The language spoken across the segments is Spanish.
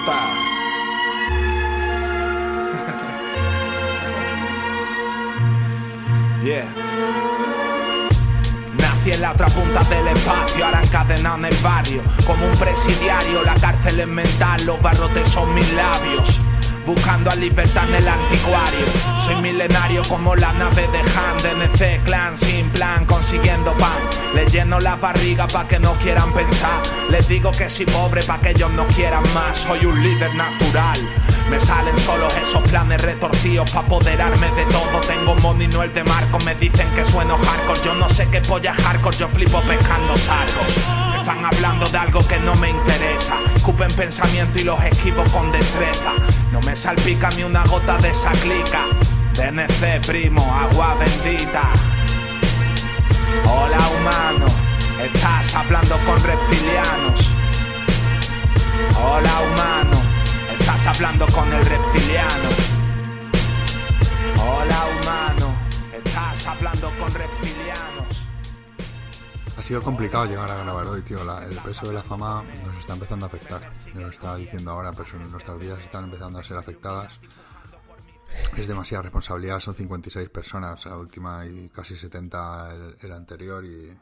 puta. yeah. Nací en la otra punta del espacio, ahora encadenado en el barrio. Como un presidiario, la cárcel es mental, los barrotes son mis labios buscando a libertad en el anticuario. Soy milenario como la nave de Han, DNC Clan, sin plan, consiguiendo pan. Les lleno la barriga pa' que no quieran pensar. Les digo que soy pobre pa' que ellos no quieran más. Soy un líder natural. Me salen solos esos planes retorcidos pa' apoderarme de todo. Tengo money, no el de Marco. Me dicen que sueno hardcore. Yo no sé qué polla hardcore, yo flipo pescando sargos. Están hablando de algo que no me interesa. Cupen pensamiento y los esquivo con destreza. No me salpica ni una gota de esa clica. DNC, primo, agua bendita. Hola, humano. Estás hablando con reptilianos. Hola, humano. Estás hablando con el reptiliano. Hola, humano. Estás hablando con reptilianos. Ha sido complicado llegar a grabar hoy, tío. La- el peso de la fama nos está empezando a afectar. Yo lo estaba diciendo ahora, pero son- nuestras vidas están empezando a ser afectadas. Es demasiada responsabilidad, son 56 personas, la última y casi 70 el, el anterior y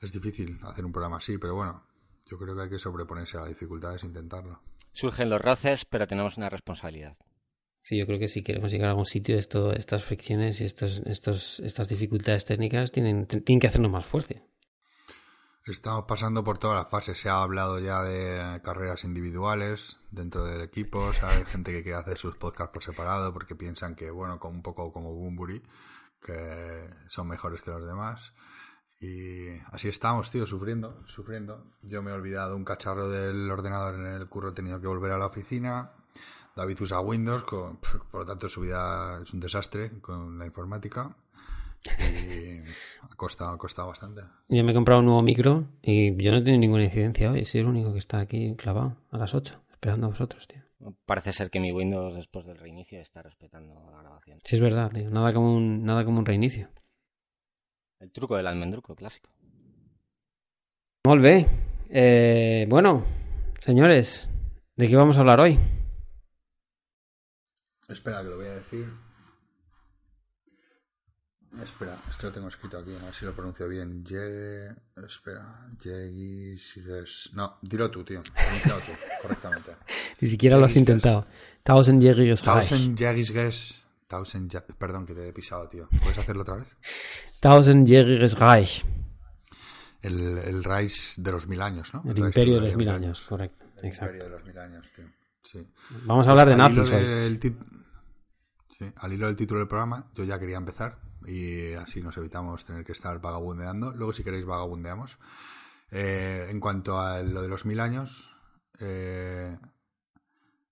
es difícil hacer un programa así, pero bueno, yo creo que hay que sobreponerse a las dificultades e intentarlo. Surgen los roces, pero tenemos una responsabilidad. Sí, yo creo que si queremos llegar a algún sitio, esto, estas fricciones y estos, estos, estas dificultades técnicas tienen, tienen que hacernos más fuerte. Estamos pasando por todas las fases. Se ha hablado ya de carreras individuales dentro del equipo. ¿sabes? Hay gente que quiere hacer sus podcasts por separado porque piensan que, bueno, como un poco como Bumburi, que son mejores que los demás. Y así estamos, tío, sufriendo, sufriendo. Yo me he olvidado un cacharro del ordenador en el curro, he tenido que volver a la oficina. David usa Windows, por lo tanto su vida es un desastre con la informática. Ha costado, ha costado bastante. Yo me he comprado un nuevo micro y yo no he tenido ninguna incidencia hoy. Soy el único que está aquí clavado a las 8, esperando a vosotros, tío. Parece ser que mi Windows después del reinicio está respetando la grabación. Sí, es verdad, tío. Nada como un, nada como un reinicio. El truco del almendruco clásico. Molt bé. Eh, bueno, señores, ¿de qué vamos a hablar hoy? Espera, que lo voy a decir. Espera, es que lo tengo escrito aquí, a ver si lo pronuncio bien. Ye... Espera, Yegisges... No, dilo tú, tío. Tú, correctamente. Ni siquiera lo has intentado. Tausendjähriges Reich. Tausend Yegisges... Tausend... Ja- Perdón, que te he pisado, tío. ¿Puedes hacerlo otra vez? Tausendjähriges Reich. El, el Reich de los mil años, ¿no? El imperio de los mil años, correcto. El Exacto. imperio de los mil años, tío. Sí. Vamos a hablar de Pues hilo nazis al hilo del título del programa, yo ya quería empezar y así nos evitamos tener que estar vagabundeando. Luego, si queréis, vagabundeamos. Eh, en cuanto a lo de los mil años, eh,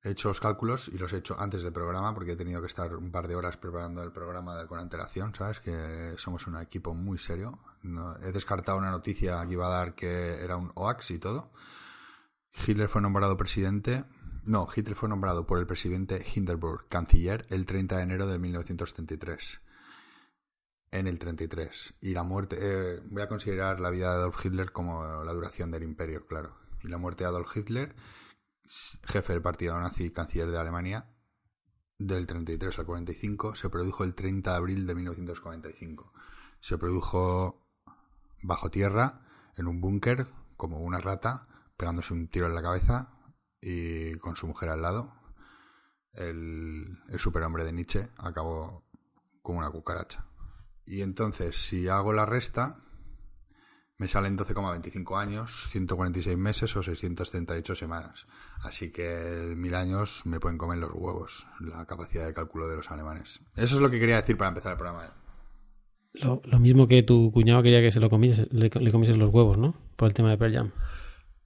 he hecho los cálculos y los he hecho antes del programa porque he tenido que estar un par de horas preparando el programa con antelación, ¿sabes? Que somos un equipo muy serio. He descartado una noticia que iba a dar que era un OAX y todo. Hitler fue nombrado presidente. No, Hitler fue nombrado por el presidente Hindenburg canciller el 30 de enero de 1933. En el 33. Y la muerte. eh, voy a considerar la vida de Adolf Hitler como la duración del imperio, claro. Y la muerte de Adolf Hitler, jefe del partido nazi y canciller de Alemania, del 33 al 45, se produjo el 30 de abril de 1945. Se produjo bajo tierra, en un búnker, como una rata, pegándose un tiro en la cabeza y con su mujer al lado. El, el superhombre de Nietzsche acabó como una cucaracha. Y entonces, si hago la resta, me salen 12,25 años, 146 meses o 638 semanas. Así que mil años me pueden comer los huevos, la capacidad de cálculo de los alemanes. Eso es lo que quería decir para empezar el programa. Lo, lo mismo que tu cuñado quería que se lo comiese, le, le comieses los huevos, ¿no? Por el tema de Pearl Jam.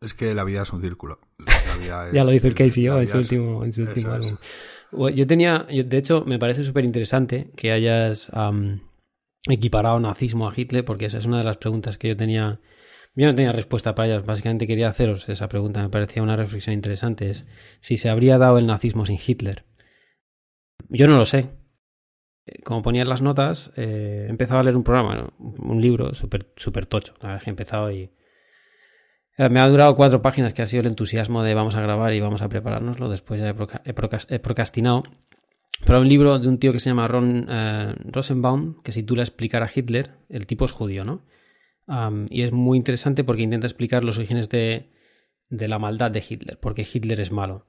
Es que la vida es un círculo. La vida Ya es- lo dice el la en su último, en su último álbum. Yo tenía, yo- de hecho, me parece súper interesante que hayas am, equiparado nazismo a Hitler, porque esa es una de las preguntas que yo tenía. Yo no tenía respuesta para ellas, básicamente quería haceros esa pregunta, me parecía una reflexión interesante. Es si se habría dado el nazismo sin Hitler. Yo no lo sé. Eh, Como ponía las notas, eh, he empezado a leer un programa, un libro súper super tocho. La verdad que he empezado y Eh, me ha durado cuatro páginas, que ha sido el entusiasmo de vamos a grabar y vamos a preparárnoslo. Después ya he, procrastinado. Hay un libro de un tío que se llama Ron eh, Rosenbaum, que se titula Explicar a Hitler. El tipo es judío, ¿no? y es muy interesante porque intenta explicar los orígenes de, la maldad de Hitler, porque Hitler es malo.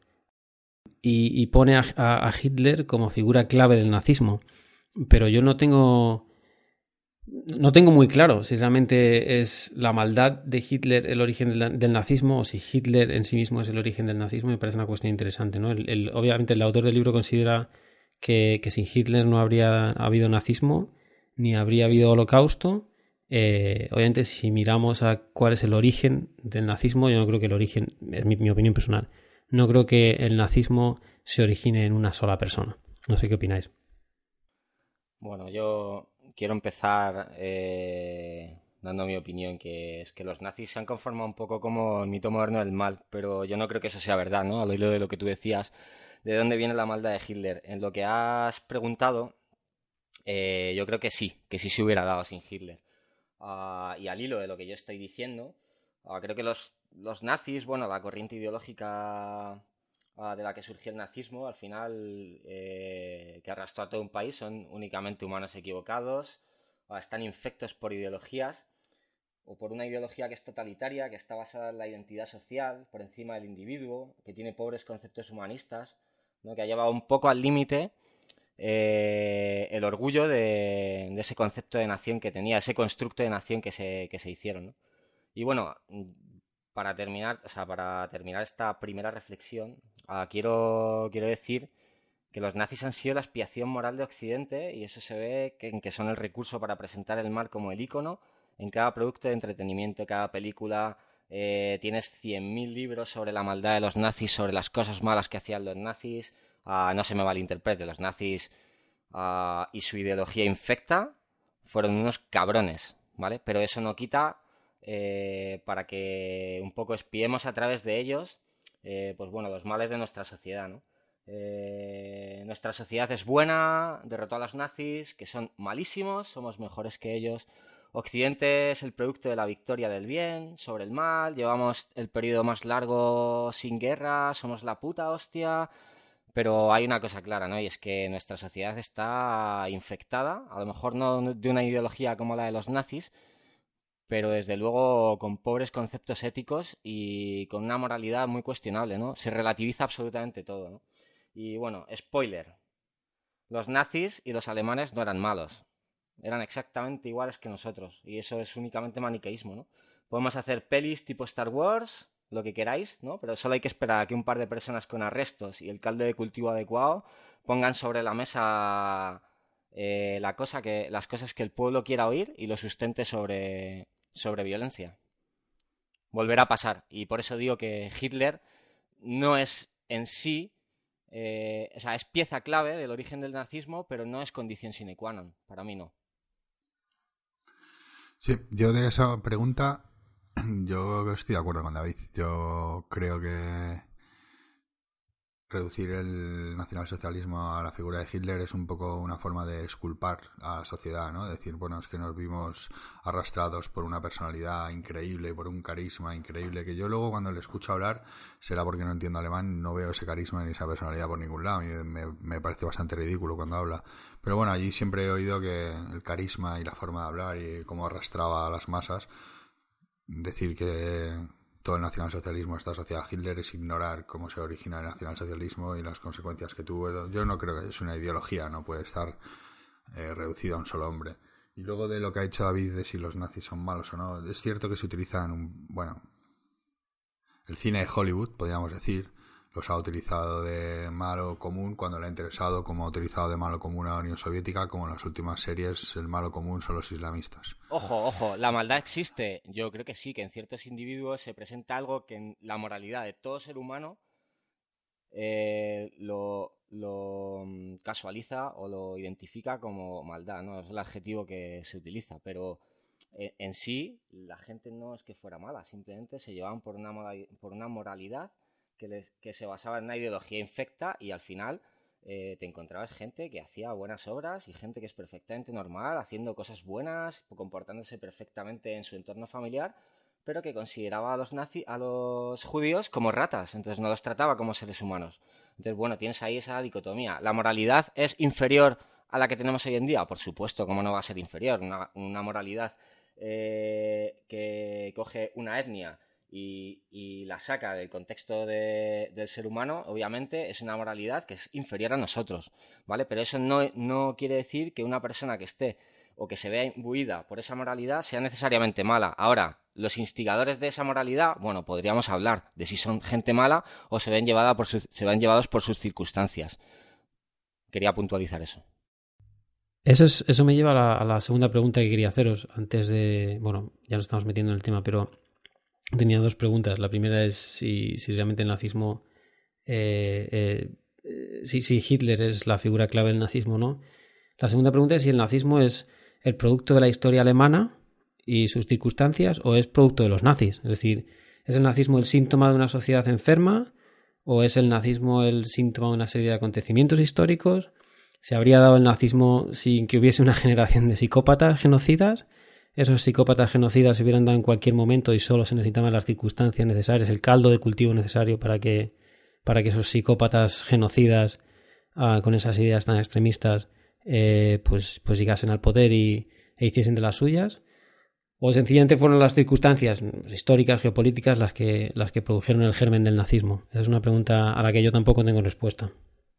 Y, pone a, Hitler como figura clave del nazismo. Pero yo no tengo no tengo muy claro si realmente es la maldad de Hitler el origen del, nazismo o si Hitler en sí mismo es el origen del nazismo. Me parece una cuestión interesante. ¿no? obviamente el autor del libro considera que, sin Hitler no habría habido nazismo ni habría habido holocausto. Eh, obviamente si miramos a cuál es el origen del nazismo, yo no creo que el origen, es mi opinión personal, no creo que el nazismo se origine en una sola persona. No sé qué opináis. Bueno, yo quiero empezar eh, dando mi opinión, que es que los nazis se han conformado un poco como el mito moderno del mal, pero yo no creo que eso sea verdad, ¿no? Al hilo de lo que tú decías, de dónde viene la maldad de Hitler. En lo que has preguntado, eh, yo creo que sí, que sí se hubiera dado sin Hitler. Ah, y al hilo de lo que yo estoy diciendo, ah, creo que los, los nazis, bueno, la corriente ideológica de la que surgió el nazismo, al final, eh, que arrastró a todo un país, son únicamente humanos equivocados, están infectos por ideologías, o por una ideología que es totalitaria, que está basada en la identidad social, por encima del individuo, que tiene pobres conceptos humanistas, ¿no? que ha llevado un poco al límite eh, el orgullo de, ese concepto de nación que tenía, ese constructo de nación que se, que se hicieron. Y bueno, para terminar, o sea, para terminar esta primera reflexión, ah, quiero, quiero decir que los nazis han sido la expiación moral de Occidente y eso se ve en que son el recurso para presentar el mal como el icono en cada producto de entretenimiento, cada película. Eh, tienes 100.000 libros sobre la maldad de los nazis, sobre las cosas malas que hacían los nazis. Ah, no se me malinterprete, los nazis ah, y su ideología infecta fueron unos cabrones, ¿vale? Pero eso no quita eh, para que un poco espiemos a través de ellos, eh, pues bueno, los males de nuestra sociedad. Eh, nuestra sociedad es buena, derrotó a los nazis, que son malísimos, somos mejores que ellos. Occidente es el producto de la victoria del bien sobre el mal, llevamos el periodo más largo sin guerra, somos la puta hostia. Pero hay una cosa clara, ¿no? Y es que nuestra sociedad está infectada, a lo mejor no de una ideología como la de los nazis, pero desde luego con pobres conceptos éticos y con una moralidad muy cuestionable, ¿no? Se relativiza absolutamente todo, ¿no? Y bueno, spoiler. Los nazis y los alemanes no eran malos. Eran exactamente iguales que nosotros. Y eso es únicamente maniqueísmo, ¿no? Podemos hacer pelis tipo Star Wars, lo que queráis, ¿no? Pero solo hay que esperar a que un par de personas con arrestos y el caldo de cultivo adecuado pongan sobre la mesa eh, la cosa que, las cosas que el pueblo quiera oír y lo sustente sobre, violencia. Volverá a pasar. Y por eso digo que Hitler no es en sí, eh, o sea, es pieza clave del origen del nazismo, pero no es condición sine qua non. Para mí no. Sí, yo de esa pregunta, yo estoy de acuerdo con David. Yo creo que reducir el nacionalsocialismo a la figura de Hitler es un poco una forma de exculpar a la sociedad, ¿no? Decir, bueno, es que nos vimos arrastrados por una personalidad increíble, por un carisma increíble, que yo luego cuando le escucho hablar, será porque no entiendo alemán, no veo ese carisma ni esa personalidad por ningún lado. Me, me parece bastante ridículo cuando habla. Pero bueno, allí siempre he oído que el carisma y la forma de hablar y cómo arrastraba a las masas, decir que el nacionalsocialismo está asociado a Hitler es ignorar cómo se origina el nacionalsocialismo y las consecuencias que tuvo. Yo no creo que es una ideología, no puede estar eh, reducido a un solo hombre. Y luego de lo que ha dicho David de si los nazis son malos o no, es cierto que se utilizan, bueno, el cine de Hollywood, podríamos decir, los ha utilizado de malo común cuando le ha interesado, como ha utilizado de malo común a la Unión Soviética, como en las últimas series el malo común son los islamistas. Ojo, ojo, la maldad existe. Yo creo que sí, que en ciertos individuos se presenta algo que en la moralidad de todo ser humano eh, lo, mm, casualiza o lo identifica como maldad, ¿no? Es el adjetivo que se utiliza, pero eh, en, sí la gente no es que fuera mala, simplemente se llevaban por una, por una moralidad que, se basaba en una ideología infecta y al final eh, te encontrabas gente que hacía buenas obras y gente que es perfectamente normal, haciendo cosas buenas, comportándose perfectamente en su entorno familiar, pero que consideraba a los nazi, a los judíos como ratas, entonces no los trataba como seres humanos. Entonces, bueno, tienes ahí esa dicotomía. ¿La moralidad es inferior a la que tenemos hoy en día? Por supuesto, ¿cómo no va a ser inferior? Una, moralidad eh, que coge una etnia y, la saca del contexto del ser humano, obviamente, es una moralidad que es inferior a nosotros, ¿vale? Pero eso no, quiere decir que una persona que esté o que se vea imbuida por esa moralidad sea necesariamente mala. Ahora, los instigadores de esa moralidad, bueno, podríamos hablar de si son gente mala o se ven, llevada por llevados por sus circunstancias. Quería puntualizar eso. Eso, es, eso me lleva a la, segunda pregunta que quería haceros antes de... Bueno, ya nos estamos metiendo en el tema, pero tenía dos preguntas. La primera es si, realmente el nazismo... Eh, eh, si, si Hitler es la figura clave del nazismo o no. La segunda pregunta es si el nazismo es el producto de la historia alemana y sus circunstancias o es producto de los nazis? Es decir, ¿es el nazismo el síntoma de una sociedad enferma o es el nazismo el síntoma de una serie de acontecimientos históricos? ¿Se habría dado el nazismo sin que hubiese una generación de psicópatas genocidas? ¿Esos psicópatas genocidas se hubieran dado en cualquier momento y solo se necesitaban las circunstancias necesarias, el caldo de cultivo necesario para que, para que esos psicópatas genocidas ah, con esas ideas tan extremistas eh, pues, pues llegasen al poder y, e hiciesen de las suyas, o sencillamente fueron las circunstancias históricas, geopolíticas, las que, las que produjeron el germen del nazismo. Esa es una pregunta a la que yo tampoco tengo respuesta.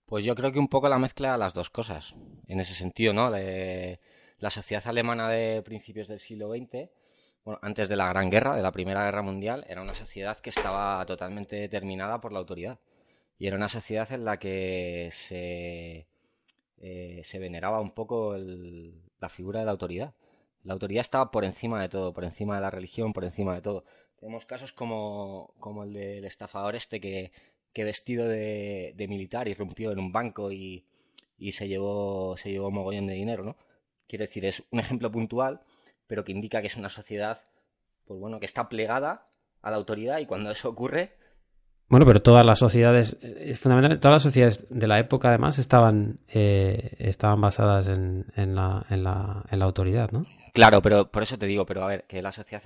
Pues yo creo que un poco la mezcla las dos cosas, en ese sentido, ¿no? La sociedad alemana de principios del siglo XX, bueno, antes de la Gran Guerra, de la Primera Guerra Mundial, era una sociedad que estaba totalmente determinada por la autoridad. Y era una sociedad en la que se eh, se veneraba un poco la figura de la autoridad. La autoridad estaba por encima de todo, por encima de la religión, por encima de todo. Tenemos casos como, el del estafador este que, vestido de, militar irrumpió en un banco y, se llevó se llevó un mogollón de dinero, ¿no? Quiere decir, es un ejemplo puntual, pero que indica que es una sociedad, pues bueno, que está plegada a la autoridad y cuando eso ocurre, bueno, pero todas las sociedades, es fundamental, todas las sociedades de la época además estaban, eh, estaban basadas en, en, la, en, la, en la autoridad, ¿no? Claro, pero por eso te digo, pero a ver, que la sociedad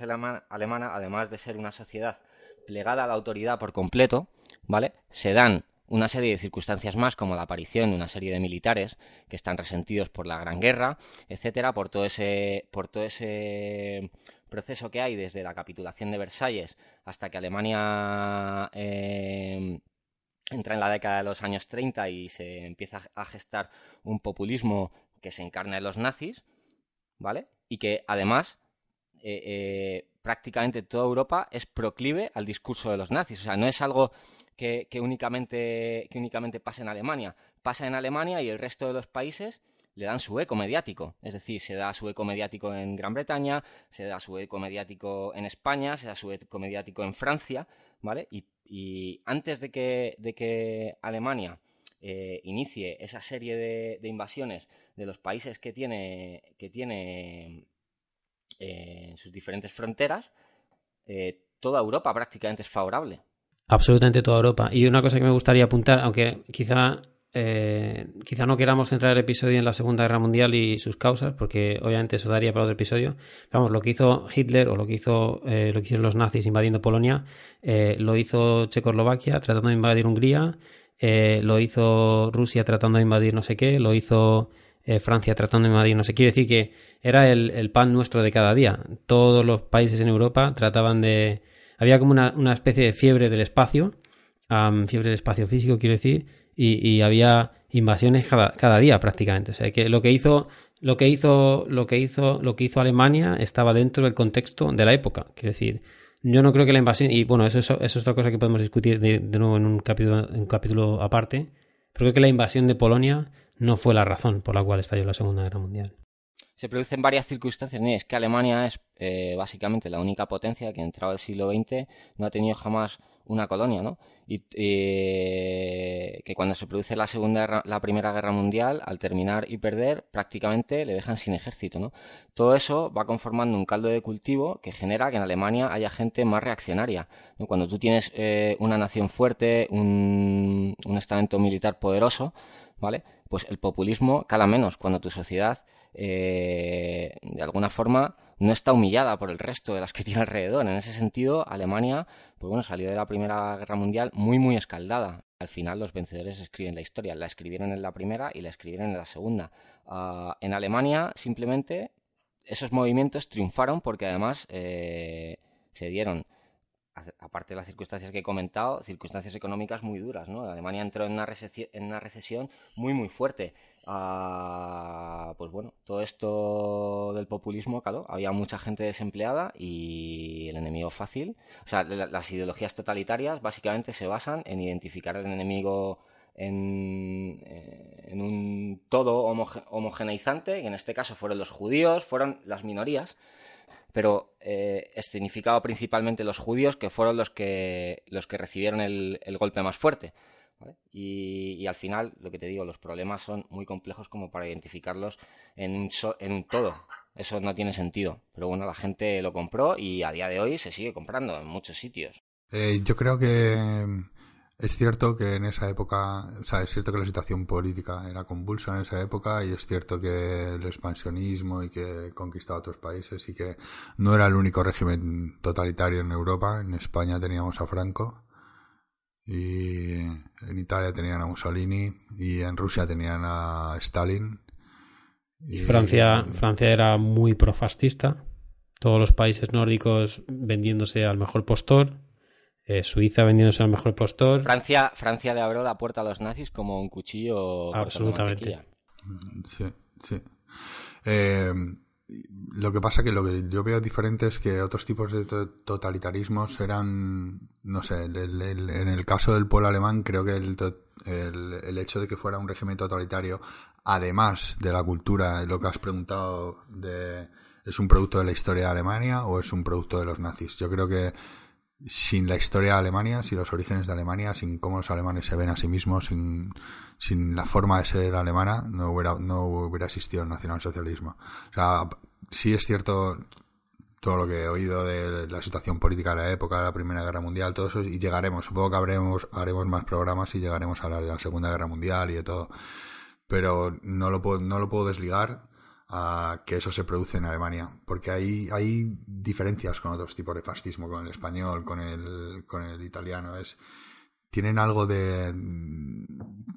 alemana, además de ser una sociedad plegada a la autoridad por completo, ¿vale? Se dan una serie de circunstancias más, como la aparición de una serie de militares que están resentidos por la Gran Guerra, etcétera, por todo ese, por todo ese proceso que hay desde la capitulación de Versalles hasta que Alemania eh, entra en la década de los años 30 y se empieza a gestar un populismo que se encarna en los nazis, ¿vale? Y que además eh, eh, prácticamente toda Europa es proclive al discurso de los nazis. O sea, no es algo que, únicamente, que únicamente pasa en Alemania. Pasa en Alemania y el resto de los países le dan su eco mediático. Es decir, se da su eco mediático en Gran Bretaña, se da su eco mediático en España, se da su eco mediático en Francia, ¿vale? Y, antes de que, de que Alemania eh, inicie esa serie de, invasiones de los países que tiene, que tiene en sus diferentes fronteras, eh, toda Europa prácticamente es favorable. Absolutamente toda Europa. Y una cosa que me gustaría apuntar, aunque quizá eh, quizá no queramos centrar el episodio en la Segunda Guerra Mundial y sus causas, porque obviamente eso daría para otro episodio. Vamos, lo que hizo Hitler o lo que hizo eh, lo que hicieron los nazis invadiendo Polonia, eh, lo hizo Checoslovaquia tratando de invadir Hungría, lo hizo Rusia tratando de invadir no sé qué, lo hizo Francia tratando de invadir no sé qué. Quiere decir que era el, pan nuestro de cada día. Todos los países en Europa trataban de. Había como una, una especie de fiebre del espacio, fiebre del espacio físico, quiero decir y, había invasiones cada, día prácticamente. O sea que lo que hizo lo que hizo lo que hizo lo que hizo Alemania estaba dentro del contexto de la época. Quiero decir, yo no creo que la invasión y bueno eso, eso, es otra cosa que podemos discutir de, nuevo en un capítulo en un capítulo aparte. Pero creo que la invasión de Polonia no fue la razón por la cual estalló la Segunda Guerra Mundial. Se producen varias circunstancias. Es que Alemania es eh, básicamente la única potencia que entrado el siglo XX no ha tenido jamás una colonia, ¿no? Y que cuando se produce la segunda, la primera guerra mundial, al terminar y perder, prácticamente le dejan sin ejército, ¿no? Todo eso va conformando un caldo de cultivo que genera que en Alemania haya gente más reaccionaria. Cuando tú tienes eh, una nación fuerte, un, un estamento militar poderoso, ¿vale? Pues el populismo cala menos cuando tu sociedad, eh, de alguna forma, no está humillada por el resto de las que tiene alrededor. En ese sentido, Alemania, pues bueno, salió de la Primera Guerra Mundial muy, muy escaldada. Al final los vencedores escriben la historia. La escribieron en la primera y la escribieron en la segunda. Ah, en Alemania, simplemente, esos movimientos triunfaron porque además eh, se dieron aparte de las circunstancias que he comentado, circunstancias económicas muy duras, ¿no? Alemania entró en una, recesión, en una recesión muy, muy fuerte. Ah, pues bueno, todo esto del populismo, claro, había mucha gente desempleada y el enemigo fácil. O sea, las ideologías totalitarias básicamente se basan en identificar al enemigo en, eh, un todo homogeneizante, que en este caso fueron los judíos, fueron las minorías, pero eh, principalmente los judíos, que fueron los que, los que recibieron el, golpe más fuerte. Y, al final, lo que te digo, los problemas son muy complejos como para identificarlos en un, en un todo. Eso no tiene sentido. Pero bueno, la gente lo compró y a día de hoy se sigue comprando en muchos sitios. Eh, yo creo que es cierto que en esa época, o sea, es cierto que la situación política era convulsa en esa época y es cierto que el expansionismo y que conquistaba otros países y que no era el único régimen totalitario en Europa. En España teníamos a Franco y en Italia tenían a Mussolini y en Rusia tenían a Stalin. Y Francia, Francia era muy profascista. Todos los países nórdicos vendiéndose al mejor postor eh, Suiza vendiéndose al mejor postor. Francia, Francia le abrió la puerta a los nazis como un cuchillo. Absolutamente. Sí, sí. Eh, lo que pasa que lo que yo veo diferente es que otros tipos de totalitarismos eran, no sé, en el caso del pueblo alemán creo que el, el, hecho de que fuera un régimen totalitario, además de la cultura, lo que has preguntado de, ¿es un producto de la historia de Alemania o es un producto de los nazis? Yo creo que sin la historia de Alemania, sin los orígenes de Alemania, sin cómo los alemanes se ven a sí mismos, sin, sin la forma de ser alemana, no hubiera, no hubiera existido el nacionalsocialismo. O sea, sí es cierto todo lo que he oído de la situación política de la época de la Primera Guerra Mundial, todo eso, y llegaremos, supongo que habremos, haremos más programas y llegaremos a hablar de la Segunda Guerra Mundial y de todo. Pero no lo puedo, no lo puedo desligar a que eso se produce en Alemania, porque hay, hay diferencias con otros tipos de fascismo, con el español, con el, con el italiano, es tienen algo de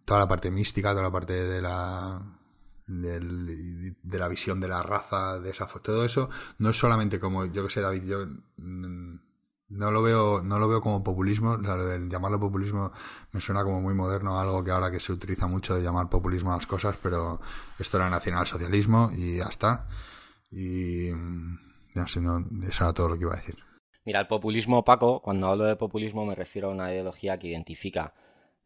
toda la parte mística, toda la parte de la de la visión de la raza, de esa todo eso, no es solamente como, yo que sé, David, yo mm, no lo veo, no lo veo como populismo, llamarlo populismo me suena como muy moderno, algo que ahora que se utiliza mucho de llamar populismo a las cosas, pero esto era nacionalsocialismo y ya está. Y ya sé, no, eso era todo lo que iba a decir. Mira, el populismo opaco, cuando hablo de populismo me refiero a una ideología que identifica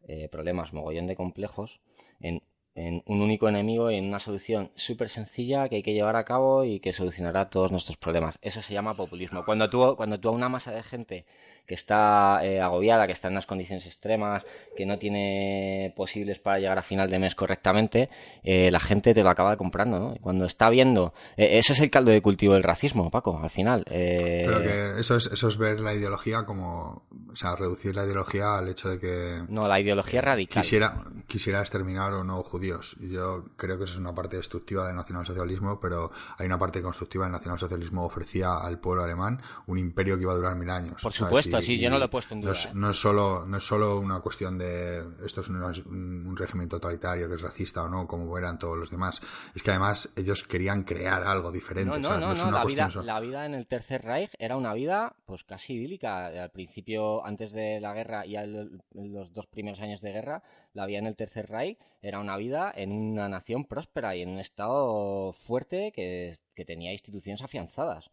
eh, problemas mogollón de complejos en en un único enemigo y en una solución súper sencilla que hay que llevar a cabo y que solucionará todos nuestros problemas. Eso se llama populismo. Cuando tú, cuando tú a una masa de gente que está eh, agobiada, que está en unas condiciones extremas, que no tiene posibles para llegar a final de mes correctamente, eh, la gente te lo acaba comprando, ¿no? Cuando está viendo... Eh, eso es el caldo de cultivo del racismo, Paco, al final. Pero que eso es, eso es ver la ideología como... O sea, reducir la ideología al hecho de que... No, la ideología radical. Quisiera, quisiera exterminar o no judíos. Y yo creo que eso es una parte destructiva del nacionalsocialismo, pero hay una parte constructiva. El nacionalsocialismo ofrecía al pueblo alemán un imperio que iba a durar mil años. Por supuesto sí, yo no lo he puesto en duda. No es, solo, no es solo una cuestión de esto es un, régimen totalitario que es racista o no, como eran todos los demás. Es que además ellos querían crear algo diferente. No, no, no, la, vida, la vida en el Tercer Reich era una vida pues casi idílica. Al principio, antes de la guerra y los dos primeros años de guerra, la vida en el Tercer Reich era una vida en una nación próspera y en un estado fuerte que, que tenía instituciones afianzadas.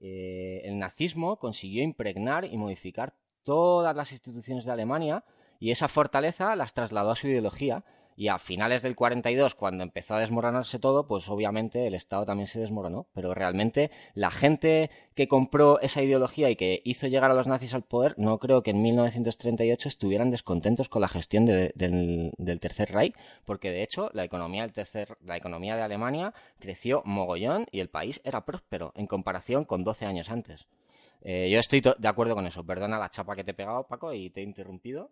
Eh, el nazismo consiguió impregnar y modificar todas las instituciones de Alemania y esa fortaleza las trasladó a su ideología y a finales del 42, cuando empezó a desmoronarse todo, pues obviamente el Estado también se desmoronó. Pero realmente la gente que compró esa ideología y que hizo llegar a los nazis al poder, no creo que en 1938 estuvieran descontentos con la gestión del, Tercer Reich, porque de hecho la economía, del tercer, la economía de Alemania creció mogollón y el país era próspero en comparación con 12 años antes. Eh, yo estoy de acuerdo con eso. Perdona la chapa que te he pegado, Paco, y te he interrumpido.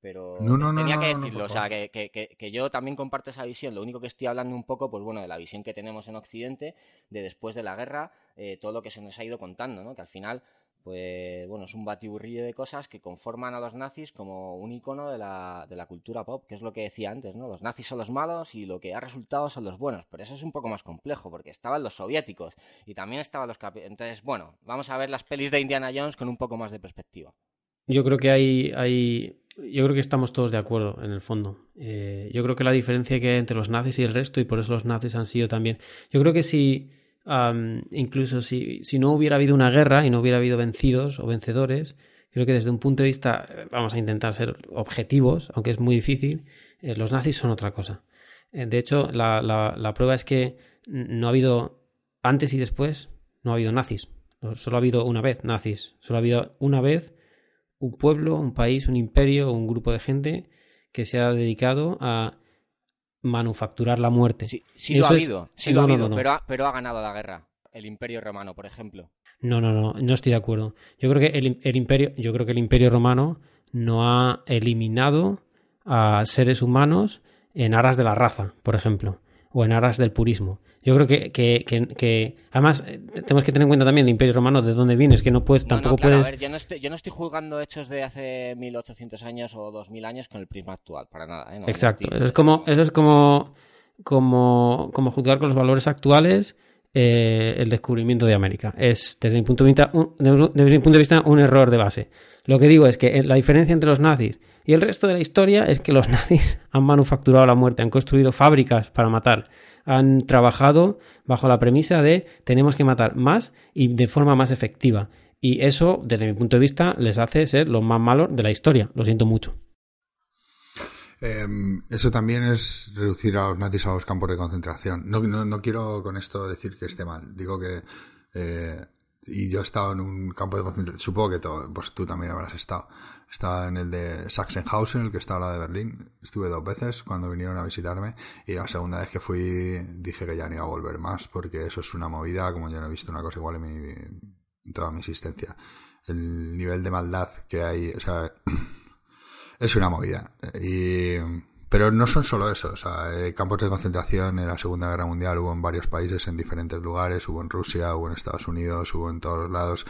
Pero No, no, no, tenía no, que decirlo, o sea, que, que- que- yo también comparto esa visión, lo único que estoy hablando un poco, pues bueno, de la visión que tenemos en Occidente, de después de la guerra, eh, todo lo que se nos ha ido contando, ¿no? Que al final, pues bueno, es un batiburrillo de cosas que conforman a los nazis como un icono de la, de la cultura pop, que es lo que decía antes, ¿no? Los nazis son los malos y lo que ha resultado son los buenos, pero eso es un poco más complejo, porque estaban los soviéticos y también estaban los... Entonces, bueno, vamos a ver las pelis de Indiana Jones con un poco más de perspectiva. Yo creo que hay, hay. Yo creo que estamos todos de acuerdo en el fondo. Eh, yo creo que la diferencia que hay entre los nazis y el resto, y por eso los nazis han sido también. Yo creo que si. incluso si, si no hubiera habido una guerra y no hubiera habido vencidos o vencedores, creo que desde un punto de vista. Vamos a intentar ser objetivos, aunque es muy difícil. eh, los nazis son otra cosa. Eh, de hecho, la, la- la prueba es que no ha habido. Antes y después, no ha habido nazis. Solo ha habido una vez nazis. Solo ha habido una vez un pueblo, un país, un imperio, un grupo de gente que se ha dedicado a manufacturar la muerte. Sí, sí lo ha es- habido, sí lo ha habido, no, no. Pero, ha, pero ha ganado la guerra. El Imperio Romano, por ejemplo. No, no, no, no estoy de acuerdo. Yo creo que el, el imperio, yo creo que el imperio romano no ha eliminado a seres humanos en aras de la raza, por ejemplo, o en aras del purismo. Yo creo que, que, que, que- además eh, tenemos que tener en cuenta también el imperio romano de dónde viene, es que no puedes, No, no, tampoco claro, puedes. a ver, yo no, estoy, yo no estoy juzgando hechos de hace 1800 años o 2000 años con el prisma actual, para nada. ¿eh? No, Exacto. estoy- Eso es como, eso es como, como, como juzgar con los valores actuales eh, el descubrimiento de América. Es, desde mi, punto de vista, un, desde mi punto de vista, un error de base. Lo que digo es que eh, la diferencia entre los nazis y el resto de la historia es que los nazis han manufacturado la muerte, han construido fábricas para matar, han trabajado bajo la premisa de tenemos que matar más y de forma más efectiva. Y eso, desde mi punto de vista, les hace ser los más malos de la historia. Lo siento mucho. Eh, eso también es reducir a los nazis a los campos de concentración. No, no, no quiero con esto decir que esté mal. Digo que. eh, y yo he estado en un campo de concentración. Supongo que todo, pues tú también habrás estado. Estaba en el de Sachsenhausen, el que está lado de Berlín. Estuve dos veces cuando vinieron a visitarme. Y la segunda vez que fui dije que ya no iba a volver más porque eso es una movida, como yo no he visto una cosa igual en, mi, en toda mi existencia. El nivel de maldad que hay, o sea, es una movida. Y, pero no son solo eso. O sea, eh, campos de concentración en la Segunda Guerra Mundial hubo en varios países, en diferentes lugares. Hubo en Rusia, hubo en Estados Unidos, hubo en todos los lados.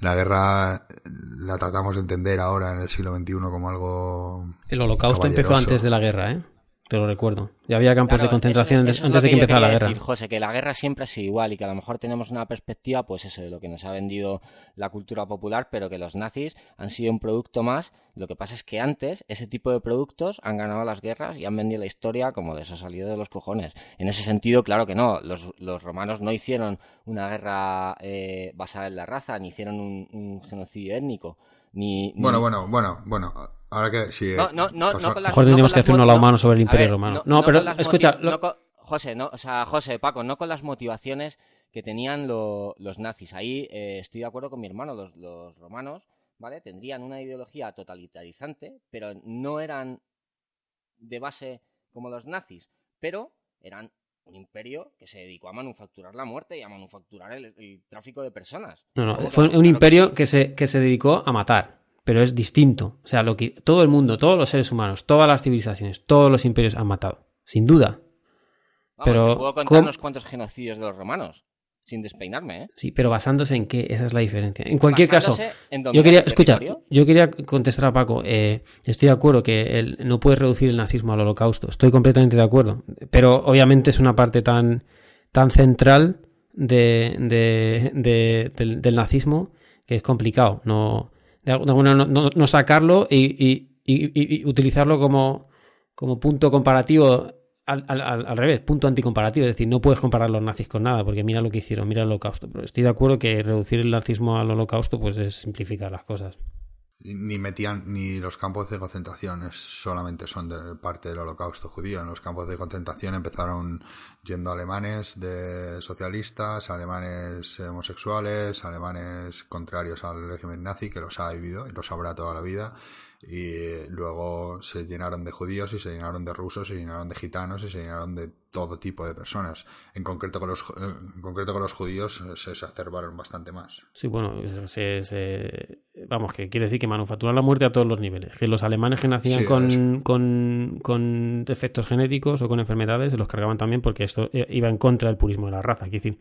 La guerra eh, la tratamos de entender ahora en el siglo XXI como algo. El holocausto empezó antes de la guerra, ¿eh? Te lo recuerdo. Ya había campos Claro, de concentración eso- antes- eso de que empezara la guerra. decir, José, que la guerra siempre ha sido igual y que a lo mejor tenemos una perspectiva, pues eso, de lo que nos ha vendido la cultura popular, pero que los nazis han sido un producto más. Lo que pasa es que antes ese tipo de productos han ganado las guerras y han vendido la historia como les ha salido de los cojones. En ese sentido, claro que no. Los, los romanos no hicieron una guerra eh, basada en la raza, ni hicieron un, un genocidio étnico. Ni, ni- Bueno, bueno, bueno, bueno. Ahora que sí. No, no, no, José- no con las- Mejor tendríamos que hacer un humano sobre el Imperio ver, Romano. No, pero escucha, lo- con- José, no, o sea, José, Paco, no con las motivaciones que tenían lo- los nazis. Ahí eh, estoy de acuerdo con mi hermano, los, los romanos, ¿vale? Tendrían una ideología totalitarizante, pero no eran de base como los nazis, pero eran un imperio que se dedicó a manufacturar la muerte y a manufacturar el, el tráfico de personas. no, no, fue un claro imperio sí. que se, que se dedicó a matar, pero es distinto. O sea, lo que todo el mundo, todos los seres humanos, todas las civilizaciones, todos los imperios han matado, sin duda. Vamos, pero puedo contar ¿cómo- unos cuantos genocidios de los romanos, sin despeinarme, ¿eh? Sí, pero basándose en qué, esa es la diferencia. En cualquier caso, en Yo quería, escucha, yo quería contestar a Paco. eh, estoy de acuerdo que el- no puedes reducir el nazismo al holocausto. Estoy completamente de acuerdo. Pero obviamente es una parte tan, tan central de, de- de- del, del nazismo que es complicado. No, de alguna manera no, no- no sacarlo y, y- y- y- y utilizarlo como, como punto comparativo. Al, al- al- revés, punto anticomparativo. Es decir, no puedes comparar los nazis con nada, porque mira lo que hicieron, mira el holocausto. Pero estoy de acuerdo que reducir el nazismo al holocausto pues es simplificar las cosas. ni metían ni los campos de concentración solamente son de parte del holocausto judío en los campos de concentración empezaron yendo alemanes de socialistas alemanes homosexuales alemanes contrarios al régimen nazi que los ha vivido y los habrá toda la vida y luego se llenaron de judíos y se llenaron de rusos se llenaron de gitanos y se llenaron de todo tipo de personas en concreto con los ju- en concreto con los judíos eh, se exacerbaron bastante más Sí, bueno, se, se- vamos, que quiere decir que manufacturan la muerte a todos los niveles. Que los alemanes que nacían con, con, con, defectos genéticos o con enfermedades se los cargaban también porque esto eh, iba en contra del purismo de la raza. Quiere decir,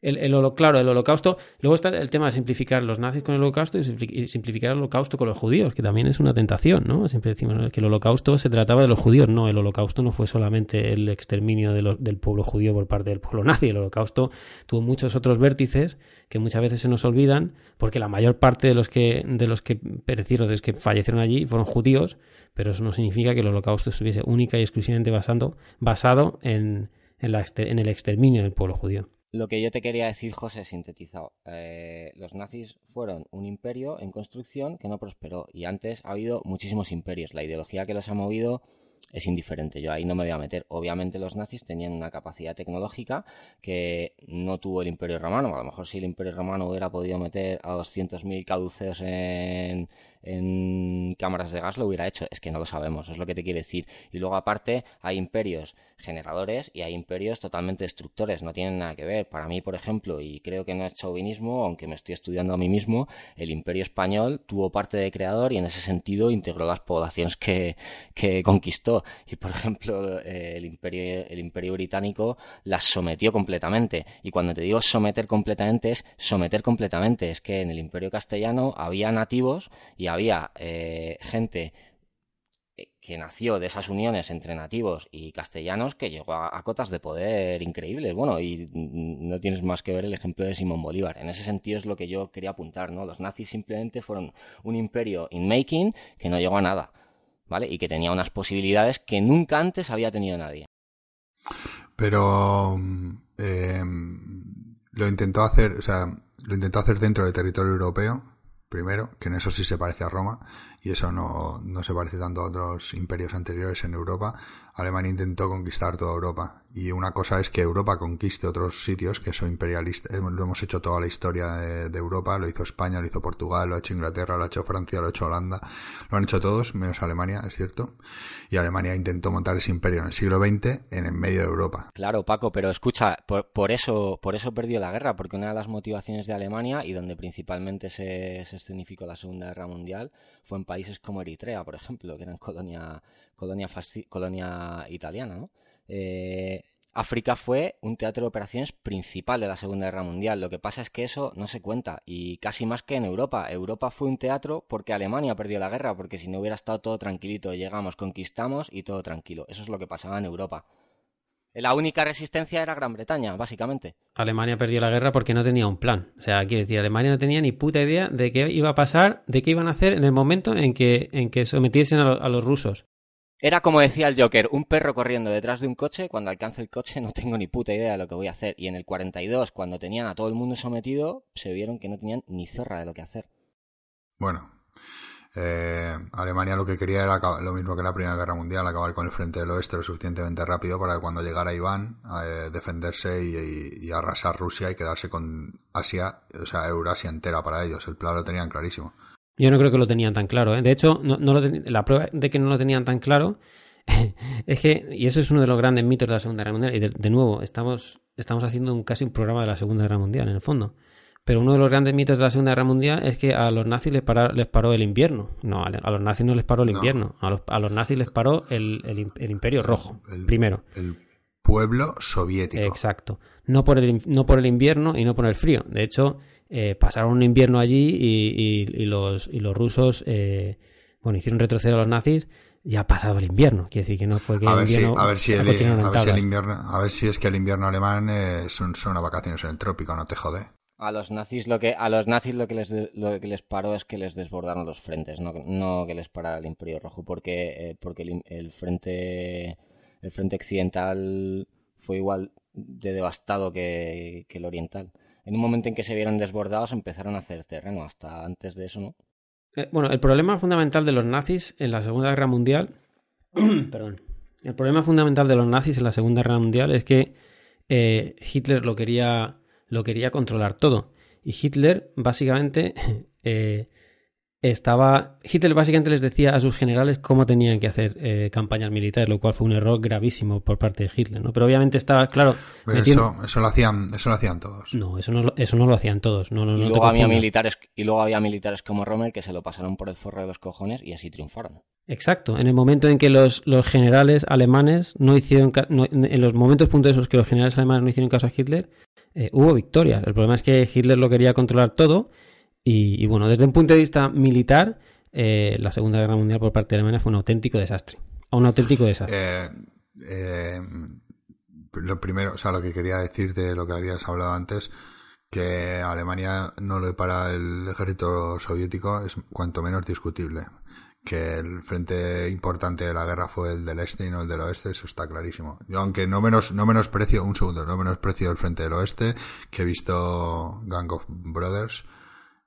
el, el, claro, el holocausto. Luego está el tema de simplificar los nazis con el holocausto y simplificar el holocausto con los judíos, que también es una tentación, ¿no? Siempre decimos que el holocausto se trataba de los judíos. No, el holocausto no fue solamente el exterminio del pueblo judío por parte del pueblo nazi. El holocausto tuvo muchos otros vértices que muchas veces se nos olvidan, porque la mayor parte de los que, de los que perecieron, de los que fallecieron allí, fueron judíos, pero eso no significa que el holocausto estuviese única y exclusivamente basando, basado en, en, el exterminio del pueblo judío. Lo que yo te quería decir, José, sintetizado. Eh, los nazis fueron un imperio en construcción que no prosperó y antes ha habido muchísimos imperios. La ideología que los ha movido es indiferente. Yo ahí no me voy a meter. Obviamente los nazis tenían una capacidad tecnológica que no tuvo el imperio romano. A lo mejor si el imperio romano hubiera podido meter a 200.000 caduceos en, en cámaras de gas lo hubiera hecho. Es que no lo sabemos, es lo que te quiere decir. Y luego aparte hay imperios generadores y hay imperios totalmente destructores, no tienen nada que ver. Para mí, por ejemplo, y creo que no es chauvinismo, aunque me estoy estudiando a mí mismo, el imperio español tuvo parte de creador y en ese sentido integró las poblaciones que, conquistó. Y por ejemplo, el imperio, el imperio británico las sometió completamente. Y cuando te digo someter completamente es someter completamente. Es que en el imperio castellano había nativos y había eh, gente que nació de esas uniones entre nativos y castellanos que llegó a, cotas de poder increíbles. Bueno, y no tienes más que ver el ejemplo de Simón Bolívar. En ese sentido es lo que yo quería apuntar, ¿no? Los nazis simplemente fueron un imperio in making que no llegó a nada, ¿vale? Y que tenía unas posibilidades que nunca antes había tenido nadie. Pero eh, lo intentó hacer, o sea, lo intentó hacer dentro del territorio europeo primero, que en eso sí se parece a Roma, y eso no, no se parece tanto a otros imperios anteriores en Europa. Alemania intentó conquistar toda Europa, y una cosa es que Europa conquiste otros sitios que son imperialistas. Lo hemos hecho toda la historia de, Europa, lo hizo España, lo hizo Portugal, lo ha hecho Inglaterra, lo ha hecho Francia, lo ha hecho Holanda, lo han hecho todos, menos Alemania, es cierto. Y Alemania intentó montar ese imperio en el siglo XX en el medio de Europa. Claro, Paco, pero escucha, por, eso, por eso perdió la guerra, porque una de las motivaciones de Alemania y donde principalmente se, se escenificó la Segunda Guerra Mundial fue en países como Eritrea, por ejemplo, que eran colonia, colonia, italiana. Eh, África fue un teatro de operaciones principal de la Segunda Guerra Mundial. Lo que pasa es que eso no se cuenta y casi más que en Europa. Europa fue un teatro porque Alemania perdió la guerra, porque si no hubiera estado todo tranquilito, llegamos, conquistamos y todo tranquilo. Eso es lo que pasaba en Europa. La única resistencia era Gran Bretaña, básicamente. Alemania perdió la guerra porque no tenía un plan. O sea, quiere decir, Alemania no tenía ni puta idea de qué iba a pasar, de qué iban a hacer en el momento en que, en que sometiesen a los rusos. Era como decía el Joker, un perro corriendo detrás de un coche, cuando alcance el coche no tengo ni puta idea de lo que voy a hacer. Y en el 42, cuando tenían a todo el mundo sometido, se vieron que no tenían ni zorra de lo que hacer. Bueno, eh, Alemania lo que quería era lo mismo que la Primera Guerra Mundial, acabar con el frente del oeste lo suficientemente rápido para que cuando llegara Iván eh, defenderse y, arrasar Rusia y quedarse con Asia, o sea, Eurasia entera para ellos. El plan lo tenían clarísimo. Yo no creo que lo tenían tan claro. ¿eh? De hecho, no, la prueba de que no lo tenían tan claro es que, y eso es uno de los grandes mitos de la Segunda Guerra Mundial, y de, nuevo, estamos, estamos haciendo un, casi un programa de la Segunda Guerra Mundial, en el fondo. Pero uno de los grandes mitos de la Segunda Guerra Mundial es que a los nazis les, les paró el invierno. No, a, los nazis no les paró el invierno. A los, a los, nazis les paró el, el, Imperio Rojo, primero. El pueblo soviético. Exacto. No por, el, no por el invierno y no por el frío. De hecho, eh, pasaron un invierno allí y, los, y los rusos eh, bueno, hicieron retroceder a los nazis ya ha pasado el invierno. Quiere decir que no fue que a ver si, a ver si, el, invierno, a ver si es que el invierno alemán eh, son, son vacaciones en el trópico, no te jode. A los nazis lo que a los nazis lo que les lo que les paró es que les desbordaron los frentes, no, no que les parara el Imperio Rojo, porque porque el, frente el frente occidental fue igual de devastado que, que el oriental en un momento en que se vieron desbordados empezaron a hacer terreno. Hasta antes de eso, ¿no? Eh, bueno, el problema fundamental de los nazis en la Segunda Guerra Mundial. perdón. El problema fundamental de los nazis en la Segunda Guerra Mundial es que eh, Hitler lo quería, lo quería controlar todo. Y Hitler, básicamente, eh, estaba. Hitler básicamente les decía a sus generales cómo tenían que hacer eh, campañas militares, lo cual fue un error gravísimo por parte de Hitler, ¿no? Pero obviamente estaba, claro. Pero eso, eso, lo hacían, eso lo hacían todos. No, eso no, eso no lo hacían todos. No, no, y, no luego había militares, y luego había militares como Rommel que se lo pasaron por el forro de los cojones y así triunfaron. Exacto. En el momento en que los, los generales alemanes no hicieron. en los momentos puntos esos que los generales alemanes no hicieron caso a Hitler, eh, hubo victorias. El problema es que Hitler lo quería controlar todo. Y, y bueno, desde un punto de vista militar eh, la Segunda Guerra Mundial por parte de Alemania fue un auténtico desastre. Un auténtico desastre. Eh, eh, lo primero, o sea, lo que quería decir de lo que habías hablado antes, que Alemania no le para el ejército soviético es cuanto menos discutible. Que el frente importante de la guerra fue el del este y no el del oeste, eso está clarísimo. Yo, aunque no menos, no menosprecio, un segundo, no menosprecio el frente del oeste, que he visto Gang of Brothers,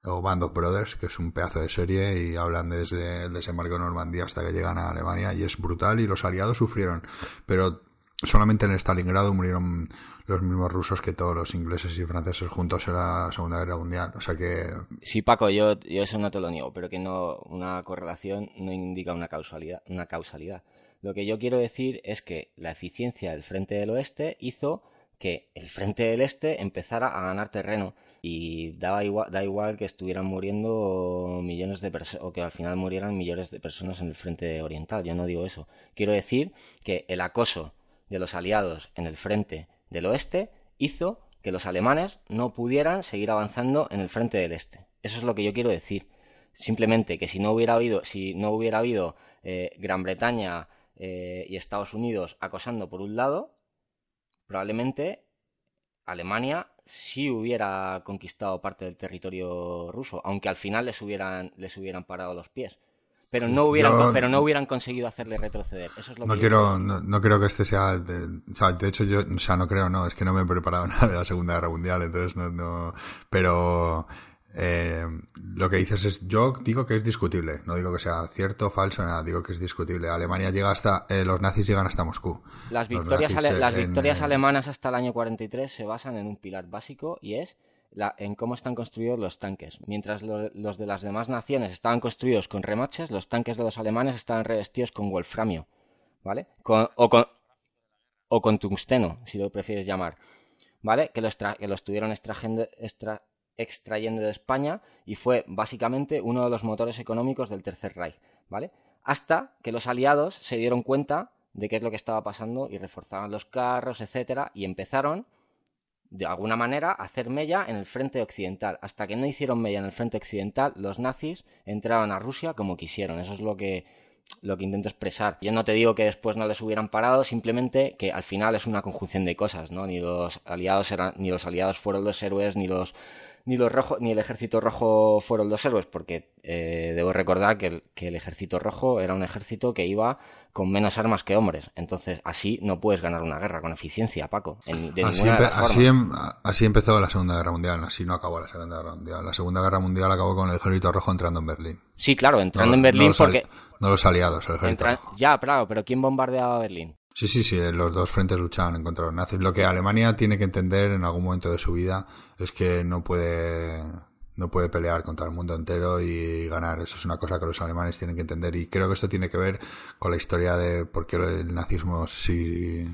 o Band of Brothers, que es un pedazo de serie y hablan desde el desembarco de Normandía hasta que llegan a Alemania y es brutal y los aliados sufrieron, pero solamente en Stalingrado murieron los mismos rusos que todos los ingleses y franceses juntos en la Segunda Guerra Mundial, o sea que Sí, Paco, yo, yo eso no te lo niego, pero que no una correlación no indica una causalidad, una causalidad. Lo que yo quiero decir es que la eficiencia del frente del oeste hizo que el frente del este empezara a ganar terreno y daba igual, da igual que estuvieran muriendo millones de personas o que al final murieran millones de personas en el frente oriental. Yo no digo eso. Quiero decir que el acoso de los aliados en el frente del oeste hizo que los alemanes no pudieran seguir avanzando en el frente del este. Eso es lo que yo quiero decir. Simplemente que si no hubiera habido, si no hubiera habido eh, Gran Bretaña eh, y Estados Unidos acosando por un lado, probablemente Alemania sí hubiera conquistado parte del territorio ruso, aunque al final les hubieran, les hubieran parado los pies. Pero no hubieran, pero no hubieran conseguido hacerle retroceder. Eso es lo no que quiero, no, no, creo que este sea, de, o sea, de hecho yo, o sea, no creo, no, es que no me he preparado nada de la Segunda Guerra Mundial, entonces no, no, pero eh, lo que dices es, yo digo que es discutible, no digo que sea cierto, falso, nada, digo que es discutible. Alemania llega hasta, eh, los nazis llegan hasta Moscú. Las victorias, ale, las victorias en, alemanas hasta el año 43 se basan en un pilar básico y es la, en cómo están construidos los tanques. Mientras lo, los de las demás naciones estaban construidos con remaches, los tanques de los alemanes estaban revestidos con wolframio, ¿vale? Con, o, con, o con tungsteno, si lo prefieres llamar, ¿vale? Que lo, que lo estuvieron extrayendo, extra, extrayendo de España y fue básicamente uno de los motores económicos del Tercer Reich, ¿vale? Hasta que los aliados se dieron cuenta de qué es lo que estaba pasando y reforzaban los carros, etcétera, y empezaron de alguna manera a hacer mella en el frente occidental. Hasta que no hicieron mella en el frente occidental, los nazis entraron a Rusia como quisieron. Eso es lo que lo que intento expresar. Yo no te digo que después no les hubieran parado, simplemente que al final es una conjunción de cosas, ¿no? Ni los aliados eran, ni los aliados fueron los héroes, ni los ni los rojos ni el ejército rojo fueron los héroes, porque eh, debo recordar que el, que el, ejército rojo era un ejército que iba con menos armas que hombres. Entonces, así no puedes ganar una guerra con eficiencia, Paco. En, de así, empe así, em así, empezó la Segunda Guerra Mundial, así no acabó la Segunda Guerra Mundial. La Segunda Guerra Mundial acabó con el ejército rojo entrando en Berlín. Sí, claro, entrando no, en Berlín no porque... No los aliados, el ejército rojo. Ya, claro, pero ¿quién bombardeaba Berlín? Sí, sí, sí, los dos frentes luchaban en contra de los nazis. Lo que Alemania tiene que entender en algún momento de su vida es que no puede no puede pelear contra el mundo entero y ganar. Eso es una cosa que los alemanes tienen que entender y creo que esto tiene que ver con la historia de por qué el nazismo sí,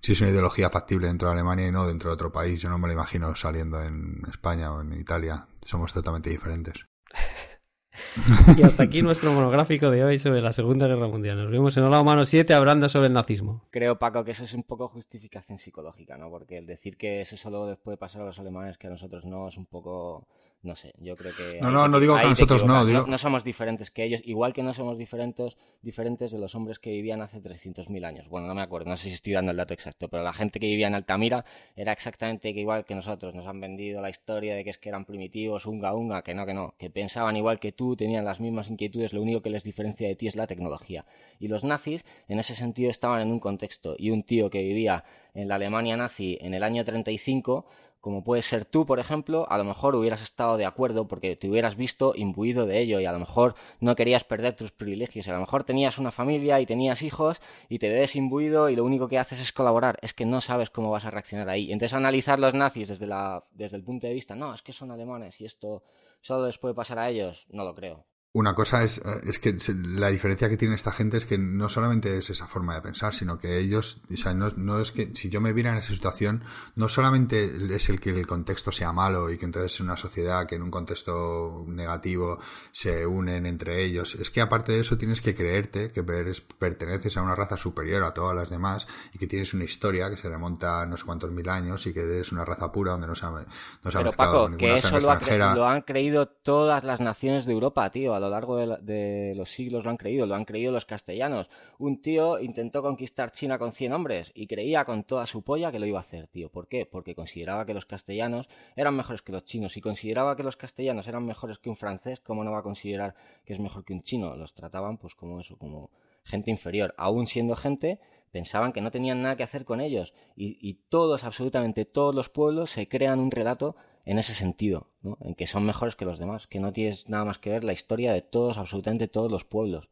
sí es una ideología factible dentro de Alemania y no dentro de otro país. Yo no me lo imagino saliendo en España o en Italia. Somos totalmente diferentes. y hasta aquí nuestro monográfico de hoy sobre la Segunda Guerra Mundial. Nos vemos en Hola Mano 7 hablando sobre el nazismo. Creo, Paco, que eso es un poco justificación psicológica, ¿no? Porque el decir que eso solo les puede pasar a los alemanes que a nosotros no es un poco no sé, yo creo que... No, no, no digo que nosotros no, digo... no, no. somos diferentes que ellos, igual que no somos diferentes, diferentes de los hombres que vivían hace 300.000 años. Bueno, no me acuerdo, no sé si estoy dando el dato exacto, pero la gente que vivía en Altamira era exactamente igual que nosotros. Nos han vendido la historia de que es que eran primitivos, unga, unga, que no, que no, que pensaban igual que tú, tenían las mismas inquietudes, lo único que les diferencia de ti es la tecnología. Y los nazis, en ese sentido, estaban en un contexto, y un tío que vivía en la Alemania nazi en el año 35 como puedes ser tú, por ejemplo, a lo mejor hubieras estado de acuerdo porque te hubieras visto imbuido de ello y a lo mejor no querías perder tus privilegios. A lo mejor tenías una familia y tenías hijos y te ves imbuido y lo único que haces es colaborar. Es que no sabes cómo vas a reaccionar ahí. Entonces analizar los nazis desde, la, desde el punto de vista, no, es que son alemanes y esto solo les puede pasar a ellos, no lo creo. Una cosa es, eh, es que la diferencia que tiene esta gente es que no solamente es esa forma de pensar, sino que ellos, o sea, no, no es que si yo me viera en esa situación, no solamente es el que el contexto sea malo y que entonces es una sociedad que en un contexto negativo se unen entre ellos, es que aparte de eso tienes que creerte que perteneces a una raza superior a todas las demás y que tienes una historia que se remonta a no sé cuántos mil años y que eres una raza pura donde no se ha, no se ha mezclado con ninguna que eso extranjera. Lo, han creído todas las naciones de Europa, tío lo largo de, los siglos lo han creído, lo han creído los castellanos. Un tío intentó conquistar China con 100 hombres y creía con toda su polla que lo iba a hacer, tío. ¿Por qué? Porque consideraba que los castellanos eran mejores que los chinos. Y consideraba que los castellanos eran mejores que un francés, ¿cómo no va a considerar que es mejor que un chino? Los trataban pues como eso, como gente inferior. Aún siendo gente, pensaban que no tenían nada que hacer con ellos. Y todos, absolutamente todos los pueblos se crean un relato en ese sentido, ¿no? en que son mejores que los demás, que no tienes nada más que ver la historia de todos, absolutamente todos los pueblos.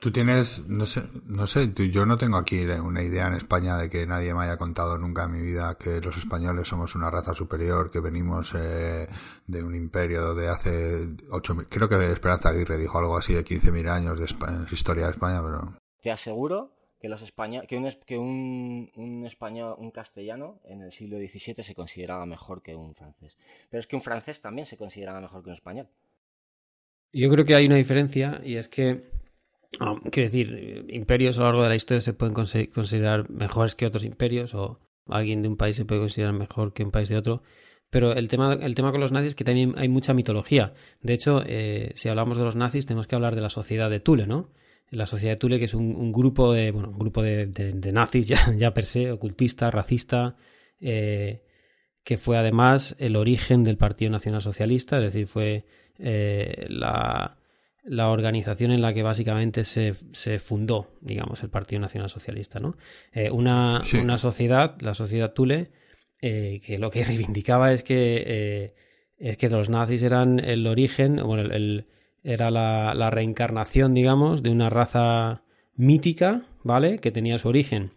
Tú tienes, no sé, no sé, yo no tengo aquí una idea en España de que nadie me haya contado nunca en mi vida que los españoles somos una raza superior, que venimos eh, de un imperio de hace ocho creo que Esperanza Aguirre dijo algo así de 15.000 años de historia de España, pero... Te aseguro que los que un, que un, español, un castellano en el siglo XVII se consideraba mejor que un francés. Pero es que un francés también se consideraba mejor que un español. Yo creo que hay una diferencia y es que, ah, quiero decir, imperios a lo largo de la historia se pueden considerar mejores que otros imperios o alguien de un país se puede considerar mejor que un país de otro. Pero el tema, el tema con los nazis es que también hay mucha mitología. De hecho, eh, si hablamos de los nazis, tenemos que hablar de la sociedad de Tule, ¿no? La sociedad de Tule, que es un, grupo de, bueno, un grupo de, nazis ya, ya, per se, ocultista, racista, eh, que fue además el origen del Partido Nacional Socialista, es decir, fue eh, la, la, organización en la que básicamente se, se, fundó, digamos, el Partido Nacional Socialista, ¿no? Eh, una, una, sociedad, la sociedad Tule, que lo que reivindicaba es que, es que los nazis eran el origen, bueno, el era la, reencarnación, digamos, de una raza mítica, ¿vale? Que tenía su origen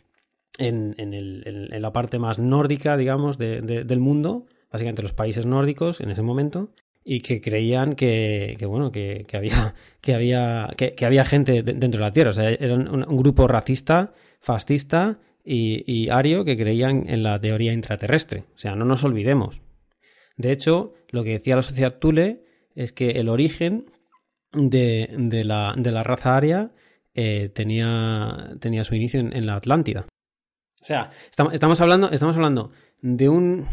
en, en, la parte más nórdica, digamos, del mundo, básicamente los países nórdicos en ese momento, y que creían que, bueno, que, había, que, había, que, había gente dentro de la Tierra. O sea, eran un, grupo racista, fascista y, y, ario que creían en la teoría intraterrestre. O sea, no nos olvidemos. De hecho, lo que decía la sociedad Thule es que el origen de, de, la, de la, raza aria eh, tenía, tenía, su inicio en, la Atlántida. O sea, estamos, hablando, estamos hablando de un.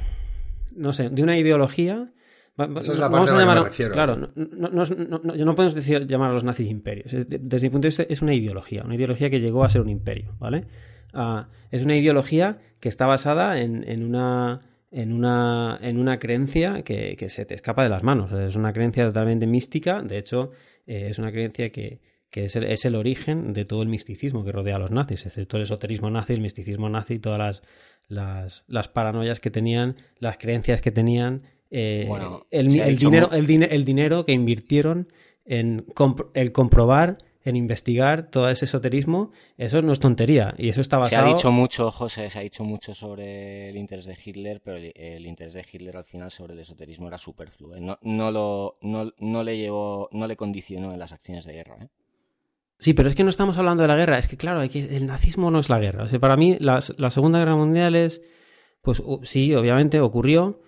No sé, de una ideología. Esa es la vamos a llamar, Claro, no, no, no, no, podemos decir llamar a los nazis imperios. Desde mi punto de vista, es una ideología, una ideología que llegó a ser un imperio, ¿vale? Ah, es una ideología que está basada en, en una en una, en una creencia que, se te escapa de las manos. Es una creencia totalmente mística, de hecho, eh, es una creencia que, es, el, es, el, origen de todo el misticismo que rodea a los nazis, es todo el esoterismo nazi, el misticismo nazi, todas las, las, las paranoias que tenían, las creencias que tenían, eh, el, dinero, el, el dinero que invirtieron en el comprobar en investigar todo ese esoterismo, eso no es tontería. Y eso está basado. Se ha dicho mucho, José, se ha dicho mucho sobre el interés de Hitler, pero el, interés de Hitler al final sobre el esoterismo era superfluo. ¿eh? No, no, lo, no, le llevó, no le condicionó en las acciones de guerra. ¿eh? Sí, pero es que no estamos hablando de la guerra. Es que, claro, hay que, el nazismo no es la guerra. O sea, para mí, la, la Segunda Guerra Mundial es. Pues sí, obviamente ocurrió,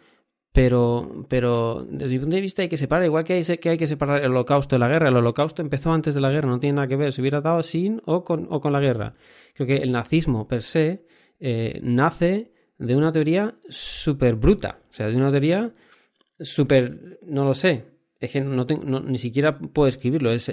pero, pero desde mi punto de vista hay que separar, igual que hay, que separar el holocausto de la guerra. El holocausto empezó antes de la guerra, no tiene nada que ver, se hubiera dado sin o con, o con la guerra. Creo que el nazismo per se eh, nace de una teoría súper bruta, o sea, de una teoría súper, no lo sé, es que no, ni siquiera puedo escribirlo, es,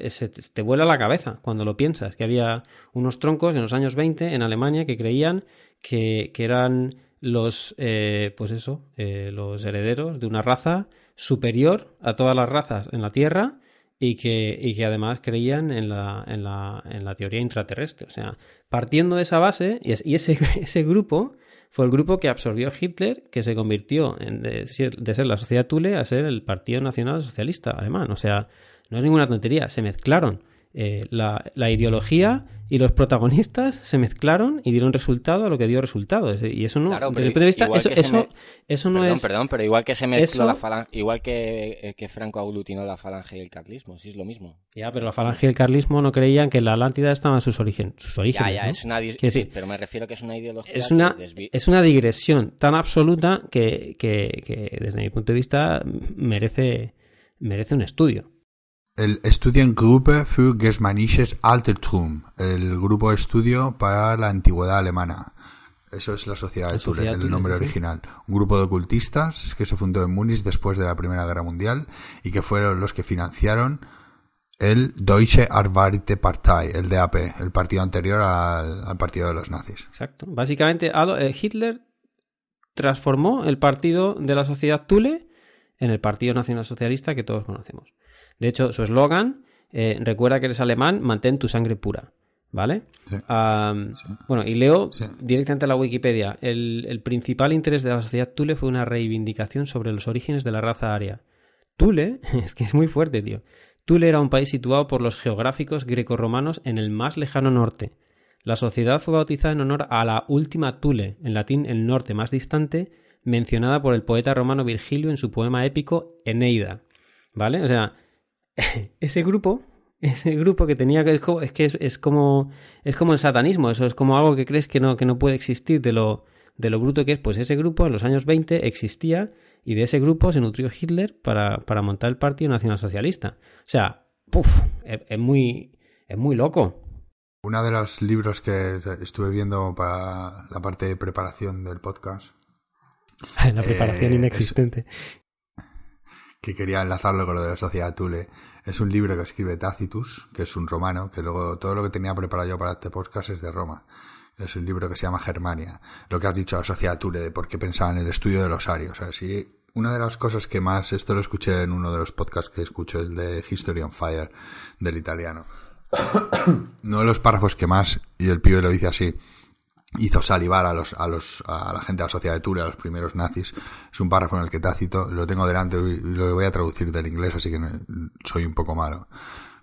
te vuela la cabeza cuando lo piensas, que había unos troncos en los años 20 en Alemania que creían que eran los, eh, pues eso, eh, los herederos de una raza superior a todas las razas en la Tierra y que, y que además creían en la, en, la, en la teoría intraterrestre. O sea, partiendo de esa base, y, ese, ese grupo fue el grupo que absorbió Hitler, que se convirtió en, de, ser la sociedad Thule a ser el Partido Nacional Socialista alemán. O sea, no es ninguna tontería, se mezclaron. Eh, la, la, ideología y los protagonistas se mezclaron y dieron resultado a lo que dio resultado. Y eso no, Claro, desde el punto de vista, eso, eso, me- eso no perdón, es. perdón, pero igual que se mezcló Eso- la falange, igual que, eh, que Franco aglutinó la falange y el carlismo, sí es lo mismo. Ya, pero la falange y el carlismo no creían que la Atlántida estaba en sus, origen, sus orígenes. Ya, ya, ¿no? es una, decir, pero me refiero que es una ideología es una, desvi- es una digresión tan absoluta que, que- que, desde mi punto de vista merece, merece un estudio. El Studiengruppe für Germanisches Altertum, el grupo de estudio para la antigüedad alemana. Eso es la Sociedad de La Sociedad el nombre sí, original. Un grupo de ocultistas que se fundó en Múnich después de la Primera Guerra Mundial y que fueron los que financiaron el Deutsche Arbeiterpartei, el DAP, el partido anterior al, al partido de los nazis. Exacto. Básicamente, eh, Hitler transformó el partido de la sociedad Thule en el Partido Nacional Socialista que todos conocemos. De hecho, su eslogan, eh, recuerda que eres alemán, mantén tu sangre pura. ¿Vale? Sí. Bueno, y leo Sí. directamente a la Wikipedia. El, el principal interés de la sociedad Thule fue una reivindicación sobre los orígenes de la raza aria. Thule, es que es muy fuerte, tío. Thule era un país situado por los geográficos grecorromanos en el más lejano norte. La sociedad fue bautizada en honor a la última Thule, en latín el norte más distante, mencionada por el poeta romano Virgilio en su poema épico Eneida. ¿Vale? O sea, ese grupo, ese grupo que tenía que es que es, es como es como el satanismo, eso es como algo que crees que no que no puede existir de lo de lo bruto que es, pues ese grupo en los años 20 existía y de ese grupo se nutrió Hitler para, para montar el Partido Nacional Socialista. O sea, puf, es, es muy es muy loco. Uno de los libros que estuve viendo para la parte de preparación del podcast La preparación Eh, inexistente. Que quería enlazarlo con lo de la sociedad Thule. Es un libro que escribe Tacitus, que es un romano, que luego todo lo que tenía preparado yo para este podcast es de Roma. Es un libro que se llama Germania. Lo que has dicho, la sociedad Thule, de por qué pensaba en el estudio de los arios. O sea, sí, una de las cosas que más, esto lo escuché en uno de los podcasts que escucho, el de History on Fire, del italiano. Uno de los párrafos que más, y el pibe lo dice así, hizo salivar a los a los a la gente de la sociedad de Thule, a los primeros nazis. Es un párrafo en el que Tácito, lo tengo delante y lo voy a traducir del inglés, así que soy un poco malo.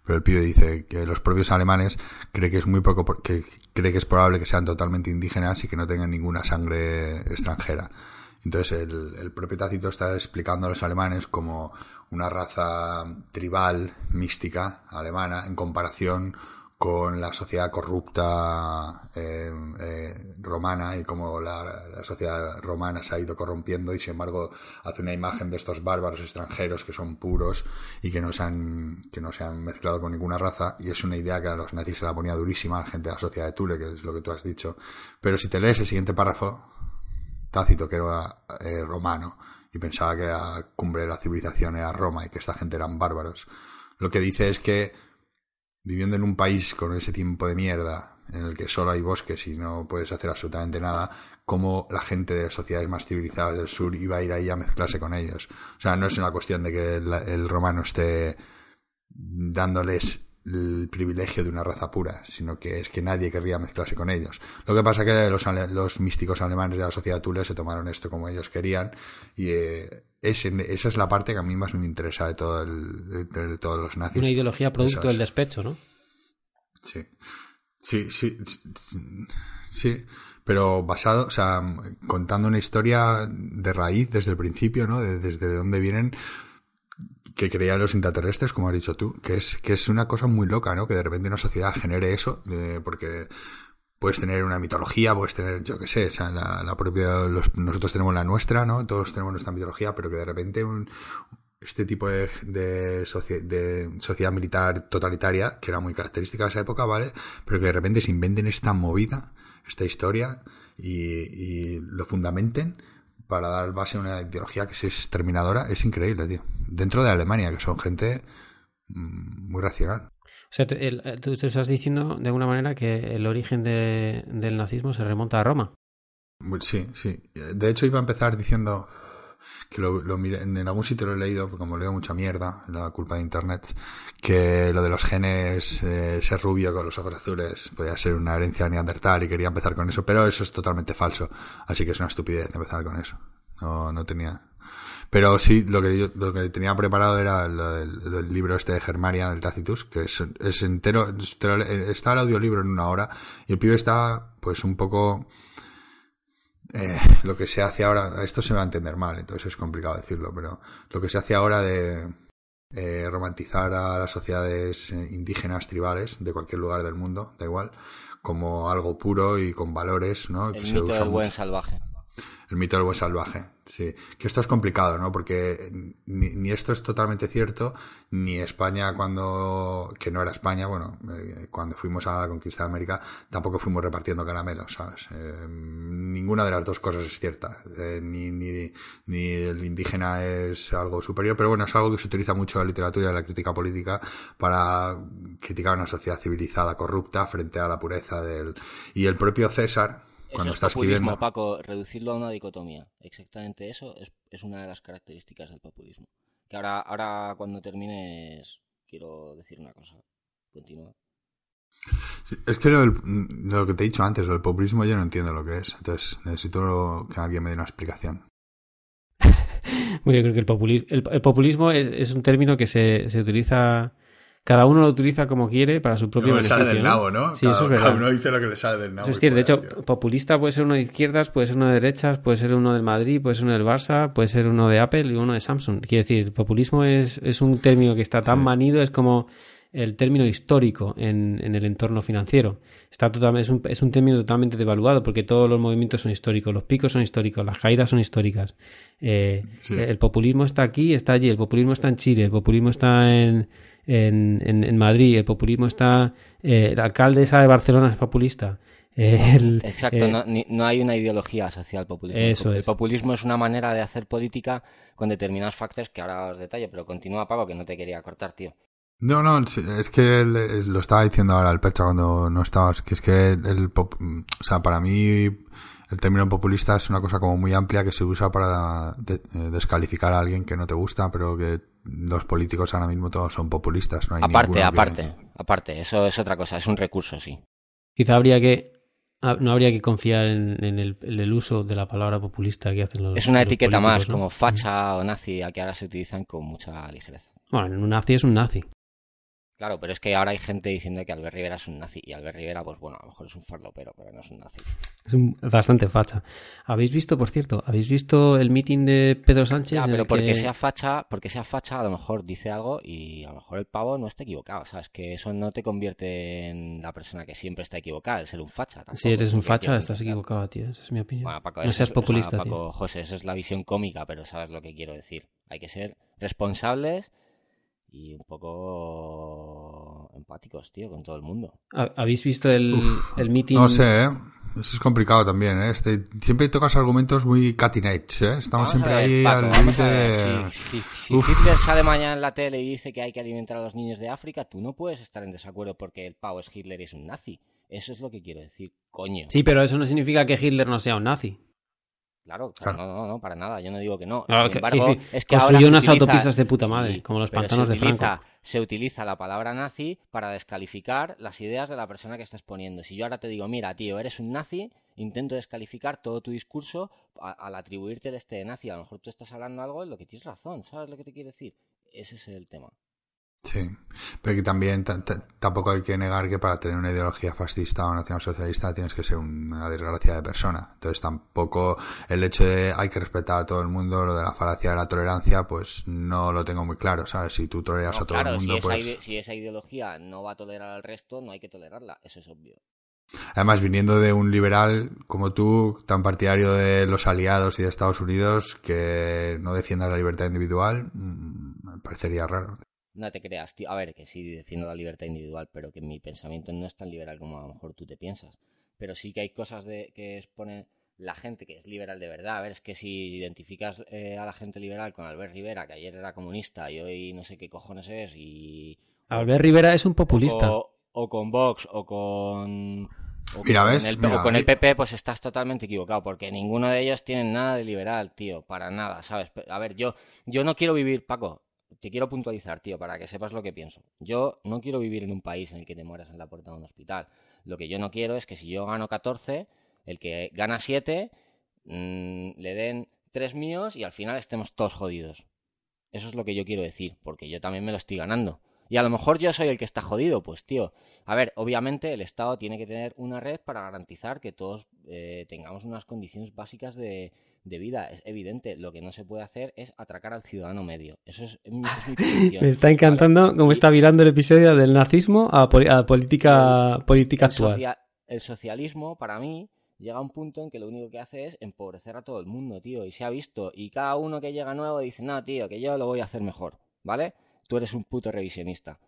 Pero el pibe dice que los propios alemanes cree que es muy poco que cree que es probable que sean totalmente indígenas y que no tengan ninguna sangre extranjera. Entonces el, el propio Tácito está explicando a los alemanes como una raza tribal, mística, alemana, en comparación con la sociedad corrupta eh, eh, romana y cómo la, sociedad romana se ha ido corrompiendo y sin embargo hace una imagen de estos bárbaros extranjeros que son puros y que no se han, que no se han mezclado con ninguna raza y es una idea que a los nazis se la ponía durísima la gente de la sociedad de Thule, que es lo que tú has dicho. Pero si te lees el siguiente párrafo, Tácito, que era eh, romano y pensaba que la cumbre de la civilización era Roma y que esta gente eran bárbaros. Lo que dice es que viviendo en un país con ese tiempo de mierda en el que solo hay bosques y no puedes hacer absolutamente nada, como la gente de las sociedades más civilizadas del sur iba a ir ahí a mezclarse con ellos. O sea, no es una cuestión de que el, romano esté dándoles el privilegio de una raza pura, sino que es que nadie querría mezclarse con ellos. Lo que pasa es que los, místicos alemanes de la sociedad Thule se tomaron esto como ellos querían y eh, esa es la parte que a mí más me interesa de, todo el, de, de todos los nazis. Una ideología producto del es. despecho, ¿no? Sí. Sí, sí, sí, sí, pero basado, o sea, contando una historia de raíz desde el principio, ¿no? De- desde dónde vienen, que creían los intraterrestres, como has dicho tú, que es, que es una cosa muy loca, ¿no? Que de repente una sociedad genere eso, de- porque puedes tener una mitología, puedes tener, yo qué sé, o sea, la, propia, los- nosotros tenemos la nuestra, ¿no? Todos tenemos nuestra mitología, pero que de repente un, este tipo de, de sociedad militar totalitaria, que era muy característica de esa época, ¿vale? Pero que de repente se inventen esta movida, esta historia, y, y lo fundamenten para dar base a una ideología que es exterminadora, es increíble, tío. Dentro de Alemania, que son gente mm, muy racional. O sea, el- eh, tú- tú estás diciendo de alguna manera que el origen de- del nazismo se remonta a Roma. Sí, sí. De hecho, iba a empezar diciendo que lo, lo en algún sitio lo he leído, porque como leo mucha mierda, la culpa de internet, que lo de los genes, eh, ser rubio con los ojos azules, podía ser una herencia neandertal y quería empezar con eso, pero eso es totalmente falso. Así que es una estupidez empezar con eso. No, no tenía. Pero sí, lo que lo que tenía preparado era el, libro este de Germania del Tacitus, que es, es entero, está el audiolibro en una hora, y el pibe está, pues, un poco, eh, lo que se hace ahora, esto se va a entender mal, entonces es complicado decirlo, pero lo que se hace ahora de eh, romantizar a las sociedades eh, indígenas tribales de cualquier lugar del mundo, da igual, como algo puro y con valores, ¿no? El mito del buen salvaje. El mito del buen salvaje, sí. Que esto es complicado, ¿no? Porque ni, esto es totalmente cierto, ni España cuando, que no era España, bueno, eh, cuando fuimos a la conquista de América, tampoco fuimos repartiendo caramelos, ¿sabes? Eh, ninguna de las dos cosas es cierta. Eh, ni, ni, ni el indígena es algo superior, pero bueno, es algo que se utiliza mucho en la literatura y en la crítica política para criticar una sociedad civilizada corrupta frente a la pureza del... Y el propio César, cuando está escribiendo. Paco, reducirlo a una dicotomía. Exactamente eso es, una de las características del populismo. Que ahora, ahora cuando termines, quiero decir una cosa. Continúa. es que lo, que te he dicho antes, lo del populismo yo no entiendo lo que es. Entonces necesito que alguien me dé una explicación. bueno, yo creo que el populismo, el, populismo es, un término que se, se utiliza cada uno lo utiliza como quiere para su propio beneficio. sale del nabo, ¿no? Sí, eso es verdad. Cada uno dice lo que le sale del nabo. Eso es cierto. De hecho, populista puede ser uno de izquierdas, puede ser uno de derechas, puede ser uno del Madrid, puede ser uno del Barça, puede ser uno de Apple y uno de Samsung. Quiere decir, populismo es, es un término que está tan manido, es como el término histórico en, en el entorno financiero. Está totalmente, es, un, es un término totalmente devaluado porque todos los movimientos son históricos, los picos son históricos, las caídas son históricas. Eh, el populismo está aquí, está allí, el populismo está en Chile, el populismo está en en, en, Madrid, el populismo está, eh, el alcalde de Barcelona es populista. Exacto, eh, no, hay una ideología social populismo. Eso el populismo es una manera de hacer política con determinados factores que ahora os detallo, pero continúa, Pago, que no te quería cortar, tío. No, no, es que lo estaba diciendo ahora el Percha cuando no estabas, que es que el, pop, o sea, para mí el término populista es una cosa como muy amplia que se usa para eh, descalificar a alguien que no te gusta, pero que los políticos ahora mismo todos son populistas. No hay aparte, aparte, aparte, eso es otra cosa, es un recurso, sí. Quizá habría que ah, no habría que confiar en, el, uso de la palabra populista que hacen los Es una etiqueta más, como facha o nazi, a que ahora se utilizan con mucha ligereza. Bueno, un nazi es un nazi. Claro, pero es que ahora hay gente diciendo que Albert Rivera es un nazi. Y Albert Rivera, pues bueno, a lo mejor es un farlopero, pero no es un nazi. Es un, bastante facha. ¿Habéis visto, por cierto, habéis visto el meeting de Pedro Sánchez? Ah, pero porque sea facha, porque sea facha, a lo mejor dice algo y a lo mejor el pavo no está equivocado. ¿Sabes? Que eso no te convierte en la persona que siempre está equivocada, el ser un facha. si eres un facha, estás equivocado, tío. Esa es mi opinión. no seas populista, Paco, José, esa es la visión cómica, pero sabes lo que quiero decir. Hay que ser responsables y un poco empáticos, tío, con todo el mundo. ¿Habéis visto el, el meeting? No sé, ¿eh? Eso es complicado también, ¿eh? Este, siempre tocas argumentos muy cutting edge, ¿eh? Estamos siempre ahí al límite... Si, si, Hitler sale mañana en la tele y dice que hay que alimentar a los niños de África, tú no puedes estar en desacuerdo porque el pavo es Hitler y es un nazi. Eso es lo que quiero decir, coño. Sí, pero eso no significa que Hitler no sea un nazi. Claro, No, no, no, para nada. Yo no digo que no. Sin embargo, es que ahora unas autopistas de puta madre, como los pantanos de Franco. Se utiliza la palabra nazi para descalificar las ideas de la persona que estás poniendo. Si yo ahora te digo, mira, tío, eres un nazi, intento descalificar todo tu discurso al atribuirte el este de nazi. A lo mejor tú estás hablando algo en lo que tienes razón, ¿sabes lo que te quiero decir? Ese es el tema. Sí, pero que también tampoco hay que negar que para tener una ideología fascista o nacionalsocialista tienes que ser una desgracia de persona. Entonces tampoco el hecho de hay que respetar a todo el mundo, lo de la falacia de la tolerancia, pues no lo tengo muy claro, ¿sabes? Si tú toleras a todo el mundo, si pues... si esa ideología no va a tolerar al resto, no hay que tolerarla, eso es obvio. Además, viniendo de un liberal como tú, tan partidario de los aliados y de Estados Unidos, que no defienda la libertad individual, mm, me parecería raro. No te creas, tío. A ver, que sí defiendo la libertad individual, pero que mi pensamiento no es tan liberal como a lo mejor tú te piensas. Pero sí que hay cosas de que expone la gente que es liberal de verdad. A ver, es que si identificas eh, a la gente liberal con Albert Rivera, que ayer era comunista y hoy no sé qué cojones es, y. Albert Rivera es un populista. O, con Vox o con. O con, con el PP, pues estás totalmente equivocado, porque ninguno de ellos tiene nada de liberal, tío, para nada, ¿sabes? A ver, yo, yo no quiero vivir, Paco, te quiero puntualizar, tío, para que sepas lo que pienso. Yo no quiero vivir en un país en el que te mueras en la puerta de un hospital. Lo que yo no quiero es que si yo gano 14, el que gana 7 mm, le den tres míos y al final estemos todos jodidos. Eso es lo que yo quiero decir, porque yo también me lo estoy ganando. Y a lo mejor yo soy el que está jodido, pues tío. A ver, obviamente el Estado tiene que tener una red para garantizar que todos eh, tengamos unas condiciones básicas de, vida. Es evidente, lo que no se puede hacer es atracar al ciudadano medio. Eso es, mi, Me está encantando cómo está virando el episodio del nazismo a, política, política actual. el socialismo, para mí, llega a un punto en que lo único que hace es empobrecer a todo el mundo, tío. Y se ha visto. Y cada uno que llega nuevo dice, no, tío, que yo lo voy a hacer mejor, ¿vale? Tú eres un puto revisionista.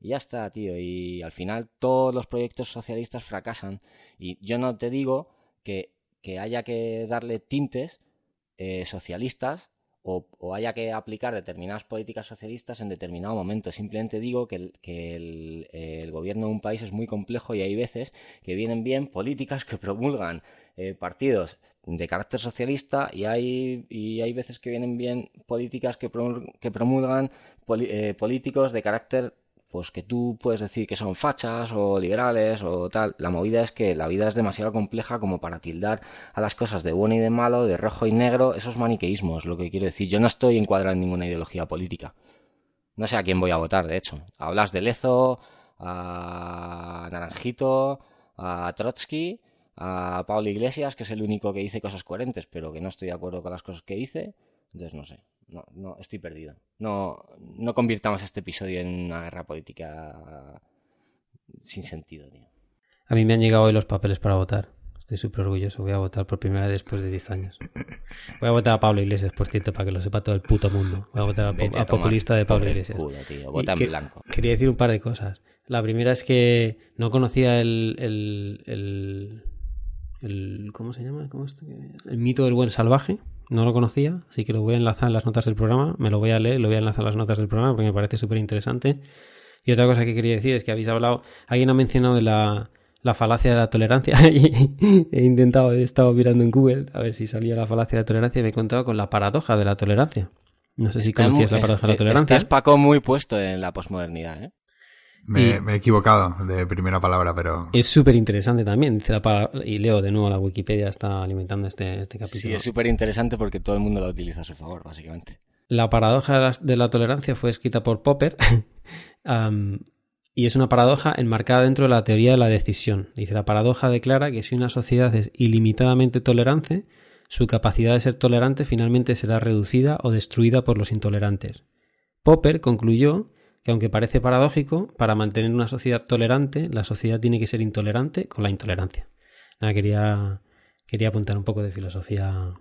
Y ya está, tío. Y al final todos los proyectos socialistas fracasan. Y yo no te digo que, haya que darle tintes eh, socialistas o, haya que aplicar determinadas políticas socialistas en determinado momento. Simplemente digo que, el, que el, gobierno de un país es muy complejo y hay veces que vienen bien políticas que promulgan eh, partidos de carácter socialista y hay, y hay veces que vienen bien políticas que, promulgan eh, políticos de carácter pues que tú puedes decir que son fachas o liberales o tal. La movida es que la vida es demasiado compleja como para tildar a las cosas de bueno y de malo, de rojo y negro, esos maniqueísmos, lo que quiero decir. Yo no estoy encuadrado en ninguna ideología política. No sé a quién voy a votar, de hecho. Hablas de Lezo, a Naranjito, a Trotsky, a Pablo Iglesias, que es el único que dice cosas coherentes, pero que no estoy de acuerdo con las cosas que dice. Entonces no sé no, no, estoy perdido. No, no convirtamos este episodio en una guerra política sin sentido, tío. A mí me han llegado hoy los papeles para votar. Estoy súper orgulloso. Voy a votar por primera vez después de 10 años. Voy a votar a Pablo Iglesias, por cierto, para que lo sepa todo el puto mundo. Voy a votar a, populista de Pablo Iglesias. Vota en blanco. Quería decir un par de cosas. La primera es que no conocía el, el, el, ¿cómo se llama? ¿Cómo el mito del buen salvaje no lo conocía, así que lo voy a enlazar en las notas del programa, me lo voy a leer, lo voy a enlazar en las notas del programa porque me parece súper interesante. Y otra cosa que quería decir es que habéis hablado, alguien ha mencionado de la, la falacia de la tolerancia he intentado, he estado mirando en Google a ver si salía la falacia de la tolerancia y me he encontrado con la paradoja de la tolerancia. No sé si conocías la paradoja de la tolerancia. Estás Paco muy puesto en la posmodernidad, ¿eh? Me, he equivocado de primera palabra, pero... Es súper interesante también. Y leo de nuevo la Wikipedia, está alimentando este, este capítulo. Sí, es súper interesante porque todo el mundo la utiliza a su favor, básicamente. La paradoja de la, tolerancia fue escrita por Popper y es una paradoja enmarcada dentro de la teoría de la decisión. Dice, la paradoja declara que si una sociedad es ilimitadamente tolerante, su capacidad de ser tolerante finalmente será reducida o destruida por los intolerantes. Popper concluyó que aunque parece paradójico, para mantener una sociedad tolerante, la sociedad tiene que ser intolerante con la intolerancia. Nada, quería, quería apuntar un poco de filosofía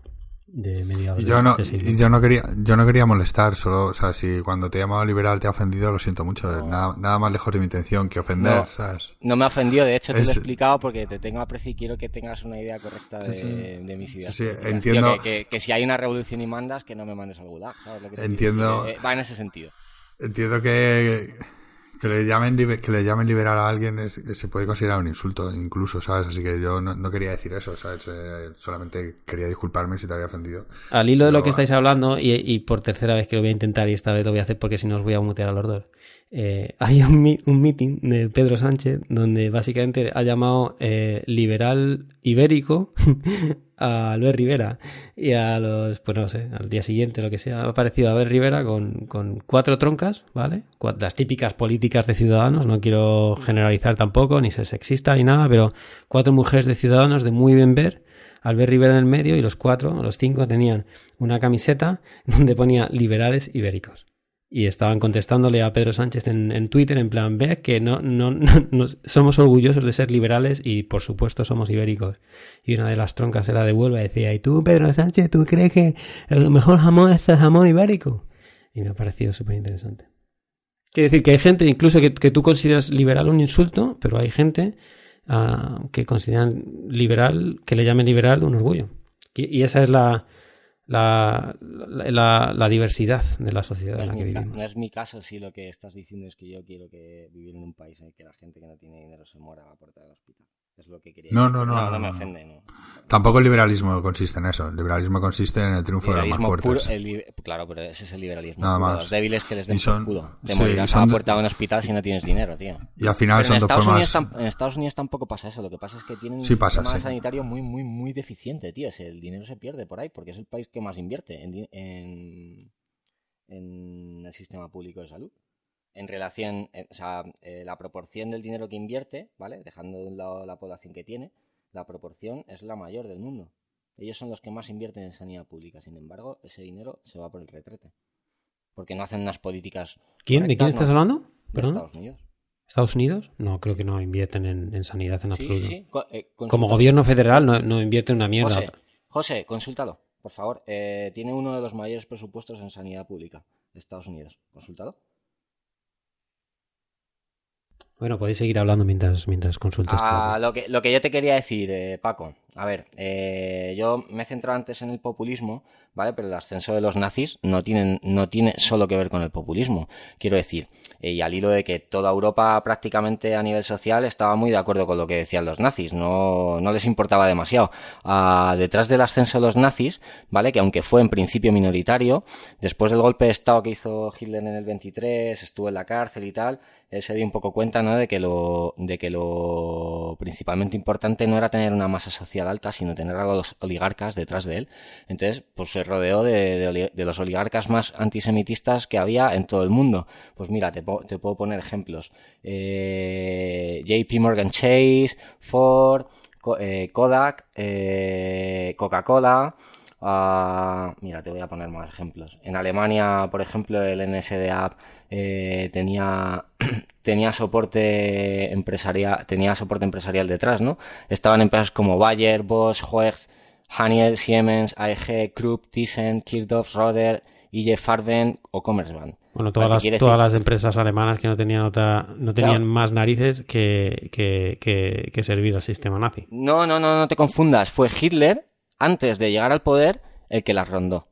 de mediados yo no, yo no quería yo no quería molestar solo o sea si cuando te he llamado liberal te ha ofendido lo siento mucho nada, nada más lejos de mi intención que ofender no, ¿sabes? no me ha ofendido de hecho te lo he explicado porque te tengo aprecio y quiero que tengas una idea correcta de, mis ideas. Sí, entiendo. que, que, si hay una revolución y mandas que no me mandes al gulag entiendo. va en ese sentido Entiendo que, que le llamen que le llamen liberal a alguien es, se puede considerar un insulto incluso, ¿sabes? Así que yo no, quería decir eso, ¿sabes? Eh, solamente quería disculparme si te había ofendido. Al hilo de lo que estáis hablando, y, y, por tercera vez que lo voy a intentar y esta vez lo voy a hacer porque si no os voy a mutear a los dos. Eh, hay un, un, meeting de Pedro Sánchez donde básicamente ha llamado eh, liberal ibérico a Albert Rivera y a los, pues no sé, al día siguiente, lo que sea, ha aparecido Albert Rivera con, con cuatro troncas, ¿vale? Las típicas políticas de ciudadanos, no quiero generalizar tampoco, ni ser sexista ni nada, pero cuatro mujeres de ciudadanos de muy bien ver, Albert Rivera en el medio y los cuatro, los cinco tenían una camiseta donde ponía liberales ibéricos y estaban contestándole a Pedro Sánchez en, Twitter en plan, ve que no, no, no, somos orgullosos de ser liberales y por supuesto somos ibéricos. Y una de las troncas era de Huelva y decía, ¿y tú, Pedro Sánchez, tú crees que el mejor jamón es el jamón ibérico? Y me ha parecido súper interesante. Quiere decir que hay gente, incluso que, tú consideras liberal un insulto, pero hay gente ah, que consideran liberal, que le llamen liberal un orgullo. y esa es la, la, la, diversidad de la sociedad en la que vivimos. No es mi caso si lo que estás diciendo es que yo quiero que vivir en un país en el que la gente que no tiene dinero se muera a la puerta del hospital. Es lo que quería No, no, no, No, no, no me no. ofende, no. Tampoco el liberalismo consiste en eso. El liberalismo consiste en el triunfo de los más fuertes. el claro, pero ese es el liberalismo. Nada más. Los débiles que les den son- culo. Te sí, morirás a la puerta de un hospital si no tienes dinero, tío. Y al final Pero son en dos Estados, Unidos formas. tam- en Estados Unidos tampoco pasa eso. Lo que pasa es que tienen un Sí pasa, sistema sí. sanitario muy, muy, muy deficiente, tío. El dinero se pierde por ahí porque es el país que más invierte en, en el sistema público de salud. En relación, eh, o sea, eh, la proporción del dinero que invierte, ¿vale? Dejando de un lado la población que tiene, la proporción es la mayor del mundo. Ellos son los que más invierten en sanidad pública. Sin embargo, ese dinero se va por el retrete. Porque no hacen unas políticas. ¿Quién? ¿De quién estás hablando? de ¿Perdón? Estados Unidos. ¿Estados Unidos? No, creo que no invierten en, en sanidad en Sí, absoluto. sí, sí. Co- eh, Como consúltalo. gobierno federal no, no invierte una mierda. José, José, consúltalo, por favor. Eh, tiene uno de los mayores presupuestos en sanidad pública de Estados Unidos. Consúltalo. Bueno, podéis seguir hablando mientras, mientras consultas. Ah, lo, que, lo que yo te quería decir, eh, Paco, a ver, eh, yo me he centrado antes en el populismo, ¿vale? Pero el ascenso de los nazis no, tienen, no tiene solo que ver con el populismo. Quiero decir, eh, y al hilo de que toda Europa prácticamente a nivel social estaba muy de acuerdo con lo que decían los nazis, no, no les importaba demasiado. Ah, detrás del ascenso de los nazis, ¿vale? Que aunque fue en principio minoritario, después del golpe de Estado que hizo Hitler en el 23, estuvo en la cárcel y tal, él se dio un poco cuenta, ¿no? De que lo, de que lo principalmente importante no era tener una masa social alta, sino tener a los oligarcas detrás de él. Entonces, pues se rodeó de, de los oligarcas más antisemitistas que había en todo el mundo. Pues mira, te, puedo poner ejemplos. Eh, JP Morgan Chase, Ford, eh, Kodak, eh, Coca-Cola, Ah, mira, te voy a poner más ejemplos. En Alemania, por ejemplo, el NSDAP eh, tenía, tenía soporte empresarial, tenía soporte empresarial detrás, ¿no? Estaban empresas como Bayer, Bosch, Hoechst, Haniel, Siemens, AEG, Krupp, Thyssen, Kirchhoff, Roder, IG Farben o Commerzbank. Bueno, todas, las, todas decir- las empresas alemanas que no tenían otra, no tenían Claro. más narices que, que, que, que servir al sistema nazi. No, no, no, no te confundas. Fue Hitler, antes de llegar al poder, el que las rondó.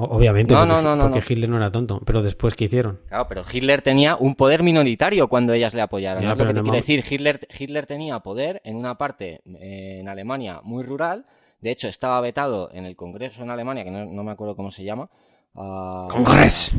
Obviamente, No, porque, no, no, porque no. Hitler no era tonto. Pero después, ¿qué hicieron? Claro, pero Hitler tenía un poder minoritario cuando ellas le apoyaron. Ya, ¿no? Es lo que te hemos- decir, Hitler, Hitler tenía poder en una parte eh, en Alemania muy rural. De hecho, estaba vetado en el Congreso en Alemania, que no, no me acuerdo cómo se llama. ah, ¡Congreso!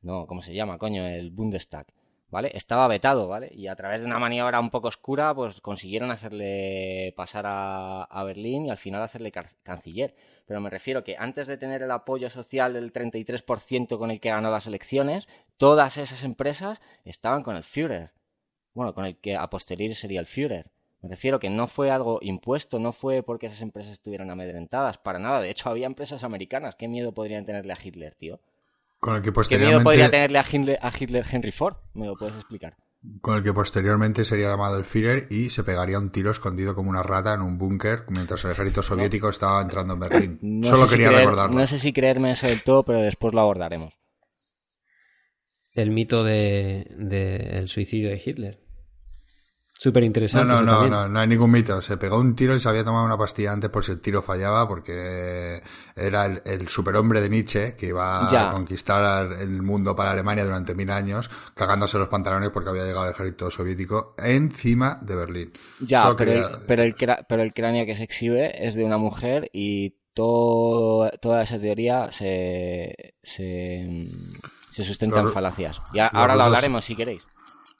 No, ¿cómo se llama, coño? El Bundestag. ¿Vale? Estaba vetado, ¿vale? Y a través de una maniobra un poco oscura, pues consiguieron hacerle pasar a, a Berlín y al final hacerle canciller. Pero me refiero que antes de tener el apoyo social del 33% con el que ganó las elecciones, todas esas empresas estaban con el Führer. Bueno, con el que a posteriori sería el Führer. Me refiero que no fue algo impuesto, no fue porque esas empresas estuvieran amedrentadas, para nada. De hecho, había empresas americanas. ¿Qué miedo podrían tenerle a Hitler, tío? Con el que ¿Qué miedo posteriormente, podría tenerle a Hitler, a Hitler Henry Ford? ¿Me lo puedes explicar? con el que posteriormente sería llamado el Führer y se pegaría un tiro escondido como una rata en un búnker mientras el ejército soviético estaba entrando en Berlín. No Solo si quería creer- recordarlo. No sé si creerme eso del todo, pero después lo abordaremos. El mito del de, el suicidio de Hitler. Súper No, interesante. no, no, también. no, no hay ningún mito. Se pegó un tiro y se había tomado una pastilla antes por si el tiro fallaba, porque era el, el superhombre de Nietzsche que iba Ya. a conquistar el mundo para Alemania durante mil años, cagándose los pantalones porque había llegado el ejército soviético encima de Berlín. Ya, Solo pero, quería- el, pero, el, pero el cráneo que se exhibe es de una mujer y todo, toda esa teoría se, se, se sustenta Los en falacias. Y ahora lo hablaremos si queréis.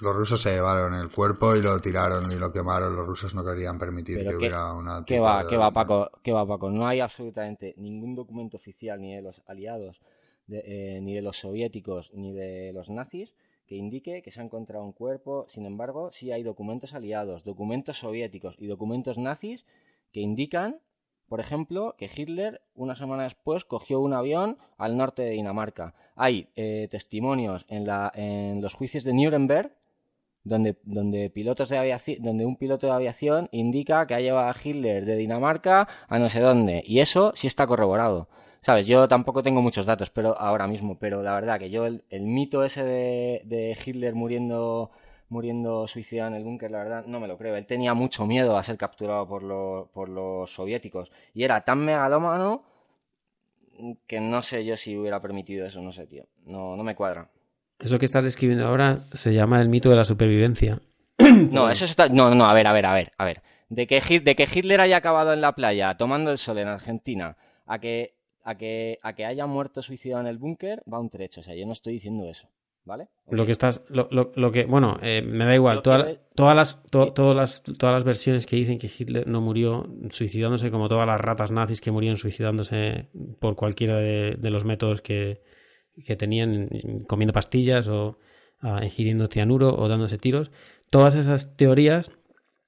Los rusos se llevaron el cuerpo y lo tiraron y lo quemaron. Los rusos no querían permitir Pero que hubiera una. ¿Qué va, qué va. Paco? ¿Qué va, Paco? No hay absolutamente ningún documento oficial ni de los aliados, de- eh, ni de los soviéticos, ni de los nazis que indique que se ha encontrado un cuerpo. Sin embargo, sí hay documentos aliados, documentos soviéticos y documentos nazis que indican, por ejemplo, que Hitler una semana después cogió un avión al norte de Dinamarca. Hay eh, testimonios en, la, en los juicios de Nuremberg donde, donde pilotos de aviación, donde un piloto de aviación indica que ha llevado a Hitler de Dinamarca a no sé dónde. Y eso sí está corroborado. Sabes, yo tampoco tengo muchos datos pero ahora mismo, pero la verdad que yo el, mito ese de, de Hitler muriendo muriendo suicidado en el búnker, la verdad, no me lo creo. Él tenía mucho miedo a ser capturado por, lo- por los soviéticos. Y era tan megalómano que no sé yo si hubiera permitido eso, no sé, tío. No, no me cuadra. Eso que estás describiendo ahora se llama el mito de la supervivencia. No, eso está. No, no, a ver, a ver, a ver, a ver. de que, de que Hitler haya acabado en la playa tomando el sol en Argentina a que, a que, a que haya muerto suicidado en el búnker va un trecho. O sea, yo no estoy diciendo eso. ¿Vale? Lo que estás, lo, lo, que, bueno, eh, me da igual. todas, las, todas, las, todas las versiones que dicen que Hitler no murió suicidándose, como todas las ratas nazis que murieron suicidándose por cualquiera de, los métodos que, que, tenían, comiendo pastillas o uh, ingiriendo cianuro o dándose tiros. Todas esas teorías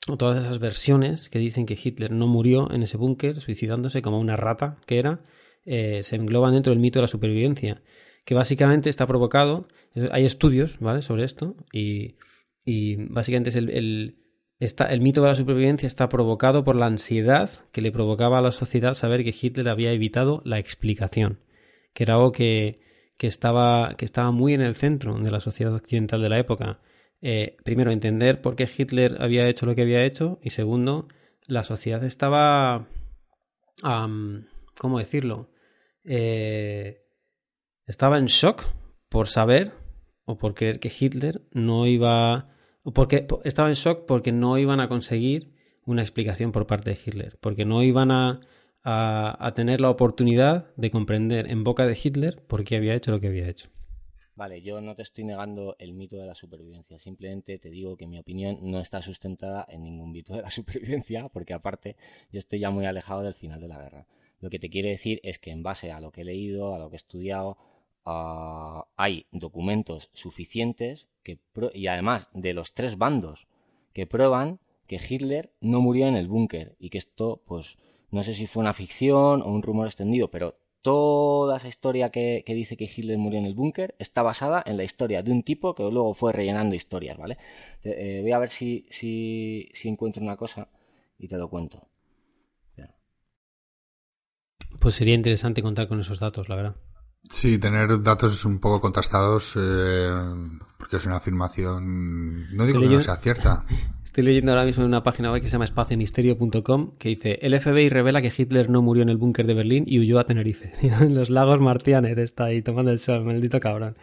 o todas esas versiones que dicen que Hitler no murió en ese búnker suicidándose como una rata que era, eh, se engloban dentro del mito de la supervivencia, que básicamente está provocado, hay estudios ¿vale? sobre esto y, y básicamente el, el, el mito de la supervivencia está provocado por la ansiedad que le provocaba a la sociedad saber que Hitler había evitado la explicación, que era algo que, que, estaba, que estaba muy en el centro de la sociedad occidental de la época eh, primero, entender por qué Hitler había hecho lo que había hecho y segundo, la sociedad estaba... ¿Cómo decirlo? Eh, estaba en shock por saber o por creer que Hitler no iba... Porque estaba en shock porque no iban a conseguir una explicación por parte de Hitler, porque no iban a, a tener la oportunidad de comprender en boca de Hitler por qué había hecho lo que había hecho. Vale, yo no te estoy negando el mito de la supervivencia, simplemente te digo que mi opinión no está sustentada en ningún mito de la supervivencia, porque aparte yo estoy ya muy alejado del final de la guerra. Lo que te quiero decir es que en base a lo que he leído, a lo que he estudiado, ah, hay documentos suficientes y además de los tres bandos que prueban que Hitler no murió en el búnker y que esto, pues, no sé si fue una ficción o un rumor extendido, pero toda esa historia que, dice que Hitler murió en el búnker está basada en la historia de un tipo que luego fue rellenando historias, ¿vale? Eh, voy a ver si, si, si, encuentro una cosa y te lo cuento. Pues sería interesante contar con esos datos, la verdad. Sí, tener datos un poco contrastados, eh, porque es una afirmación, no digo que no sea cierta. Estoy leyendo ahora mismo en una página web que se llama espaciemisterio.com que dice: El FBI revela que Hitler no murió en el búnker de Berlín y huyó a Tenerife. en los lagos Martianet está ahí tomando el sol, maldito cabrón.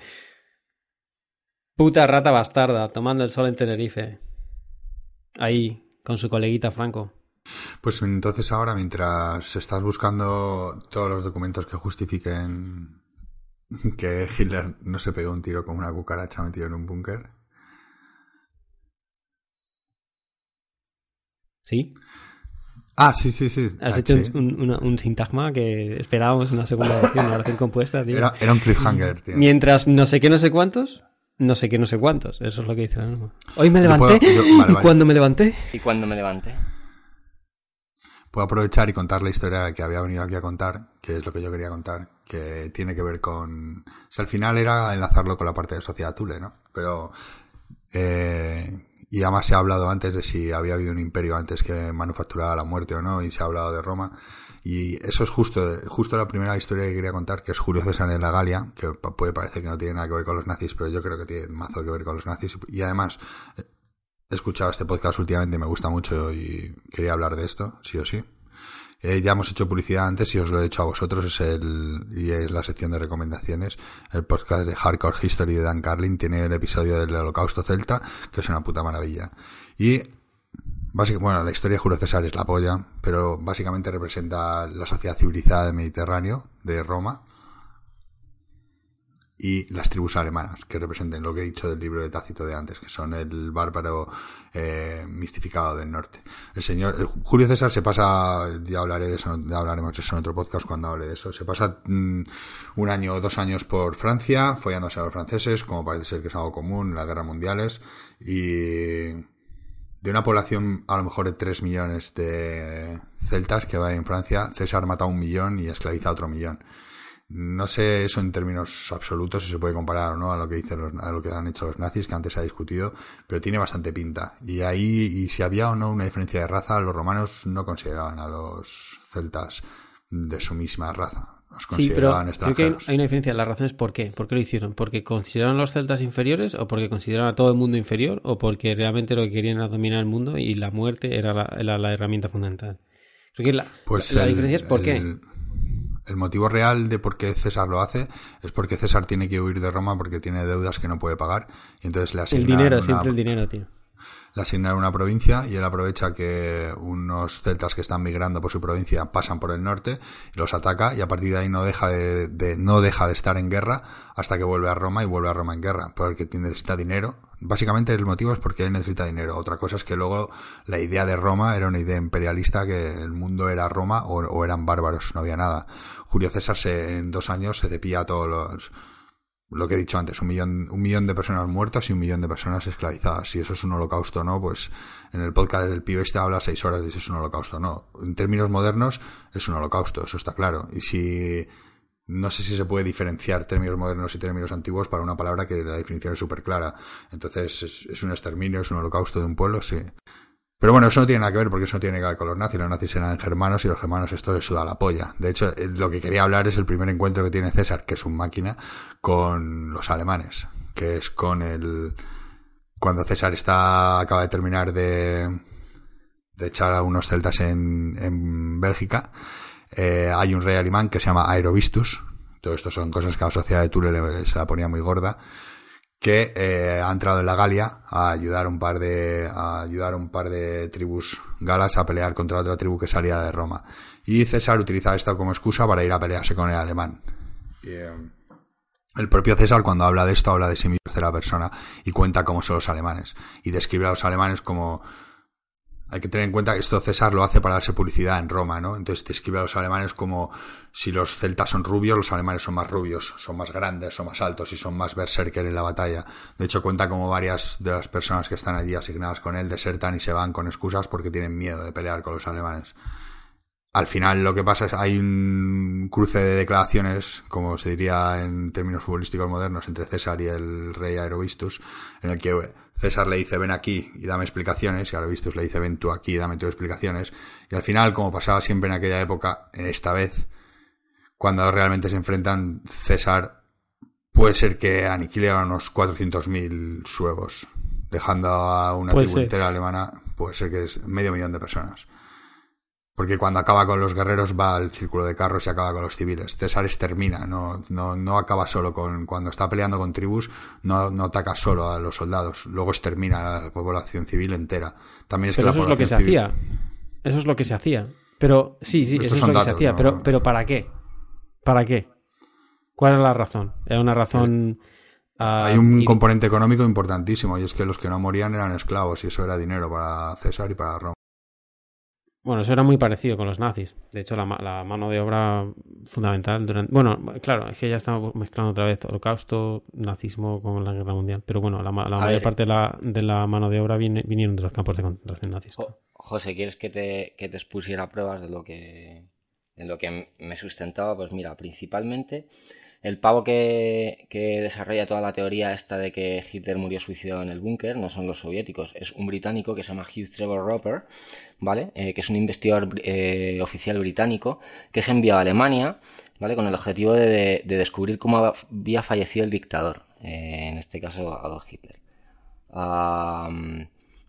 Puta rata bastarda, tomando el sol en Tenerife. Ahí, con su coleguita Franco. Pues entonces ahora, mientras estás buscando todos los documentos que justifiquen que Hitler no se pegó un tiro con una cucaracha metido en un búnker, ¿Sí? Ah, sí, sí, sí. Has ah, hecho Un, sintagma que esperábamos una segunda edición, una oración compuesta, tío. Era, un cliffhanger, tío. Mientras no sé qué, no sé cuántos, no sé qué, no sé cuántos. Eso es lo que dice la norma. Hoy me levanté. ¿Y cuando me levanté? ¿Y cuando me levanté? Puedo aprovechar y contar la historia que había venido aquí a contar, que es lo que yo quería contar, que tiene que ver con... O sea, al final era enlazarlo con la parte de Sociedad Tule, ¿no? Pero... Eh, y además se ha hablado antes de si había habido un imperio antes que manufacturara la muerte o no, y se ha hablado de Roma. Y eso es justo, justo la primera historia que quería contar, que es Julio César en la Galia, que puede parecer que no tiene nada que ver con los nazis, pero yo creo que tiene mazo que ver con los nazis. Y además, he escuchado este podcast últimamente, me gusta mucho y quería hablar de esto, sí o sí. Eh, ya hemos hecho publicidad antes y os lo he hecho a vosotros, es el, y es la sección de recomendaciones. El podcast de Hardcore History de Dan Carlin tiene el episodio del Holocausto Celta, que es una puta maravilla. Y, básicamente, bueno, la historia de Julio César es la polla, pero básicamente representa la sociedad civilizada del Mediterráneo, de Roma, y las tribus alemanas, que representen lo que he dicho del libro de Tácito de antes, que son el bárbaro eh, mistificado del norte. El señor Julio César se pasa, ya hablaré de eso, ya hablaremos de eso en otro podcast cuando hable de eso, se pasa mm, un año o dos años por Francia, follándose a los franceses, como parece ser que es algo común en las guerras mundiales, y de una población a lo mejor de 3 millones de celtas que va en Francia, César mata a un millón y esclaviza a otro millón. No sé eso en términos absolutos si se puede comparar o no a lo que dicen a lo que han hecho los nazis, que antes se ha discutido, pero tiene bastante pinta. Y ahí, y si había o no una diferencia de raza, los romanos no consideraban a los celtas de su misma raza. Los consideraban sí, pero creo que hay una diferencia. La razón es por qué. ¿Por qué lo hicieron? ¿Porque consideraron a los celtas inferiores o porque consideraban a todo el mundo inferior o porque realmente lo que querían era dominar el mundo y la muerte era la, herramienta fundamental? Creo que la, pues la, diferencia es por qué el motivo real de por qué César lo hace es porque César tiene que huir de Roma porque tiene deudas que no puede pagar y entonces le El dinero, siempre el dinero, tío. Le asignan una provincia y él aprovecha que unos celtas que están migrando por su provincia pasan por el norte y los ataca y a partir de ahí no deja de, no deja de estar en guerra hasta que vuelve a Roma y vuelve a Roma en guerra porque necesita dinero. Básicamente el motivo es porque él necesita dinero. Otra cosa es que luego la idea de Roma era una idea imperialista que el mundo era Roma o, o eran bárbaros no había nada. Julio César se, en dos años se depilla a todos los lo que he dicho antes, un millón, un millón de personas muertas y un millón de personas esclavizadas. Si eso es un holocausto o no, pues en el podcast del pibe este habla seis horas de si es un holocausto o no. En términos modernos es un holocausto, eso está claro. Y si no sé si se puede diferenciar términos modernos y términos antiguos para una palabra que la definición es súper clara. Entonces es, es, un exterminio, es un holocausto de un pueblo, sí. Pero bueno, eso no tiene nada que ver porque eso no tiene que ver con los nazis. Los nazis eran germanos y los germanos esto les suda la polla. De hecho, eh, lo que quería hablar es el primer encuentro que tiene César, que es un máquina, con los alemanes. Que es con el... Cuando César está acaba de terminar de, de echar a unos celtas en, en Bélgica, eh, hay un rey alemán que se llama Aerovistus. Todo esto son cosas que la sociedad de Tule se la ponía muy gorda que eh, ha entrado en la Galia a ayudar un par de a ayudar un par de tribus galas a pelear contra otra tribu que salía de Roma. Y César utiliza esto como excusa para ir a pelearse con el alemán. Eh, el propio César cuando habla de esto habla de sí mismo tercera persona y cuenta cómo son los alemanes. Y describe a los alemanes como hay que tener en cuenta que esto César lo hace para darse publicidad en Roma, ¿no? Entonces describe a los alemanes como si los celtas son rubios, los alemanes son más rubios, son más grandes, son más altos y son más berserker en la batalla. De hecho, cuenta como varias de las personas que están allí asignadas con él desertan y se van con excusas porque tienen miedo de pelear con los alemanes. Al final lo que pasa es hay un cruce de declaraciones, como se diría en términos futbolísticos modernos, entre César y el rey Aerovistus, en el que César le dice ven aquí y dame explicaciones y ahora Vistus le dice ven tú aquí y dame tus explicaciones y al final como pasaba siempre en aquella época en esta vez cuando realmente se enfrentan César puede ser que aniquile a unos 400.000 suevos dejando a una tribu entera alemana puede ser que es medio millón de personas porque cuando acaba con los guerreros va al círculo de carros y acaba con los civiles. César extermina, no, no, no acaba solo con, cuando está peleando con tribus, no, no ataca solo a los soldados, luego extermina a la población civil entera. También es que eso es lo que se hacía. Eso es lo que se hacía. Pero sí, sí, eso es lo que se hacía. Pero, pero ¿para qué? ¿Para qué? ¿Cuál es la razón? Era una razón. Hay un componente económico importantísimo y es que los que no morían eran esclavos y eso era dinero para César y para Roma. Bueno, eso era muy parecido con los nazis. De hecho, la, mano de obra fundamental durante... Bueno, claro, es que ya estamos mezclando otra vez holocausto, nazismo con la guerra mundial. Pero bueno, la, mayor parte de la, de la, mano de obra viene, vinieron de los campos de concentración nazis. José, ¿quieres que te, que te expusiera pruebas de lo que, de lo que me sustentaba? Pues mira, principalmente el pavo que, desarrolla toda la teoría esta de que Hitler murió suicidado en el búnker no son los soviéticos, es un británico que se llama Hugh Trevor Roper, ¿vale? Eh, que es un investigador eh, oficial británico que se envió a Alemania, ¿vale? Con el objetivo de, descubrir cómo había fallecido el dictador, eh, en este caso Adolf Hitler.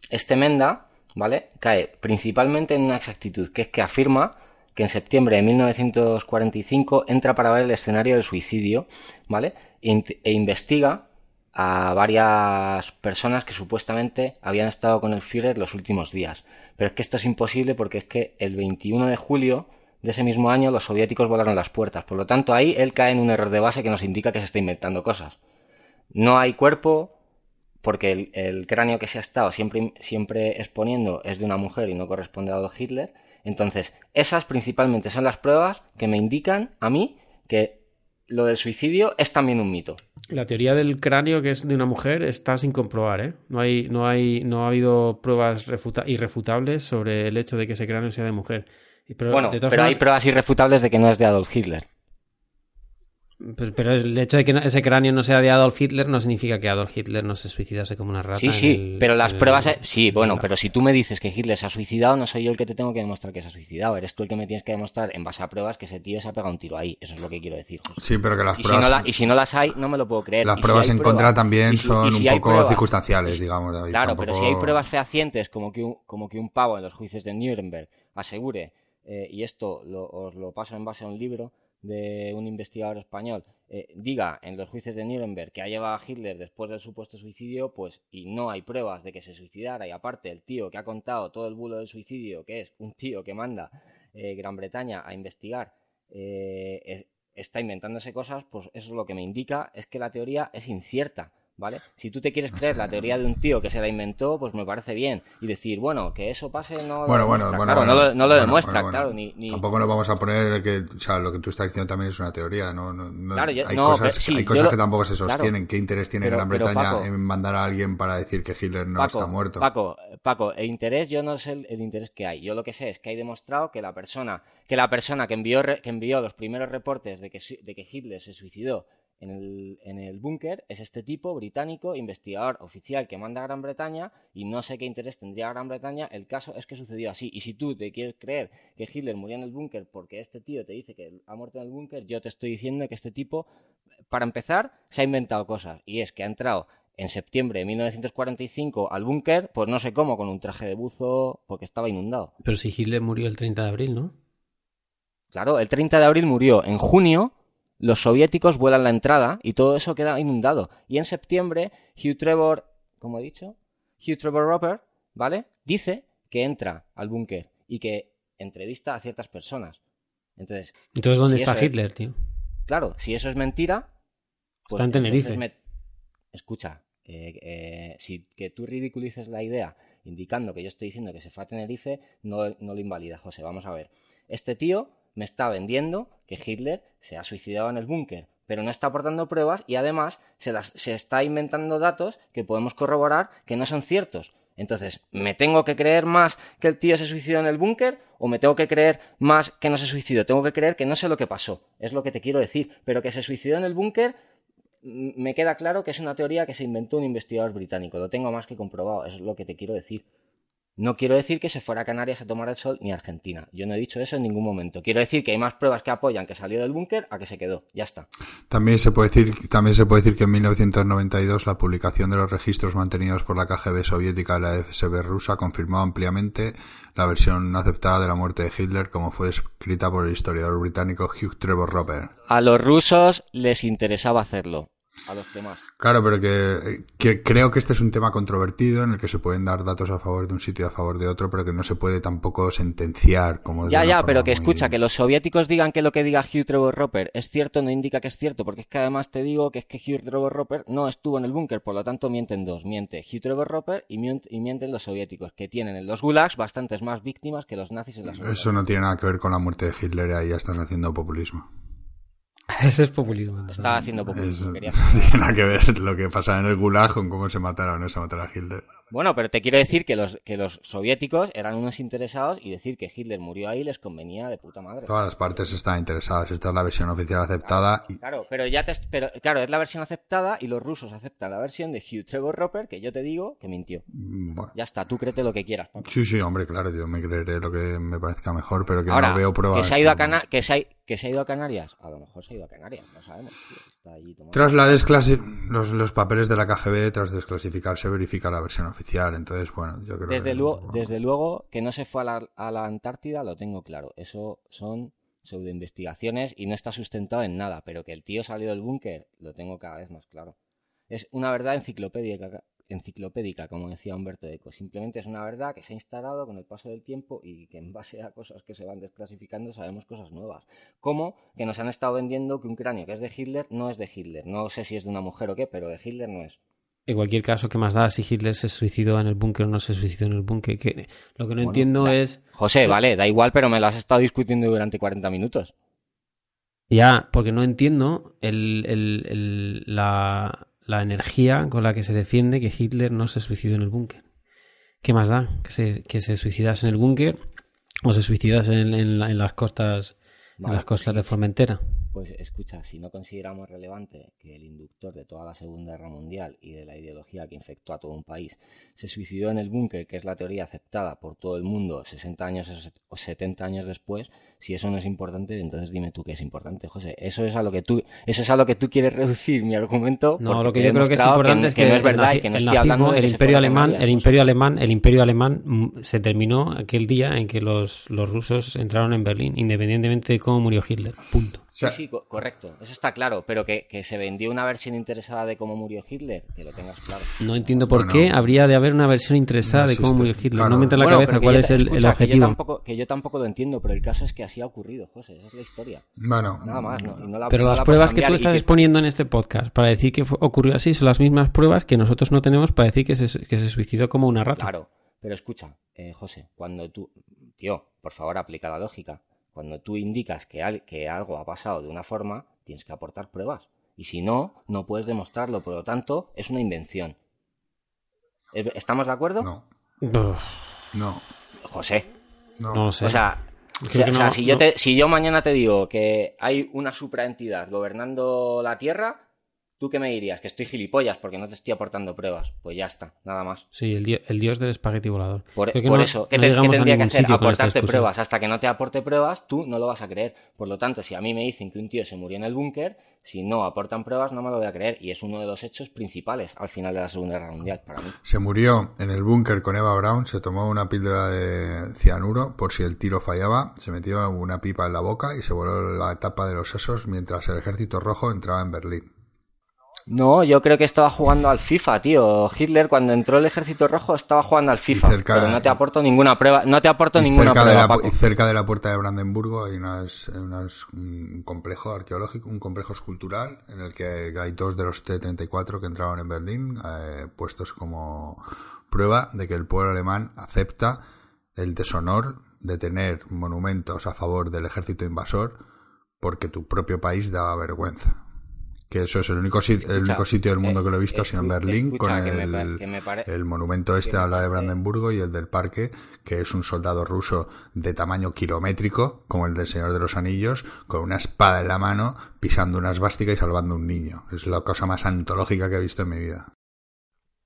este Menda, ¿vale? Cae principalmente en una exactitud, que es que afirma que en septiembre de 1945 entra para ver el escenario del suicidio, ¿vale? E, investiga a varias personas que supuestamente habían estado con el Führer los últimos días. Pero es que esto es imposible porque es que el 21 de julio de ese mismo año los soviéticos volaron las puertas. Por lo tanto, ahí él cae en un error de base que nos indica que se está inventando cosas. No hay cuerpo, porque el, el cráneo que se ha estado siempre, siempre exponiendo es de una mujer y no corresponde a Adolf Hitler. Entonces, esas principalmente son las pruebas que me indican a mí que lo del suicidio es también un mito. La teoría del cráneo que es de una mujer está sin comprobar, ¿eh? No hay, no hay, no ha habido pruebas irrefutables sobre el hecho de que ese cráneo sea de mujer. Pero, bueno, pero hay pruebas irrefutables de que no es de Adolf Hitler. Pues, pero el hecho de que ese cráneo no sea de Adolf Hitler no significa que Adolf Hitler no se suicidase como una rata. Sí, sí, pero las pruebas. sí, bueno, pero si tú me dices que Hitler se ha suicidado, no soy yo el que te tengo que demostrar que se ha suicidado. Eres tú el que me tienes que demostrar en base a pruebas que ese tío se ha pegado un tiro ahí. Eso es lo que quiero decir. Sí, pero que las y pruebas. Si no y si no las hay, no me lo puedo creer. Las pruebas en contra también son un poco circunstanciales, digamos, David. Claro, pero si hay pruebas fehacientes, como que un, como que un pavo en los juicios de Nuremberg asegure, eh, y esto os lo paso en base a un libro de un investigador español eh, diga en los juicios de Nuremberg que ha llevado a Hitler después del supuesto suicidio, pues y no hay pruebas de que se suicidara y aparte el tío que ha contado todo el bulo del suicidio, que es un tío que manda eh, Gran Bretaña a investigar, eh, está inventándose cosas, pues eso es lo que me indica es que la teoría es incierta. ¿Vale? Si tú te quieres creer la teoría de un tío que se la inventó, pues me parece bien. Y decir, bueno, que eso pase no bueno, lo bueno, demuestra, bueno, claro, bueno, no lo, no lo bueno, demuestra, claro, bueno. ni, ni- Tampoco nos vamos a poner que, o sea, lo que tú estás diciendo también es una teoría, ¿no? no, no- Claro, yo- hay cosas, pero sí, hay yo cosas lo- que tampoco se claro. sostienen. ¿Qué interés tiene Pero- Gran Bretaña Paco- en mandar a alguien para decir que Hitler no Paco, está muerto? Paco, Paco, el interés, yo no sé el, el interés que hay. Yo lo que sé es que hay demostrado que la persona que la persona que envió, que envió los primeros reportes de que, de que Hitler se suicidó en el, en el búnker es este tipo británico, investigador oficial que manda a Gran Bretaña y no sé qué interés tendría Gran Bretaña. El caso es que sucedió así. Y si tú te quieres creer que Hitler murió en el búnker porque este tío te dice que ha muerto en el búnker, yo te estoy diciendo que este tipo, para empezar, se ha inventado cosas. Y es que ha entrado en septiembre de 1945 al búnker, pues no sé cómo, con un traje de buzo porque estaba inundado. Pero si Hitler murió el 30 de abril, ¿no? Claro, el 30 de abril murió. En junio, los soviéticos vuelan la entrada y todo eso queda inundado. Y en septiembre, Hugh Trevor, como he dicho, Hugh Trevor Roper, ¿vale? Dice que entra al búnker y que entrevista a ciertas personas. Entonces, Entonces, ¿dónde Si está es- Hitler, tío? claro, si eso es mentira. pues Está en Tenerife. me- Escucha, eh, eh, si que tú ridiculices la idea indicando que yo estoy diciendo que se fue a Tenerife, no, no lo invalida, José. Vamos a ver. Este tío me está vendiendo que Hitler se ha suicidado en el búnker, pero no está aportando pruebas y además se, está inventando datos que podemos corroborar que no son ciertos. Entonces, ¿me tengo que creer más que el tío se suicidó en el búnker o me tengo que creer más que no se suicidó? Tengo que creer que no sé lo que pasó, es lo que te quiero decir, pero que se suicidó en el búnker mm, me queda claro que es una teoría que se inventó un investigador británico, lo tengo más que comprobado, es lo que te quiero decir. No quiero decir que se fuera a Canarias a tomar el sol ni a Argentina. Yo no he dicho eso en ningún momento. Quiero decir que hay más pruebas que apoyan que salió del búnker a que se quedó. Ya está. También se puede decir, también se puede decir que en 1992 la publicación de los registros mantenidos por la KGB soviética y la FSB rusa confirmó ampliamente la versión aceptada de la muerte de Hitler como fue escrita por el historiador británico Hugh Trevor Roper. A los rusos les interesaba hacerlo. A los demás. Claro, pero que, que creo que este es un tema controvertido en el que se pueden dar datos a favor de un sitio y a favor de otro, pero que no se puede tampoco sentenciar como Ya, ya, pero que muy- escucha, que los soviéticos digan que lo que diga Hugh Trevor Roper es cierto no indica que es cierto, porque es que además te digo que es que Hugh Trevor Roper no estuvo en el búnker, por lo tanto mienten dos. Miente Hugh Trevor Roper y mienten los soviéticos, que tienen en los gulags bastantes más víctimas que los nazis en las Eso no tiene nada que ver con la muerte de Hitler, ahí ya estás haciendo populismo. Ese es populismo. entonces. Estaba haciendo populismo. no quería- tiene nada que ver lo que pasa en el Gulag con cómo se matara o no se matara a Hitler. Bueno, pero te quiero decir que los, que los soviéticos eran unos interesados y decir que Hitler murió ahí les convenía de puta madre. Todas las partes están interesadas. Esta es la versión oficial aceptada y Claro, pero ya te, pero, claro, es la versión aceptada y los rusos aceptan la versión de Hugh Trevor Roper, que yo te digo que mintió. mm, bueno. Ya está, tú créete lo que quieras. Paco. Sí, sí, hombre, claro, yo me creeré lo que me parezca mejor, pero que Ahora, no veo pruebas. que se ha ido a. Cana- que se ha, que se ha ido a Canarias, a lo mejor se ha ido a Canarias, no sabemos. tío, está Tras la desclasi los, los papeles de la KGB, tras desclasificarse, verifica la versión oficial. Entonces, bueno, yo creo Desde que. luego, desde luego que no se fue a la, a la Antártida, lo tengo claro. Eso son pseudoinvestigaciones y no está sustentado en nada, pero que el tío salió del búnker, lo tengo cada vez más claro. Es una verdad enciclopédica, enciclopédica, como decía Humberto Eco. Simplemente es una verdad que se ha instalado con el paso del tiempo y que en base a cosas que se van desclasificando sabemos cosas nuevas. Como que nos han estado vendiendo que un cráneo que es de Hitler no es de Hitler. No sé si es de una mujer o qué, pero de Hitler no es. En cualquier caso, ¿qué más da si Hitler se suicidó en el búnker o no se suicidó en el búnker? Que lo que no Bueno, entiendo da- es... José, vale, da igual, pero me lo has estado discutiendo durante 40 minutos. Ya, porque no entiendo el, el- el- la, la energía con la que se defiende que Hitler no se suicidó en el búnker. ¿Qué más da? Que se, que se suicidase en el búnker o se suicidase en, en la- en las costas en las costas de Formentera. Pues escucha, si no consideramos relevante que el inductor de toda la Segunda Guerra Mundial y de la ideología que infectó a todo un país se suicidó en el búnker, que es la teoría aceptada por todo el mundo 60 años o 70 años después, Si eso no es importante, entonces dime tú qué es importante, José. Eso es a lo que tú, eso es a lo que tú quieres reducir mi argumento. No, lo que yo creo que es importante es que, no es verdad y que no el estoy hablando de el imperio alemán, el José. imperio alemán, el imperio alemán se terminó aquel día en que los, los rusos entraron en Berlín, independientemente de cómo murió Hitler. Punto. O sea, Sí, sí, co- correcto. Eso está claro. Pero que, que se vendió una versión interesada de cómo murió Hitler, que lo tengas claro. No entiendo por Bueno, qué habría de haber una versión interesada no de cómo murió Hitler. claro. No me entra en la Bueno, cabeza cuál yo es el, el escucha, Que yo, objetivo. tampoco, que yo tampoco lo entiendo, pero el caso es que así ha ocurrido, José. Esa es la historia. bueno, Nada más. No, no la- Pero no las la pruebas que tú estás exponiendo en este podcast para decir que fue- ocurrió así son las mismas pruebas que nosotros no tenemos para decir que se, que se suicidó como una rata. Claro, pero escucha, eh, José, cuando tú, tío, por favor aplica la lógica. Cuando tú indicas que, al- que algo ha pasado de una forma, tienes que aportar pruebas. Y si no, no puedes demostrarlo. Por lo tanto, es una invención. Eh, ¿Estamos de acuerdo? no, no, José, no. no lo sé. o sea, o sea, que o sea, no- si, yo te, si yo mañana te digo que hay una supraentidad gobernando la Tierra, ¿tú qué me dirías? Que estoy gilipollas porque no te estoy aportando pruebas. Pues ya está, nada más. Sí, el, dio- el dios del espagueti volador. Por, Creo que por no- eso, ¿qué, no te- qué tendría que hacer? Aportarte pruebas. Hasta que no te aporte pruebas, tú no lo vas a creer. Por lo tanto, si a mí me dicen que un tío se murió en el búnker, si no aportan pruebas, no me lo voy a creer. Y es uno de los hechos principales al final de la Segunda Guerra Mundial, para mí. Se murió en el búnker con Eva Brown, se tomó una píldora de cianuro por si el tiro fallaba, se metió una pipa en la boca y se voló la tapa de los sesos mientras el ejército rojo entraba en Berlín. No, yo creo que estaba jugando al FIFA, tío. Hitler, cuando entró el Ejército Rojo, estaba jugando al FIFA. cerca- pero no te aporto ninguna prueba. No te aporto ninguna cerca, de prueba, la, Paco. y cerca de la puerta de Brandenburgo hay unas, unas- un complejo arqueológico, un complejo escultural en el que hay dos de los T-34 que entraron en Berlín, eh, puestos como prueba de que el pueblo alemán acepta el deshonor de tener monumentos a favor del ejército invasor porque tu propio país daba vergüenza. Que eso es el único, sit- el Escucha, único sitio del mundo eh, que lo he visto, ha sido en Berlín, con me el, me el monumento este a la de Brandenburgo y el del parque, que es un soldado ruso de tamaño kilométrico, como el del Señor de los Anillos, con una espada en la mano, pisando una esvástica y salvando a un niño. Es la cosa más antológica que he visto en mi vida.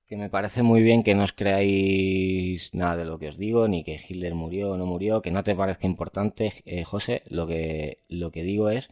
Que me parece muy bien que no os creáis nada de lo que os digo, ni que Hitler murió o no murió, que no te parezca importante, eh, José. Lo que, lo que digo es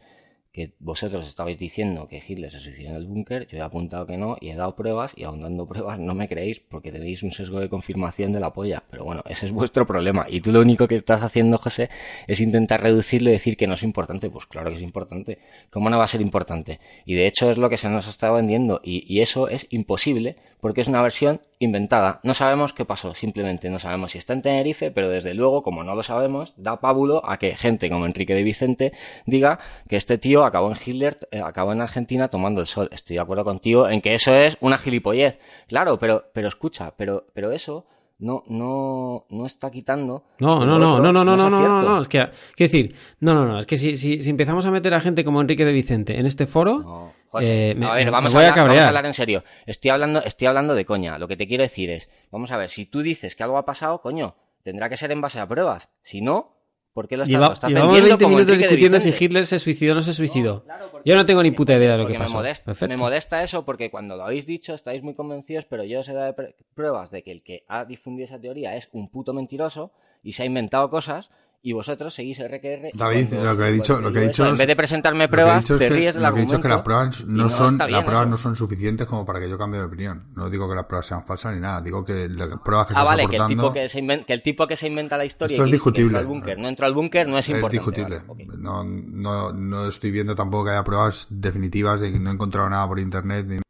que vosotros estabais diciendo que Hitler se suicidó en el búnker, yo he apuntado que no y he dado pruebas y aun dando pruebas no me creéis porque tenéis un sesgo de confirmación de la polla. Pero bueno, ese es vuestro problema. Y tú lo único que estás haciendo, José, es intentar reducirlo y decir que no es importante. Pues claro que es importante. ¿Cómo no va a ser importante? Y de hecho es lo que se nos está vendiendo y, y eso es imposible porque es una versión inventada. No sabemos qué pasó, simplemente no sabemos si está en Tenerife, pero desde luego, como no lo sabemos, da pábulo a que gente como Enrique de Vicente diga que este tío acabó en Hitler, eh, acabó en Argentina tomando el sol. Estoy de acuerdo contigo en que eso es una gilipollez. Claro, pero, pero escucha, pero, pero eso no, no, no está quitando. No, no, no, no, no, no, no, no, no, es que, quiero decir, no, no, no, es que si, si, si empezamos a meter a gente como Enrique de Vicente en este foro, No, José, eh, me- a ver, vamos, me voy a a hablar, vamos cabrear. a hablar en serio. Estoy hablando, estoy hablando de coña. Lo que te quiero decir es, vamos a ver, si tú dices que algo ha pasado, coño, tendrá que ser en base a pruebas. Si no, ¿por qué lo Lleva- lo estás llevamos vendiendo 20 como minutos discutiendo si? Hitler se suicidó o no se suicidó. No, claro, Yo no tengo ni puta idea de lo que pasó. Me Perfecto. me molesta eso porque cuando lo habéis dicho estáis muy convencidos, pero yo os he dado pr- pruebas de que el que ha difundido esa teoría es un puto mentiroso y se ha inventado cosas y vosotros seguís RQR. David, cuando- lo que he dicho- lo que he dicho eso, es- En vez de presentarme pruebas, es te que- ríes del lo que he dicho es que las pruebas no, son, las pruebas no son suficientes como para que yo cambie de opinión. No digo que las pruebas sean falsas ni nada. Digo que las pruebas que Ah, estás vale, que el, tipo que, se inven- que el tipo que se inventa la historia Esto es y que discutible. al búnker, no entró al búnker, no es es importante. discutible. vale, ok. No, no, no estoy viendo tampoco que haya pruebas definitivas de que no he encontrado nada por internet. ni-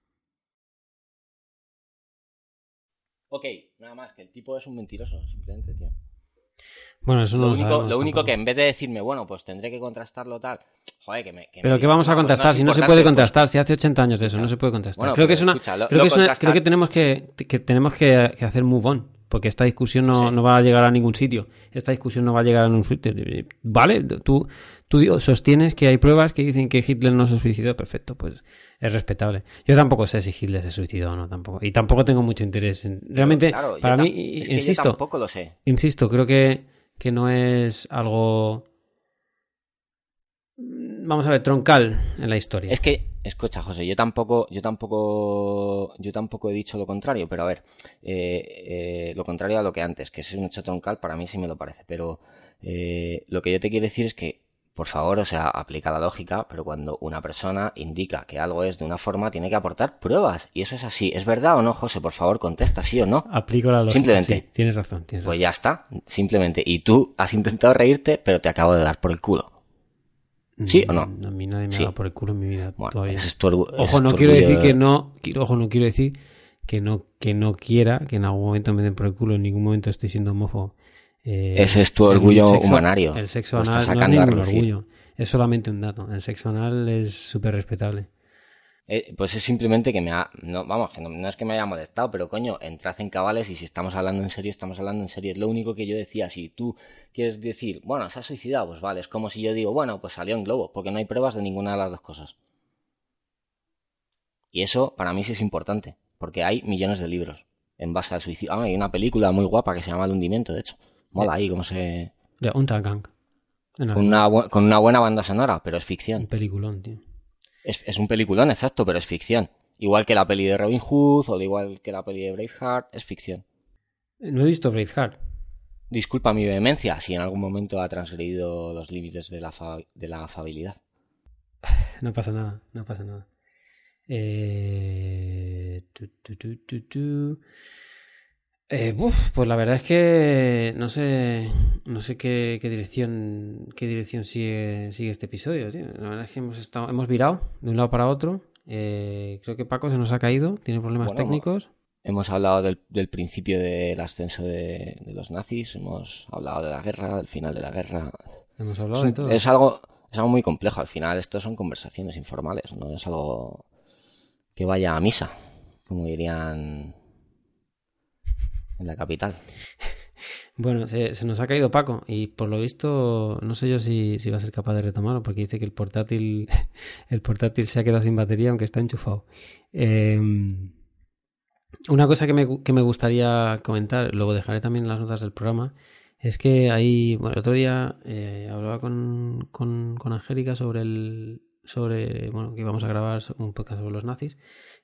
Ok, nada más, que el tipo es un mentiroso, simplemente, tío. Bueno, eso no Lo lo, único, lo único que en vez de decirme, bueno, pues tendré que contrastarlo tal, joder, que me... que Pero me que vamos a no, pues contrastar, si no se puede pues, contrastar, si hace 80 años de eso, no se puede contrastar. Bueno, creo que es una, escucha, lo- creo que es una- creo que tenemos que, que tenemos que, que hacer move on, porque esta discusión no, Sí. no va a llegar a ningún sitio. Esta discusión no va a llegar a ningún sitio. Vale, tú, tú sostienes que hay pruebas que dicen que Hitler no se suicidó, perfecto, pues es respetable. Yo tampoco sé si Hitler se suicidó o no, tampoco. Y tampoco tengo mucho interés en. Realmente, Claro, para mí, insisto, Yo tampoco lo sé. Insisto, creo que, que no es algo. Vamos a ver, troncal en la historia. Es que, escucha, José, yo tampoco, yo tampoco, yo tampoco he dicho lo contrario, pero a ver, eh, eh, lo contrario a lo que antes, que es un hecho troncal, para mí sí me lo parece, pero eh, lo que yo te quiero decir es que por favor, o sea, aplica la lógica, pero cuando una persona indica que algo es de una forma, tiene que aportar pruebas. Y eso es así. ¿Es verdad o no, José? Por favor, contesta sí o no. Aplico la lógica. Simplemente. sí, tienes razón, tienes Pues ya está, simplemente. Y tú has intentado reírte, pero te acabo de dar por el culo. ¿Sí o no? Mm, A mí nadie me Sí. ha dado por el culo en mi vida Bueno, todavía. ese es tu orgu- ese Ojo, no quiero decir de- que no, quiero- ojo, no quiero decir que no, que no quiera, que en algún momento me den por el culo, en ningún momento estoy siendo homófobo. Eh, Ese es tu el orgullo sexo- humanario. El sexo anal no es ningún orgullo, es solamente un dato. El sexo anal es súper respetable. Eh, pues es simplemente que me ha... No, vamos, que no, no es que me haya molestado, pero coño, entrad en cabales y si estamos hablando en serio, estamos hablando en serio. Es lo único que yo decía. Si tú quieres decir, bueno, se ha suicidado, pues vale. Es como si yo digo, bueno, pues salió en globo, porque no hay pruebas de ninguna de las dos cosas. Y eso para mí sí es importante, porque hay millones de libros en base al suicidio. Ah, hay una película muy guapa que se llama El hundimiento, de hecho. Mola ahí cómo se... De Untergang. Con una, con una buena banda sonora, pero es Un ficción. peliculón, tío. Es, es un peliculón, exacto, pero es ficción. Igual que la peli de Robin Hood o de igual que la peli de Braveheart, es ficción. No he visto Braveheart. Disculpa mi vehemencia si en algún momento ha transgredido los límites de la, fa- de la afabilidad. No pasa nada, no pasa nada. Eh, tu, tu, tu, tu, tu. Eh, buf, pues la verdad es que no sé, no sé qué, qué dirección, qué dirección sigue, sigue este episodio, tío. La verdad es que hemos estado, hemos virado de un lado para otro. Eh, creo que Paco se nos ha caído, tiene problemas Bueno, técnicos. Hemos hablado del, del principio del ascenso de, de los nazis, hemos hablado de la guerra, del final de la guerra. Hemos Es, hablado de todo. es algo, es algo muy complejo. Al final, esto son conversaciones informales, no es algo que vaya a misa, como dirían en la capital. Bueno, se, nos ha caído Paco y por lo visto no sé yo si, va a ser capaz de retomarlo porque dice que el portátil el portátil se ha quedado sin batería aunque está enchufado. Eh, una cosa que me, que me gustaría comentar, luego dejaré también las notas del programa, es que ahí, bueno, el otro día eh, hablaba con, con, con Angélica sobre el sobre, bueno, que íbamos a grabar un podcast sobre los nazis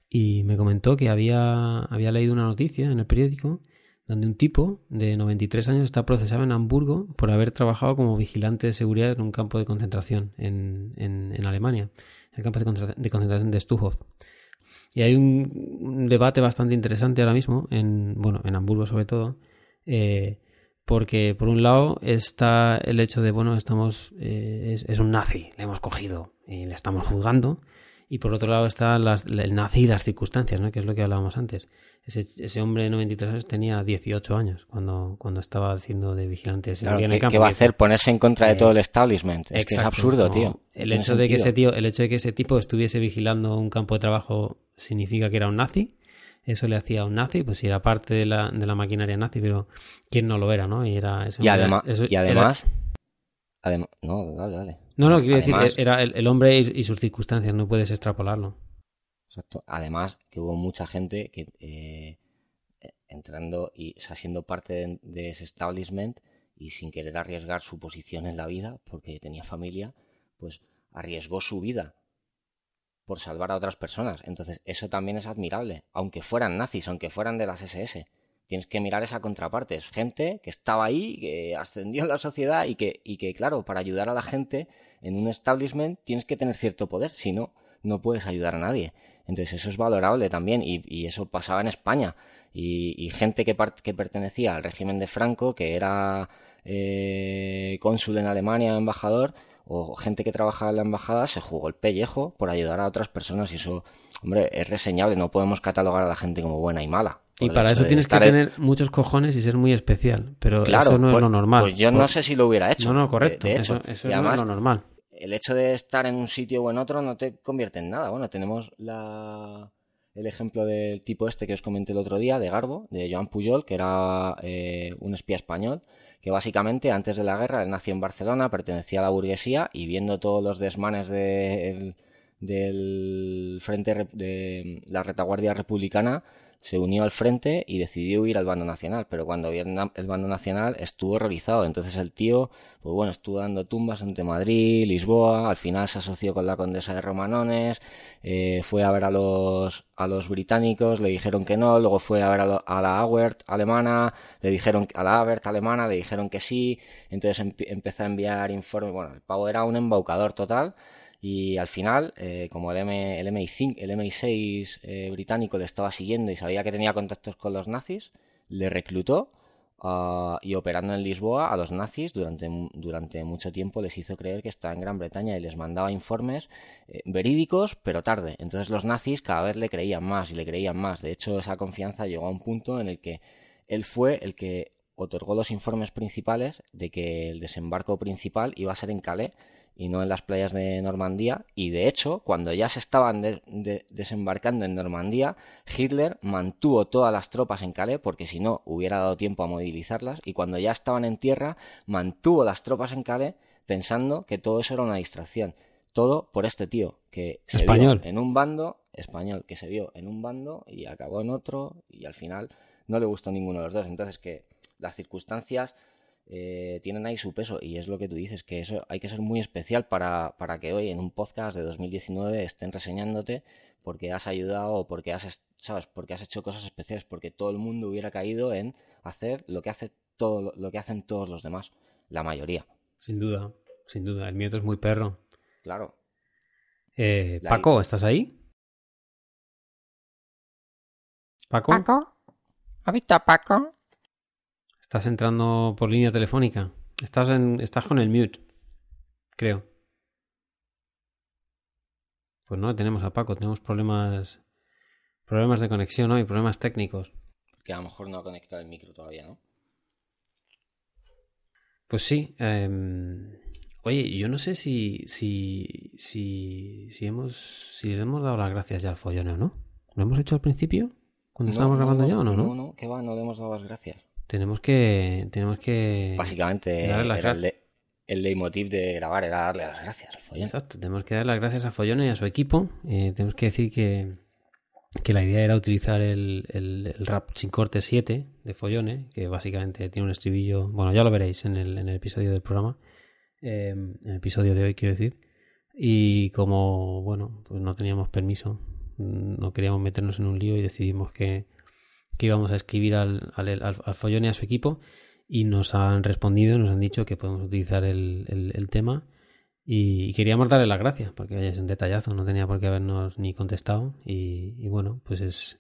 y me comentó que había, había leído una noticia en el periódico donde un tipo de 93 años está procesado en Hamburgo por haber trabajado como vigilante de seguridad en un campo de concentración en, en, en Alemania, el campo de, concentra- de concentración de Stutthof. Y hay un, un debate bastante interesante ahora mismo, en, bueno, en Hamburgo sobre todo, eh, porque por un lado está el hecho de, bueno, estamos, eh, es, es un nazi, le hemos cogido y le estamos juzgando, y por otro lado está las- el nazi y las circunstancias, ¿no? que es lo que hablábamos antes. Ese, ese hombre de 93 años tenía 18 años cuando, cuando estaba haciendo de vigilante de Claro, seguridad en el ¿qué, campo. qué va a hacer? Ponerse en contra de Eh, todo el establishment. Es que es absurdo, no. tío. El hecho de que ese tío, el hecho de que ese tipo estuviese vigilando un campo de trabajo significa que era un nazi. Eso le hacía a un nazi, pues si era parte de la, de la maquinaria nazi, pero quién no lo era, ¿no? Y era ese Y, además, eso y era- además, adem- no, dale, dale. No, no, quiero además- decir, era el, el hombre y, y sus circunstancias, no puedes extrapolarlo. Exacto. Además, que hubo mucha gente que eh, entrando y o sea, siendo parte de, de ese establishment y sin querer arriesgar su posición en la vida, porque tenía familia, pues arriesgó su vida por salvar a otras personas. Entonces, eso también es admirable, aunque fueran nazis, aunque fueran de las SS. Tienes que mirar esa contraparte. Es gente que estaba ahí, que ascendió en la sociedad y que, y que, claro, para ayudar a la gente en un establishment tienes que tener cierto poder, si no, no puedes ayudar a nadie. Entonces eso es valorable también y, y eso pasaba en España. Y, y gente que, pertenecía al régimen de Franco, que era eh, cónsul en Alemania, embajador, o gente que trabajaba en la embajada, se jugó el pellejo por ayudar a otras personas y eso, hombre, es reseñable. No podemos catalogar a la gente como buena y mala. Y para eso tienes que tener muchos cojones y ser muy especial, pero Claro, eso no es pues- lo normal. Pues yo no sé si lo hubiera hecho. No, no, correcto. de hecho. eso eso Y no además, es lo normal. El hecho de estar en un sitio o en otro no te convierte en nada. Bueno, tenemos la, el ejemplo del tipo este que os comenté el otro día, de Garbo, de Joan Pujol, que era eh, un espía español, que básicamente antes de la guerra él nació en Barcelona, pertenecía a la burguesía y viendo todos los desmanes de- el- del frente de la retaguardia republicana, se unió al frente y decidió ir al bando nacional, pero cuando vio el bando nacional estuvo horrorizado. Entonces el tío, pues bueno, estuvo dando tumbas entre Madrid, Lisboa, al final se asoció con la condesa de Romanones, eh, fue a ver a los, a los británicos, le dijeron que no, luego fue a ver a, la Auert alemana, le dijeron, a la Auert alemana, le dijeron que sí, entonces empezó a enviar informes, bueno, el pavo era un embaucador total, y al final, eh, como el, M, el, MI5, el MI6 eh, británico le estaba siguiendo y sabía que tenía contactos con los nazis, le reclutó ah, y operando en Lisboa a los nazis durante, durante mucho tiempo les hizo creer que estaba en Gran Bretaña y les mandaba informes eh, verídicos, pero tarde. Entonces los nazis cada vez le creían más y le creían más. De hecho, esa confianza llegó a un punto en el que él fue el que otorgó los informes principales de que el desembarco principal iba a ser en Calais y no en las playas de Normandía. Y de hecho, cuando ya se estaban desembarcando en Normandía, Hitler mantuvo todas las tropas en Calais porque si no hubiera dado tiempo a movilizarlas. Y cuando ya estaban en tierra, mantuvo las tropas en Calais pensando que todo eso era una distracción. Todo por este tío que se español. vio en un bando español que se vio en un bando y acabó en otro y al final no le gustó ninguno de los dos. Entonces que las circunstancias eh, tienen ahí su peso y es lo que tú dices, que eso hay que ser muy especial para, para que hoy en un podcast de 2019 estén reseñándote porque has ayudado o porque has, ¿sabes? Porque has hecho cosas especiales, porque todo el mundo hubiera caído en hacer lo que hace todo lo que hacen todos los demás, la mayoría. Sin duda, sin duda, el miedo es muy perro. Claro. Eh, Paco, ¿estás ahí? Paco. Paco. ¿Ha visto Paco? Estás entrando por línea telefónica. Estás, en, estás con el mute, creo. Pues no, tenemos a Paco, tenemos problemas problemas de conexión ¿no? y problemas técnicos. Que a lo mejor no ha conectado el micro todavía, ¿no? Pues sí. Em, oye, yo no sé si, si, si, si, hemos, si le hemos dado las gracias ya al follón o no. ¿Lo hemos hecho al principio? ¿Cuando estábamos grabando ya o no? No, no, que va, no le hemos dado las gracias. Tenemos que. Tenemos que. Básicamente, el, el, leitmotiv de grabar era darle las gracias al Follón. Exacto, tenemos que dar las gracias a Follón y a su equipo. Eh, tenemos que decir que, que la idea era utilizar el, el, rap sin corte 7 de Follone, que básicamente tiene un estribillo. Bueno, ya lo veréis en el, en el episodio del programa. Eh, en el episodio de hoy, quiero decir. Y como, bueno, pues no teníamos permiso, no queríamos meternos en un lío y decidimos que que íbamos a escribir al, al, al, follón y a su equipo y nos han respondido, nos han dicho que podemos utilizar el, el, tema y, queríamos darle las gracias porque es un detallazo, no tenía por qué habernos ni contestado y, bueno, pues es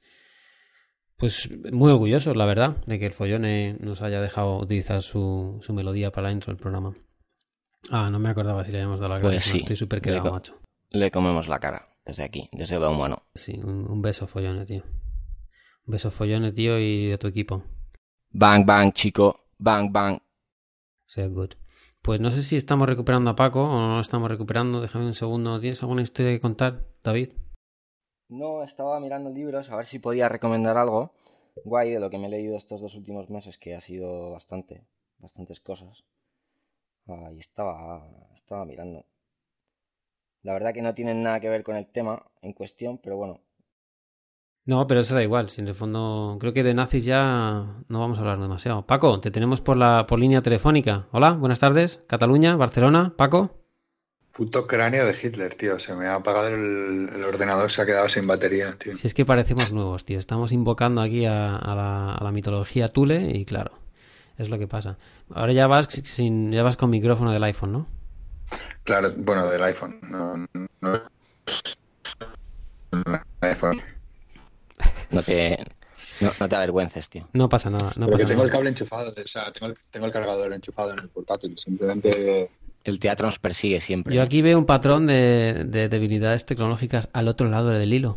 pues muy orgulloso la verdad de que el follone nos haya dejado utilizar su, su melodía para la intro del programa. Ah, no me acordaba si le habíamos dado las pues gracias. estoy súper quedado, macho. Le comemos la cara desde aquí, desde lo humano. Sí, un, un beso follone, tío. Besos follones, tío, y de tu equipo. Bang, bang, chico. Bang, bang. Sea good. Pues no sé si estamos recuperando a Paco o no lo estamos recuperando. Déjame un segundo. ¿Tienes alguna historia que contar, David? No, estaba mirando libros a ver si podía recomendar algo guay de lo que me he leído estos dos últimos meses, que ha sido bastante, bastantes cosas. Ahí estaba, estaba mirando. La verdad que no tienen nada que ver con el tema en cuestión, pero bueno, no, pero eso da igual. Si en el fondo creo que de nazis ya no vamos a hablar demasiado. Paco, te tenemos por la por línea telefónica. Hola, buenas tardes. Cataluña, Barcelona. Paco. Puto cráneo de Hitler, tío. Se me ha apagado el, ordenador, se ha quedado sin batería, tío. Si es que parecemos nuevos, tío. Estamos invocando aquí a, la, mitología Tule y claro, es lo que pasa. Ahora ya vas sin, ya vas con micrófono del iPhone, ¿no? Claro, bueno, del iPhone. No, no, iPhone. No te, no, te avergüences, tío. No pasa nada. No Porque tengo el cable enchufado, o sea, tengo el, tengo el cargador enchufado en el portátil. Simplemente el teatro nos persigue siempre. Yo aquí veo un patrón de, debilidades tecnológicas al otro lado del hilo.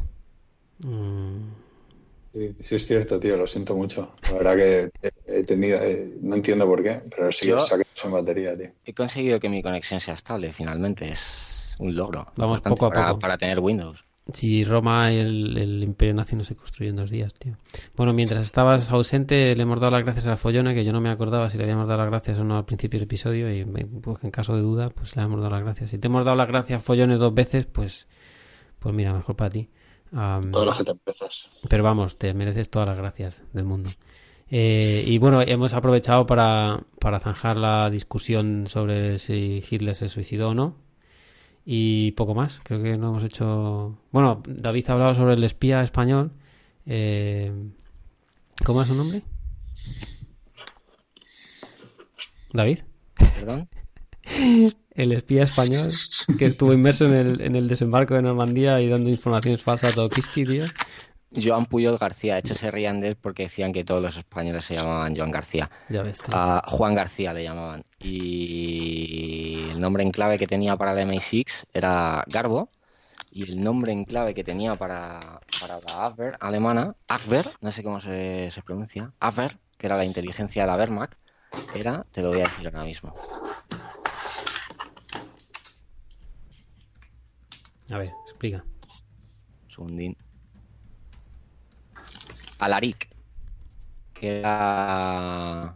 Sí, es cierto, tío, lo siento mucho. La verdad que he tenido, eh, no entiendo por qué, pero sí Yo saqué su batería, tío. He conseguido que mi conexión sea estable, finalmente. Es un logro. Vamos poco a poco. Para tener Windows. Si Roma y el, Imperio Nazi no se construyó en dos días, tío. Bueno, mientras estabas ausente, le hemos dado las gracias a Follona, que yo no me acordaba si le habíamos dado las gracias o no al principio del episodio, y pues en caso de duda, pues le hemos dado las gracias. Si te hemos dado las gracias, Follones, dos veces, pues, pues mira, mejor para ti. Am, Todas las que te empiezas. pero vamos, te mereces todas las gracias del mundo. Eh, y bueno, hemos aprovechado para, para zanjar la discusión sobre si Hitler se suicidó o no. Y poco más, creo que no hemos hecho... Bueno, David ha hablado sobre el espía español. Eh, ¿Cómo es su nombre? David. Perdón. El espía español que estuvo inmerso en el, en el desembarco de Normandía y dando informaciones falsas a Tokiski, tío. Joan Puyol García. De hecho, se rían de él porque decían que todos los españoles se llamaban Joan García. Ya ves, Juan García le llamaban. Y el nombre en clave que tenía para el MI6 era Garbo. Y el nombre en clave que tenía para, para la Abwehr alemana, Abwehr, no sé cómo se, se pronuncia, Abwehr, que era la inteligencia de la Wehrmacht, era, te lo voy a decir ahora mismo. A ver, explica. Segundín. Alaric, que era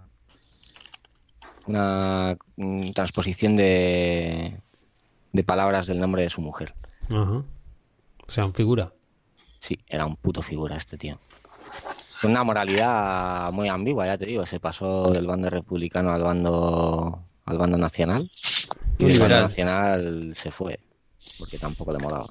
una mm, transposición de, de palabras del nombre de su mujer. Ajá. O sea, un figura. Sí, era un puto figura este tío. Con una moralidad muy ambigua, ya te digo, se pasó del bando republicano al bando al bando nacional y del bando nacional se fue porque tampoco le molaba.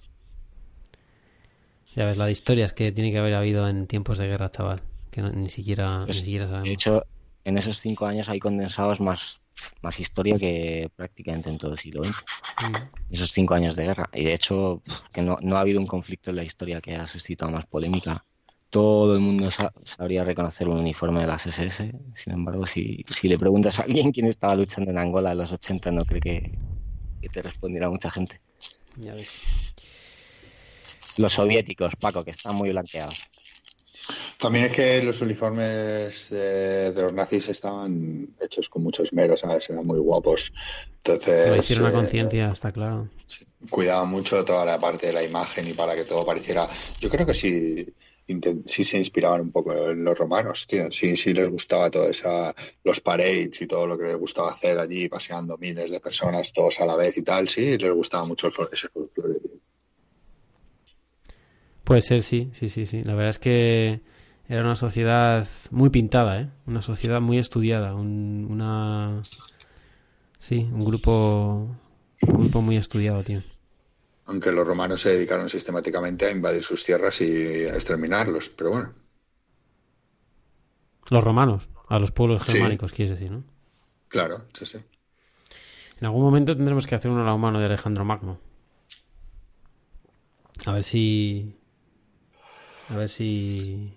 Ya ves, la de historias que tiene que haber habido en tiempos de guerra, chaval. Que no- ni siquiera, Pues, ni siquiera De sabemos. hecho, en esos cinco años hay condensados más, más historia que prácticamente en todo el siglo XX. Mm. Esos cinco años de guerra. Y de hecho, que no, no ha habido un conflicto en la historia que haya suscitado más polémica. Todo el mundo sa- sabría reconocer un uniforme de las SS. Sin embargo, si, si le preguntas a alguien quién estaba luchando en Angola en los 80, no creo que, que te respondiera mucha gente. Ya ves. Los soviéticos, Paco, que están muy blanqueados. También es que los uniformes eh, de los nazis estaban hechos con mucho esmero, ¿sabes? Eran muy guapos. Entonces, Lo hicieron a eh, conciencia, está claro. cuidaban mucho toda la parte de la imagen y para que todo pareciera. Yo creo que sí, sí se inspiraban un poco en los romanos, tío. Sí, sí les gustaba todo esa, los parades y todo lo que les gustaba hacer allí, paseando miles de personas todos a la vez y tal. Sí, les gustaba mucho el ese folclore. Puede ser, sí, sí, sí, sí. La verdad es que era una sociedad muy pintada, ¿eh? Una sociedad muy estudiada, un, una... Sí, un grupo, un grupo muy estudiado, tío. Aunque los romanos se dedicaron sistemáticamente a invadir sus tierras y a exterminarlos, pero bueno, Los romanos, a los pueblos Sí. germánicos, quieres decir, ¿no? claro, sí, sí. En algún momento tendremos que hacer uno a la mano de Alejandro Magno. A ver si... A ver si...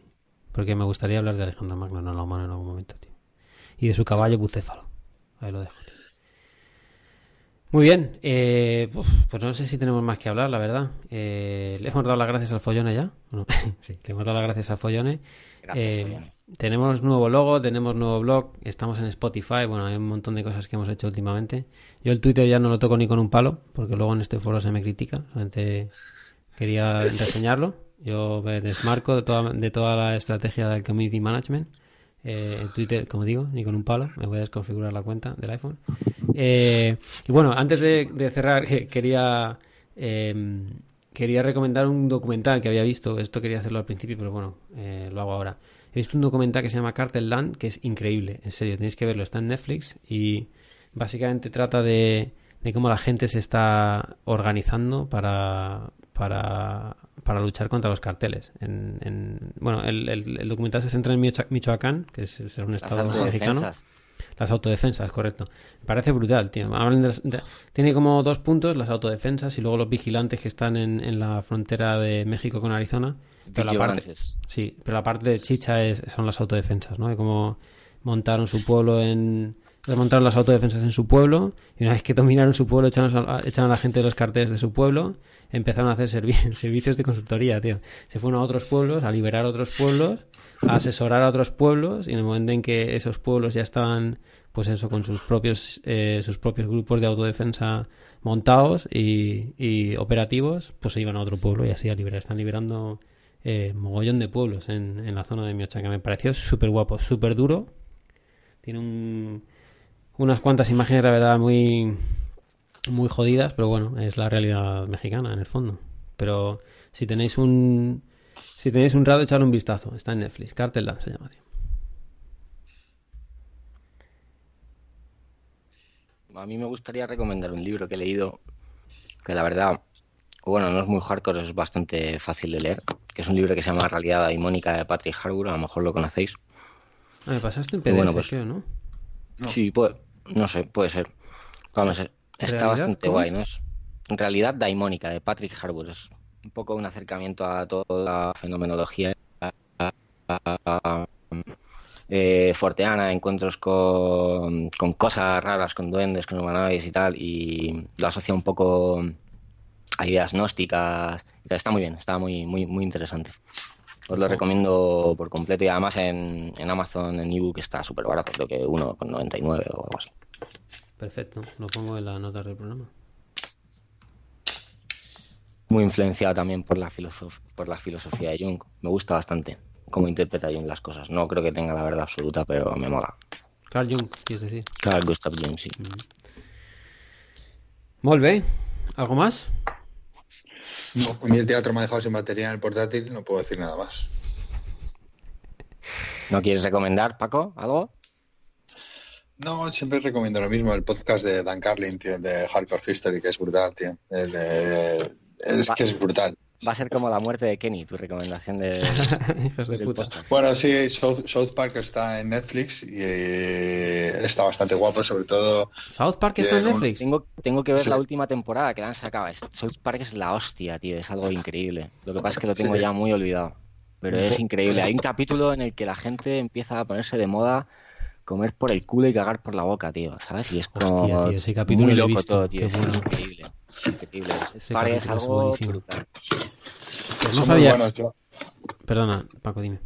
Porque me gustaría hablar de Alejandro Magno en la mano en algún momento, tío. Y de su caballo bucéfalo. Ahí lo dejo, tío. Muy bien. eh, pues no sé si tenemos más que hablar, la verdad. Eh, ¿Le hemos dado las gracias al Follone ya? ¿O no? sí, le hemos dado las gracias al Follone. Gracias, Eh, Fabián. tenemos nuevo logo, tenemos nuevo blog, estamos en Spotify, bueno, hay un montón de cosas que hemos hecho últimamente. Yo el Twitter ya no lo toco ni con un palo, porque luego en este foro se me critica, solamente quería reseñarlo. Yo me desmarco de toda, de toda la estrategia del community management. Eh, el Twitter, como digo, ni con un palo, me voy a desconfigurar la cuenta del iPhone. Eh, y bueno, antes de, cerrar, que- quería... eh, Quería recomendar un documental que había visto. Esto quería hacerlo al principio, pero bueno, eh, lo hago ahora. He visto un documental que se llama Cartel Land, que es increíble. En serio, tenéis que verlo. Está en Netflix y básicamente trata de, de cómo la gente se está organizando para, para, para luchar contra los carteles. En, en- bueno, el, el- el documental se centra en Michoa- Michoacán, que es, es un Las estado mexicano. autodefensas. Las autodefensas, correcto. Me parece brutal, tío. De las- de- tiene como dos puntos, las autodefensas y luego los vigilantes que están en, en la frontera de México con Arizona. Pero la parte, sí, pero la parte de chicha es, son las autodefensas, ¿no? De cómo montaron su pueblo en... Montaron las autodefensas en su pueblo y una vez que dominaron su pueblo echaron a, a la gente de los carteles de su pueblo empezaron a hacer servi- servicios de consultoría, tío. Se fueron a otros pueblos, a liberar otros pueblos, a asesorar a otros pueblos y en el momento en que esos pueblos ya estaban, pues eso, con sus propios, eh, sus propios grupos de autodefensa montados y, operativos, pues se iban a otro pueblo y así a liberar. Están liberando eh, mogollón de pueblos en, la zona de Michoacán. Me pareció súper guapo, súper duro. Tiene un, unas cuantas imágenes, la verdad, muy, muy jodidas, pero bueno, es la realidad mexicana en el fondo. pero si tenéis un si tenéis un rato, echadle un vistazo. Está en Netflix. Cartel Dance se llama. tío. A mí me gustaría recomendar un libro que he leído, que la verdad, bueno, no es muy hardcore, es bastante fácil de leer, que es un libro que se llama Realidad Daimónica de Patrick Harbour, a lo mejor lo conocéis. Ah, me pasaste en PDF, bueno, pues- creo, ¿no? Sí, puede, no sé, puede ser. Vamos, es- está ¿Realidad? bastante ¿Cómo guay, es? ¿no? Es Realidad Daimónica de Patrick Harbour, es un poco un acercamiento a toda la fenomenología eh, forteana, encuentros con, con cosas raras, con duendes, con humanoides y tal, y lo asocia un poco a ideas gnósticas. Está muy bien, está muy, muy, muy interesante. Os lo recomiendo por completo y además en, en Amazon en ebook está súper barato, creo que 1,99 o algo así. Perfecto, lo pongo en las notas del programa. Muy influenciado también por la, filosof- por la filosofía de Jung. Me gusta bastante cómo interpreta Jung las cosas. No creo que tenga la verdad absoluta, pero me mola. Carl Jung, quieres decir. Carl Gustav Jung, sí. Molt bé. ¿Algo más? No, a mí el teatro me ha dejado sin batería en el portátil, no puedo decir nada más. ¿No quieres recomendar, Paco, algo? No, siempre recomiendo lo mismo, el podcast de Dan Carlin, tío, de Hardcore History, que es brutal, tío. El de- es que es brutal. Va a ser como la muerte de Kenny, tu recomendación de... Hijos de del puta. podcast. Bueno, sí, South, South Park está en Netflix y eh, está bastante guapo, sobre todo. South Park está en un- Netflix. Tengo, tengo que ver Sí. la última temporada que la han sacado. Es- South Park es la hostia, tío. Es algo increíble. Lo que pasa es que lo tengo Sí. ya muy olvidado. Pero es increíble. Hay un capítulo en el que la gente empieza a ponerse de moda comer por el culo y cagar por la boca, tío. ¿Sabes? Y es como Hostia, tío, ese capítulo muy lo he loco visto, todo, tío. qué Es bueno. increíble. Increíble. Ese es es algo buenísimo. brutal. No son muy sabía. buenos. Yo, Perdona, Paco, dime.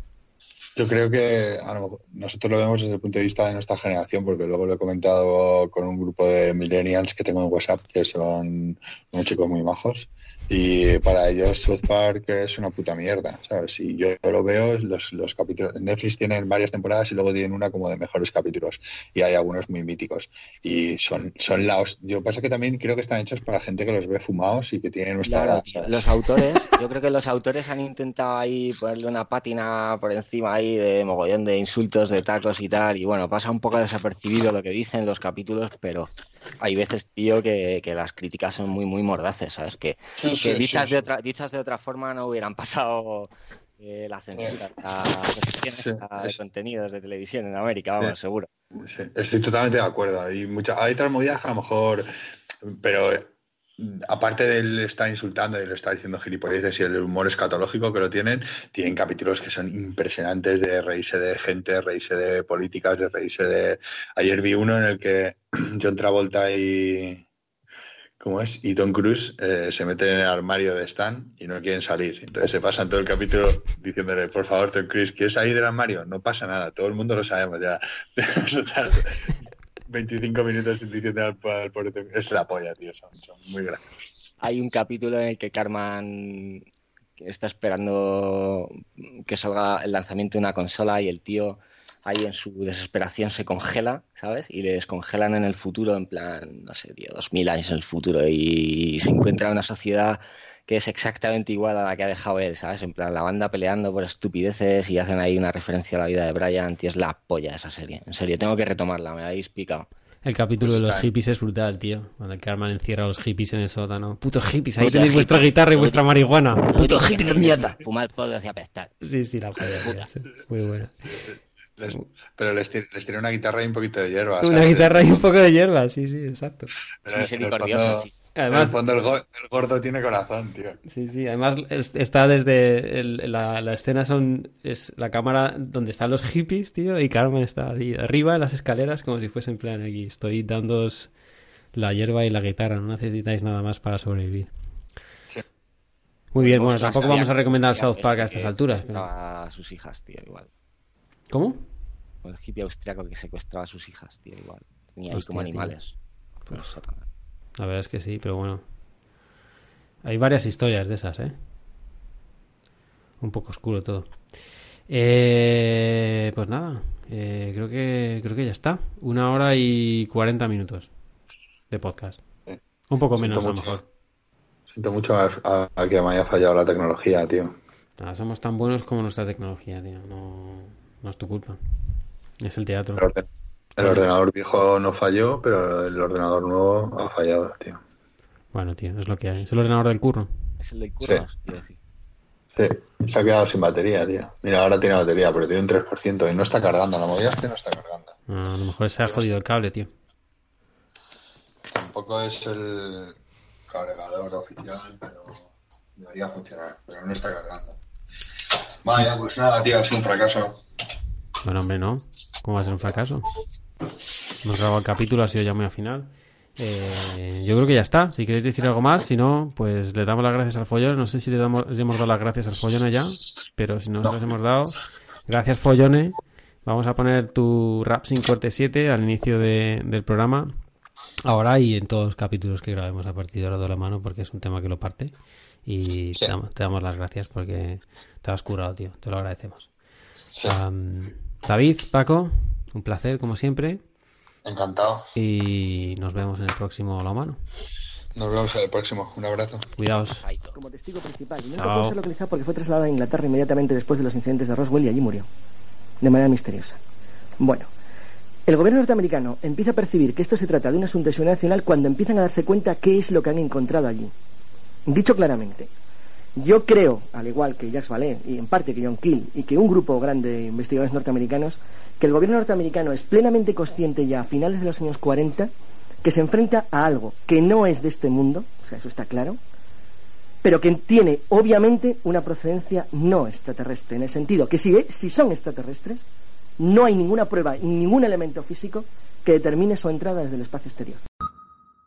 yo creo que a lo mejor nosotros lo vemos desde el punto de vista de nuestra generación, porque luego lo he comentado con un grupo de millennials que tengo en WhatsApp, que son unos chicos muy majos. Y para ellos South Park es una puta mierda, ¿sabes? Y yo lo veo, los, los capítulos, Netflix tienen varias temporadas y luego tienen una como de mejores capítulos. Y hay algunos muy míticos. Y son, son la hos- Yo pasa que también creo que están hechos para gente que los ve fumados y que tiene nuestra Claro, edad, tío. ¿sabes? Los autores, yo creo que los autores han intentado ahí ponerle una pátina por encima ahí de mogollón de insultos, de tacos y tal, y bueno, pasa un poco desapercibido lo que dicen los capítulos, pero hay veces, tío, que, que las críticas son muy, muy mordaces, ¿sabes? Que, Sí, que sí, dichas, sí, de sí. otra, dichas de otra forma no hubieran pasado eh, la censura, la restricción de contenidos de televisión en América, vamos, Sí. seguro. Sí, estoy totalmente de acuerdo. Hay, mucha, hay otras movidas que a lo mejor, pero eh, aparte del estar insultando y lo estar diciendo gilipolleces y el humor escatológico que lo tienen, tienen capítulos que son impresionantes de reírse de gente, reírse de políticas, de reírse de... Ayer vi uno en el que John Travolta y... ¿Cómo es? Y Tom Cruise eh, se meten en el armario de Stan y no quieren salir. Entonces se pasan todo el capítulo diciéndole, por favor, Tom Cruise, ¿quieres salir del armario? No pasa nada, todo el mundo lo sabemos ya. Eso tal. 25 minutos diciendo al, pobre Es la polla, tío, son, muy graciosos. Hay un capítulo en el que Carmen está esperando que salga el lanzamiento de una consola y el tío ahí en su desesperación se congela, ¿sabes? Y le descongelan en el futuro, en plan, no sé, tío, dos mil años en el futuro y se encuentra una sociedad que es exactamente igual a la que ha dejado él, ¿sabes? En plan, la banda peleando por estupideces y hacen ahí una referencia a la vida de Brian, tío, es la polla esa serie. En serio, tengo que retomarla, me habéis picado. El capítulo Pues de los hippies es brutal, tío. Cuando Carmen encierra a los hippies en el sótano. Putos hippies, ahí Putos tenéis vuestra hippies. guitarra y vuestra marihuana. Putos hippies de mierda. Fumar polvo y apestar. Sí, sí, la polla. Muy buena. Les- pero les, tiene una guitarra y un poquito de hierba. Una ¿sabes? guitarra y un poco de hierba, sí, sí, exacto. Pero en el Misericordioso, fondo- sí. En Además- el fondo el, go- el gordo tiene corazón, tío. Sí, sí, además es- está desde el- la, la escena son es la cámara donde están los hippies, tío, y Carmen está ahí arriba en las escaleras como si fuese en plan aquí, estoy dándoos la hierba y la guitarra, no necesitáis nada más para sobrevivir. Sí. Muy bien, bueno, Ostras, tampoco vamos a recomendar South Park a este estas alturas, pero... a sus hijas, tío, igual. ¿Cómo? El hippie austriaco que secuestraba a sus hijas, tío, igual. Tenía ahí Hostia, como tío. animales. Pues, sótano. La verdad es que sí, pero bueno. Hay varias historias de esas, ¿eh? Un poco oscuro todo. Eh, pues nada, eh, creo que creo que ya está. Una hora y cuarenta minutos de podcast. Sí. Un poco Siento menos a lo mucho. mejor. Siento mucho a, a que me haya fallado la tecnología, tío. Nada, somos tan buenos como nuestra tecnología, tío. No, no es tu culpa. Es el teatro. El, orden- el ordenador viejo no falló, pero el ordenador nuevo ha fallado, tío. Bueno, tío, es lo que hay. Es el ordenador del curro. Es el del curro, tío, sí. Sí, se ha quedado sin batería, tío. Mira, ahora tiene batería, pero tiene un 3% y no está cargando. La movida es que no está cargando. Ah, a lo mejor se ha jodido el cable, tío. Tampoco es el cargador oficial, pero debería funcionar, pero no está cargando. Vaya, pues nada, tío, ha sido un fracaso. Bueno, hombre, no. ¿Cómo va a ser un fracaso? Hemos grabado el capítulo, ha sido ya muy al final. Eh, yo creo que ya está. Si queréis decir algo más, si no, pues le damos las gracias al follón. No sé si le, damos, hemos dado las gracias al follone ya, pero si no, se las hemos dado, gracias follone. Vamos a poner tu rap sin corte 7 al inicio de- del programa. Ahora y en todos los capítulos que grabemos a partir de ahora de la mano, porque es un tema que lo parte. Y Sí. te, damos, te damos las gracias porque te has curado, tío. Te lo agradecemos. Sí, David, Paco, un placer como siempre encantado. y nos vemos en el próximo La Mano. Nos vemos en el próximo. Un abrazo. Cuidaos. como testigo principal y nunca Chao. pudo ser localizado porque fue trasladado a Inglaterra inmediatamente después de los incidentes de Roswell y allí murió. De manera misteriosa. Bueno, el gobierno norteamericano empieza a percibir que esto se trata de un asunto de seguridad nacional cuando empiezan a darse cuenta qué es lo que han encontrado allí. Dicho claramente, yo creo, al igual que Jacques Vallée y en parte que John Keel y que un grupo grande de investigadores norteamericanos, que el gobierno norteamericano es plenamente consciente ya a finales de los años 40 que se enfrenta a algo que no es de este mundo, o sea, eso está claro, pero que tiene obviamente una procedencia no extraterrestre, en el sentido que si, si son extraterrestres, no hay ninguna prueba y ningún elemento físico que determine su entrada desde el espacio exterior.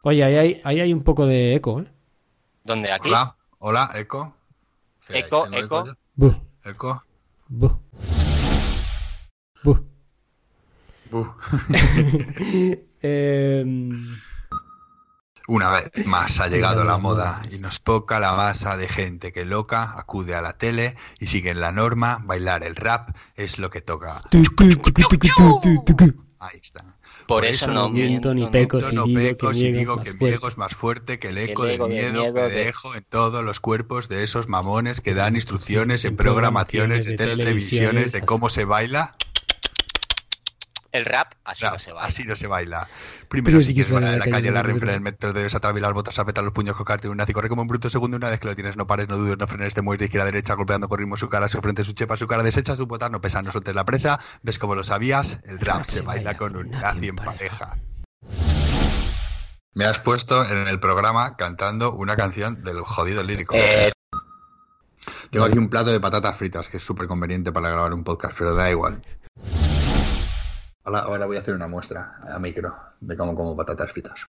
Oye, ahí hay, ahí hay un poco de eco, ¿eh? ¿Dónde? ¿Aquí? Hola, hola, eco. Eco, eco. Eco. Eco. Buh. Buh. Buh. Una vez más ha llegado la moda y nos toca la masa de gente que loca acude a la tele y sigue en la norma, bailar el rap es lo que toca. Ahí está. Por, eso, eso no miento miento, ni peco. Si no digo peco que si digo es que más mi fuerte. ego es más fuerte que el El eco del miedo que de- dejo en todos los cuerpos de esos mamones que dan instrucciones en programaciones de televisiones de cómo se baila. El rap, así Rap, no se va. Así no se baila. Primero Pero sí sí que que es suena verdad, en en la la calle, la no te renfre, en el preocupes. metro debes atraviar las botas, apretar los puños, cocarte un nazi, corre como un bruto segundo, una vez que lo tienes no pares, no dudes, no frenes, te mueves de izquierda a derecha, golpeando con ritmo su cara, su frente, su chepa, su cara, desechas tu botas, no pesas, no sueltes la presa, ves como lo sabías, el rap se baila con un nazi en pareja. Me has puesto en el programa cantando una canción del jodido lírico. Eh, Tengo aquí un plato de patatas fritas que es súper conveniente para grabar un podcast, pero da igual. Ahora, ahora voy a hacer una muestra a micro de cómo como patatas fritas.